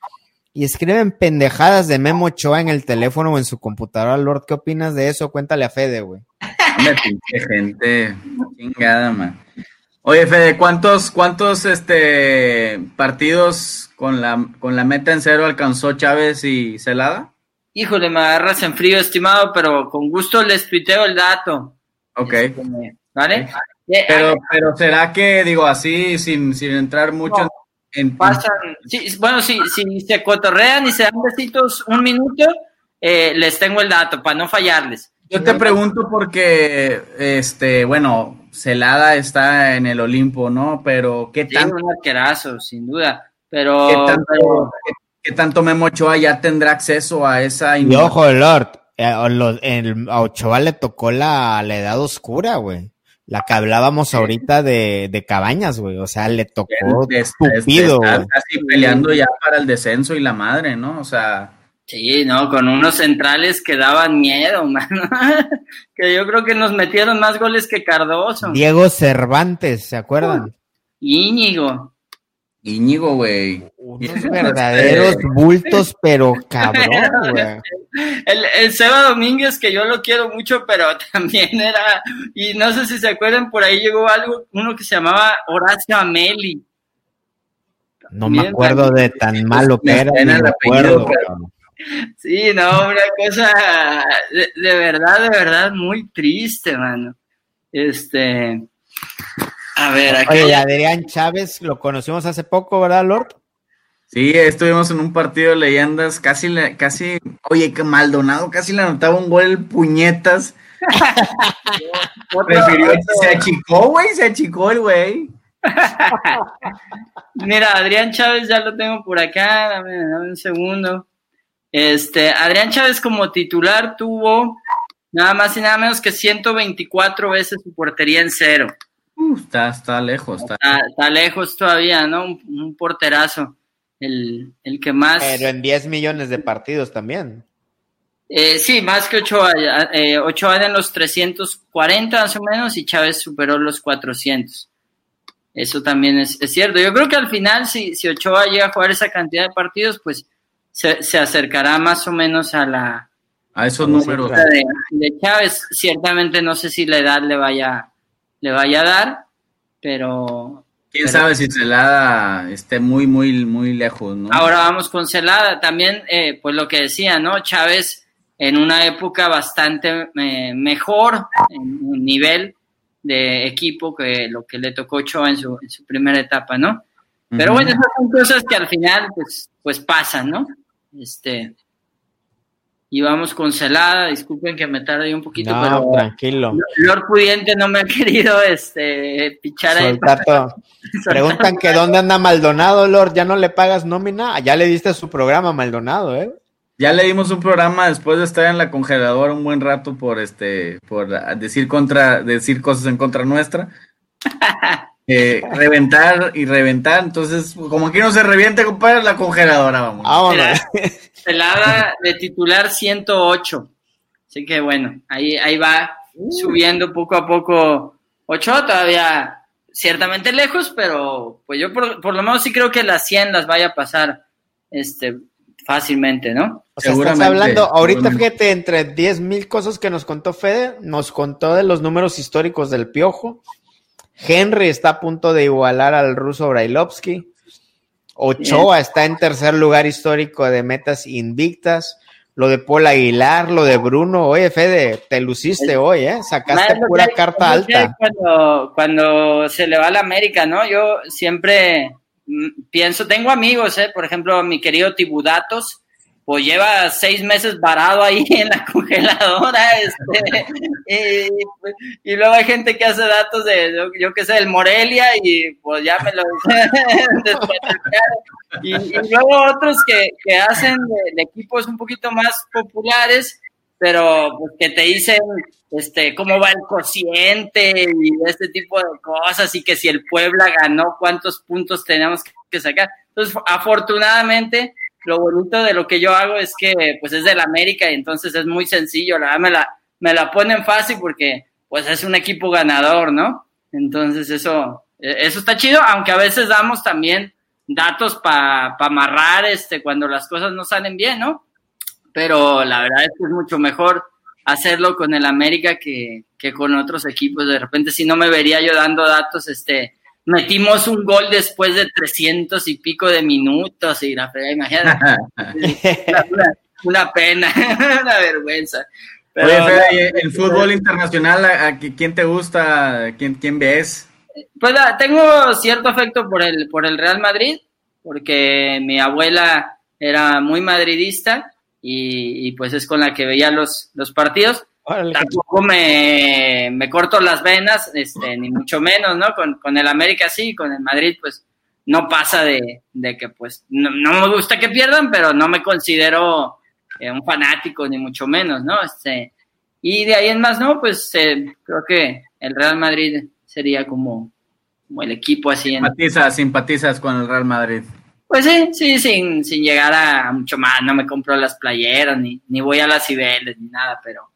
y escriben pendejadas de Memo Ochoa en el teléfono o en su computadora. Lord, ¿qué opinas de eso? Cuéntale a Fede, güey. Pinche gente, chingada, man. Oye, Fede, ¿cuántos, cuántos este, partidos con la, con la meta en cero alcanzó Chávez y Celada? Híjole, me agarras en frío, estimado, pero con gusto les tuiteo el dato. Ok. Este, ¿Vale? Pero, pero será que, digo, así, sin, sin entrar mucho No. en... Pasan, sí, bueno, si, si se cotorrean y se dan besitos un minuto, eh, les tengo el dato para no fallarles. Yo te pregunto porque, este, bueno, Celada está en el Olimpo, ¿no? Pero ¿qué Sí, tanto, un arquerazo, sin duda. Pero, qué tanto, pero- qué- tanto Memo Ochoa ya tendrá acceso a esa Y ojo, Lord, eh, a Ochoa le tocó la, la edad oscura, güey. La que hablábamos ahorita de, de Cabañas, güey. O sea, le tocó de- de- de tupido, estar güey. casi peleando ya para el descenso y la madre, ¿no? O sea, Sí, no, con unos centrales que daban miedo, mano. que yo creo que nos metieron más goles que Cardoso. Diego Cervantes, ¿se acuerdan? Íñigo. Íñigo, güey. Unos verdaderos bultos, pero cabrón, güey. El, el Seba Domínguez, que yo lo quiero mucho, pero también era, y no sé si se acuerdan, por ahí llegó algo, uno que se llamaba Horacio Ameli. No me acuerdo de tan malo que era. ni me acuerdo, pero-. Sí, no, una cosa de, de verdad, de verdad, muy triste, mano. Este, a ver, aquí. Oye, Adrián Chávez lo conocimos hace poco, ¿verdad, Lord? Sí, estuvimos en un partido de leyendas, casi, le- casi, oye, que Maldonado casi le anotaba un gol puñetas. Prefirió, se achicó, güey, se achicó el güey. Mira, Adrián Chávez ya lo tengo por acá, dame, dame un segundo. Este, Adrián Chávez como titular tuvo nada más y nada menos que 124 veces su portería en cero. Uh, está, está lejos, está. Está, está lejos todavía, ¿no? Un, un porterazo. El, el que más. Pero en 10 millones de partidos también. Eh, sí, más que Ochoa. ya, Eh, Ochoa era en los 340 más o menos y Chávez superó los 400. Eso también es, es cierto. Yo creo que al final, si, si Ochoa llega a jugar esa cantidad de partidos, pues se, se acercará más o menos a la A esos números. de, de Chávez. Ciertamente no sé si la edad le vaya, le vaya a dar, pero Quién Pero- sabe si Celada esté muy, muy, muy lejos, ¿no? Ahora vamos con Celada. También, eh, pues lo que decía, ¿no? Chávez en una época bastante eh, mejor en un nivel de equipo que lo que le tocó Ochoa en su, en su primera etapa, ¿no? Pero bueno, esas son cosas que al final, pues, pues pasan, ¿no? Este. Y vamos con Celada. Disculpen que me tarde un poquito, No, pero tranquilo. Lord Pudiente no me ha querido este, pichar ahí. Soltar todo. Preguntan que dónde anda Maldonado, Lord. Ya no le pagas nómina. Ya le diste su programa Maldonado, ¿eh? Ya le dimos un programa después de estar en la congeladora un buen rato por este, por ah, decir contra, decir cosas en contra nuestra. Eh, reventar y reventar, entonces, como aquí no se reviente, compadre, la congeladora, vamos. Vámonos. Celada de titular 108. Así que bueno, ahí, ahí va subiendo poco a poco. Ochoa todavía ciertamente lejos, pero pues yo por, por lo menos sí creo que las 100 las vaya a pasar este, fácilmente, ¿no? O sea, estás hablando, ahorita fíjate, entre 10 mil cosas que nos contó Fede, nos contó de los números históricos del Piojo. Henry está a punto de igualar al ruso Brailovsky. Ochoa está en tercer lugar histórico de metas invictas. Lo de Paul Aguilar, lo de Bruno. Oye, Fede, te luciste hoy, ¿eh? Sacaste pura que carta alta. Cuando, cuando se le va a la América, ¿no? Yo siempre mm, pienso, tengo amigos, ¿eh? Por ejemplo, mi querido Tibudatos, pues lleva seis meses varado ahí en la congeladora, este, y, y luego hay gente que hace datos de, yo, yo qué sé, el Morelia, y pues ya me lo y, y luego otros que, que hacen de, de equipos un poquito más populares, pero pues, que te dicen este cómo va el cociente y este tipo de cosas y que si el Puebla ganó cuántos puntos tenemos que sacar. Entonces, afortunadamente, lo bonito de lo que yo hago es que pues es del América y entonces es muy sencillo, la me la, me la ponen fácil porque pues es un equipo ganador, ¿no? Entonces eso, eh, eso está chido, aunque a veces damos también datos para amarrar este, cuando las cosas no salen bien, ¿no? Pero la verdad es que es mucho mejor hacerlo con el América que, que con otros equipos. De repente, si no me vería yo dando datos, este, metimos un gol después de 300 y pico de minutos y la imagínate, una, una, pena, una vergüenza. Pero, Oye, el fútbol internacional, ¿a, quién te gusta? ¿Quién, quién ves? Pues ah, tengo cierto afecto por el, por el Real Madrid, porque mi abuela era muy madridista y, y pues es con la que veía los, los partidos. Tampoco me, me, corto las venas, este, ni mucho menos, ¿no? Con, con, el América sí, con el Madrid, pues no pasa de, de que, pues, no, no, me gusta que pierdan, pero no me considero eh, un fanático, ni mucho menos, ¿no? Este, y de ahí en más, ¿no? Pues eh, creo que el Real Madrid sería como, como el equipo así. Simpatizas, simpatizas con el Real Madrid. Pues sí, sí, sin, sin llegar a mucho más, no me compro las playeras, ni, ni voy a las Cibeles, ni nada, pero,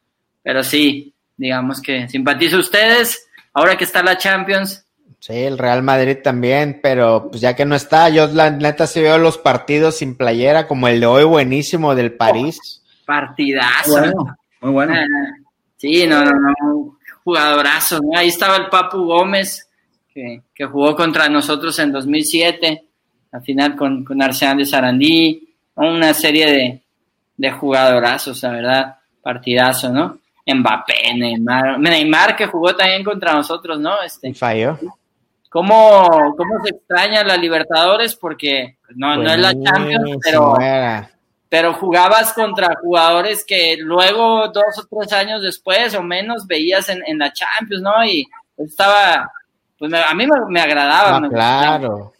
pero sí, digamos que simpatizo a ustedes, ahora que está la Champions, Sí, el Real Madrid también, pero pues ya que no está, yo la neta sí veo los partidos sin playera, como el de hoy buenísimo del París. partidazo. muy bueno. Ah, sí, no, no, no, jugadorazo. Ahí estaba el Papu Gómez, que, que, jugó contra nosotros en 2007, al final con, con Arsenal de Sarandí, una serie de, de jugadorazos, la verdad, partidazo, ¿no? Mbappé, Neymar, Neymar que jugó también contra nosotros, ¿no? Este, falló cómo, cómo se extraña la Libertadores, porque no, no es la Champions, pero, pero jugabas contra jugadores que luego, dos o tres años después o menos, veías en, en la Champions, ¿no? Y estaba, pues a mí me, agradaba. Ah, claro.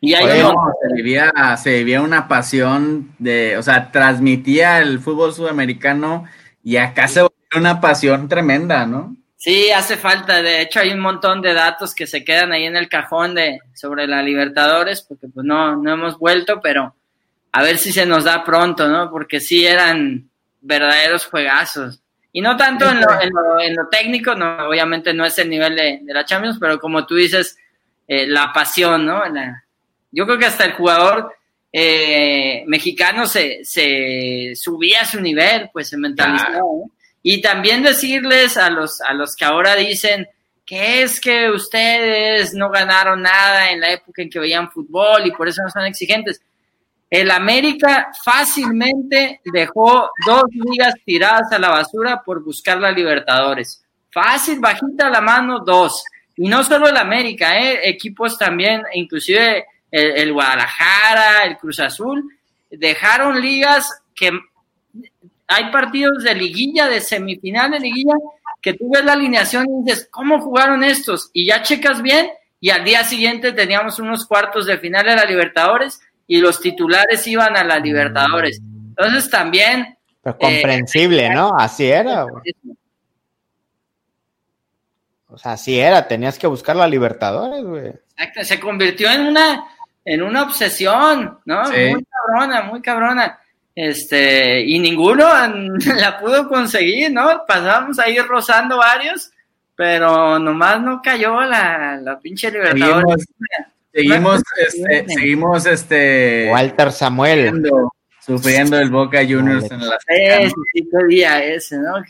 Y ahí se, vivía, se vivía una pasión de, o sea, transmitía el fútbol sudamericano y acá se una pasión tremenda, ¿no? Sí, hace falta. De hecho, hay un montón de datos que se quedan ahí en el cajón de sobre la Libertadores, porque pues no, no hemos vuelto, pero a ver si se nos da pronto, ¿no? Porque sí eran verdaderos juegazos. Y no tanto en lo, en lo, técnico, no, obviamente no es el nivel de, de la Champions, pero como tú dices, eh, la pasión, ¿no? yo creo que hasta el jugador eh, mexicano se, se subía a su nivel, pues se mentalizó. Y también decirles a los, a los que ahora dicen que es que ustedes no ganaron nada en la época en que veían fútbol y por eso no son exigentes. El América fácilmente dejó dos ligas tiradas a la basura por buscar la Libertadores. Fácil, bajita la mano, dos. Y no solo el América, ¿eh? equipos también, inclusive el, el Guadalajara, el Cruz Azul, dejaron ligas que hay partidos de liguilla, de semifinal de liguilla, que tú ves la alineación y dices, ¿cómo jugaron estos? Y ya checas bien y al día siguiente teníamos unos cuartos de final de la Libertadores y los titulares iban a la Libertadores. Entonces también... Pues comprensible, ¿no? Así era. O sea, así era, tenías que buscar la Libertadores, güey. Exacto, se convirtió en una, en una obsesión, ¿no? Muy cabrona, muy cabrona. Este, y ninguno la pudo conseguir, ¿no? Pasamos ahí rozando varios, pero nomás no cayó la, la pinche Libertadores. Seguimos, este, seguimos este Walter Samuel sufriendo, el Boca Juniors en la ese día ese, ¿no?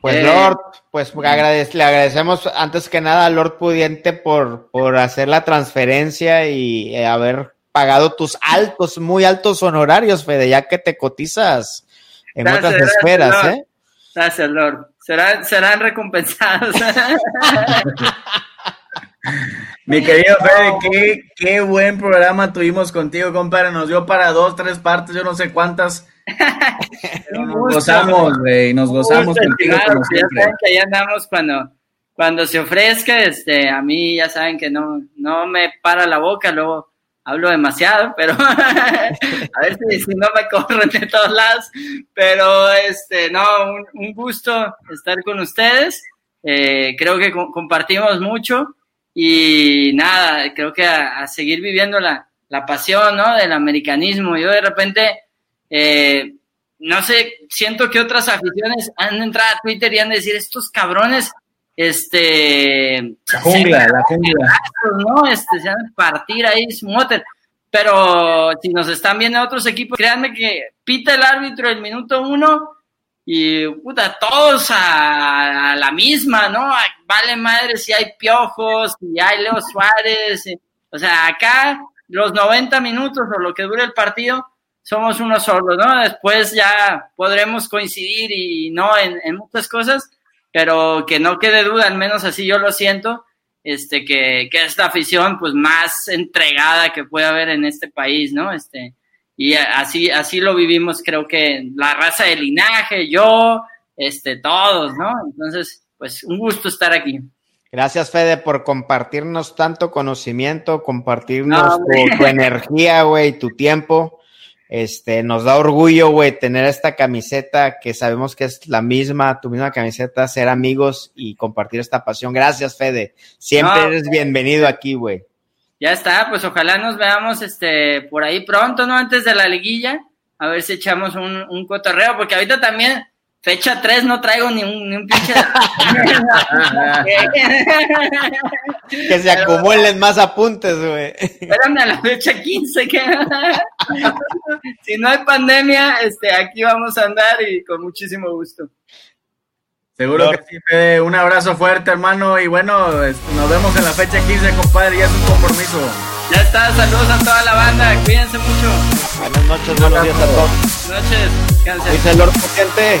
Pues eh, Lord, pues le agradecemos antes que nada a Lord Pudiente por, por hacer la transferencia y eh, haber pagado tus altos, muy altos honorarios, Fede, ya que te cotizas en otras esferas, ¿eh? Gracias, Lord. Serán, serán recompensados. Mi querido Fede, qué, qué, buen programa tuvimos contigo, compadre. Nos dio para dos, tres partes, yo no sé cuántas. nos gozamos, güey, nos gozamos contigo. Claro, ya saben que ahí andamos cuando, cuando se ofrezca, este, a mí ya saben que no, no me para la boca, luego hablo demasiado, pero a ver si, no me corren de todos lados. Pero este, no, un, gusto estar con ustedes. Eh, creo que compartimos mucho y nada, creo que a, seguir viviendo la, la, pasión ¿no? del americanismo. Yo de repente, eh, no sé, siento que otras aficiones han entrado a Twitter y han de decir, estos cabrones este... La jungla, la jungla. ¿no? Este, se van a partir ahí su motor. Pero si nos están viendo otros equipos, créanme que pita el árbitro el minuto uno y puta, todos a, la misma, ¿no? Vale madre si hay piojos, si hay Leo Suárez. O sea, acá los 90 minutos o lo que dure el partido, somos uno solo, ¿no? Después ya podremos coincidir y no en, en muchas cosas, pero que no quede duda, al menos así yo lo siento, este, que, que es la afición pues más entregada que puede haber en este país, ¿no? Este, y así, así lo vivimos, creo que la raza de linaje, yo, este, todos, ¿no? Entonces, pues un gusto estar aquí. Gracias, Fede, por compartirnos tanto conocimiento, compartirnos tu, energía, güey, tu tiempo. Este, nos da orgullo, güey, tener esta camiseta que sabemos que es la misma, tu misma camiseta, ser amigos y compartir esta pasión. Gracias, Fede. Siempre eres bienvenido aquí, güey. Ya está, pues ojalá nos veamos este por ahí pronto, ¿no? Antes de la liguilla, a ver si echamos un, un cotorreo, porque ahorita también Fecha 3 no traigo ni un, ni un pinche. que se acumulen más apuntes, güey. Espérame a la fecha 15. Que... si no hay pandemia, este, aquí vamos a andar y con muchísimo gusto. Seguro que sí, Fede. Un abrazo fuerte, hermano. Y bueno, este, nos vemos en la fecha 15, compadre. Ya es un compromiso. Ya está. Saludos a toda la banda. Cuídense mucho. Buenas noches, buenos días a todos. Buenas noches. Dice el gente.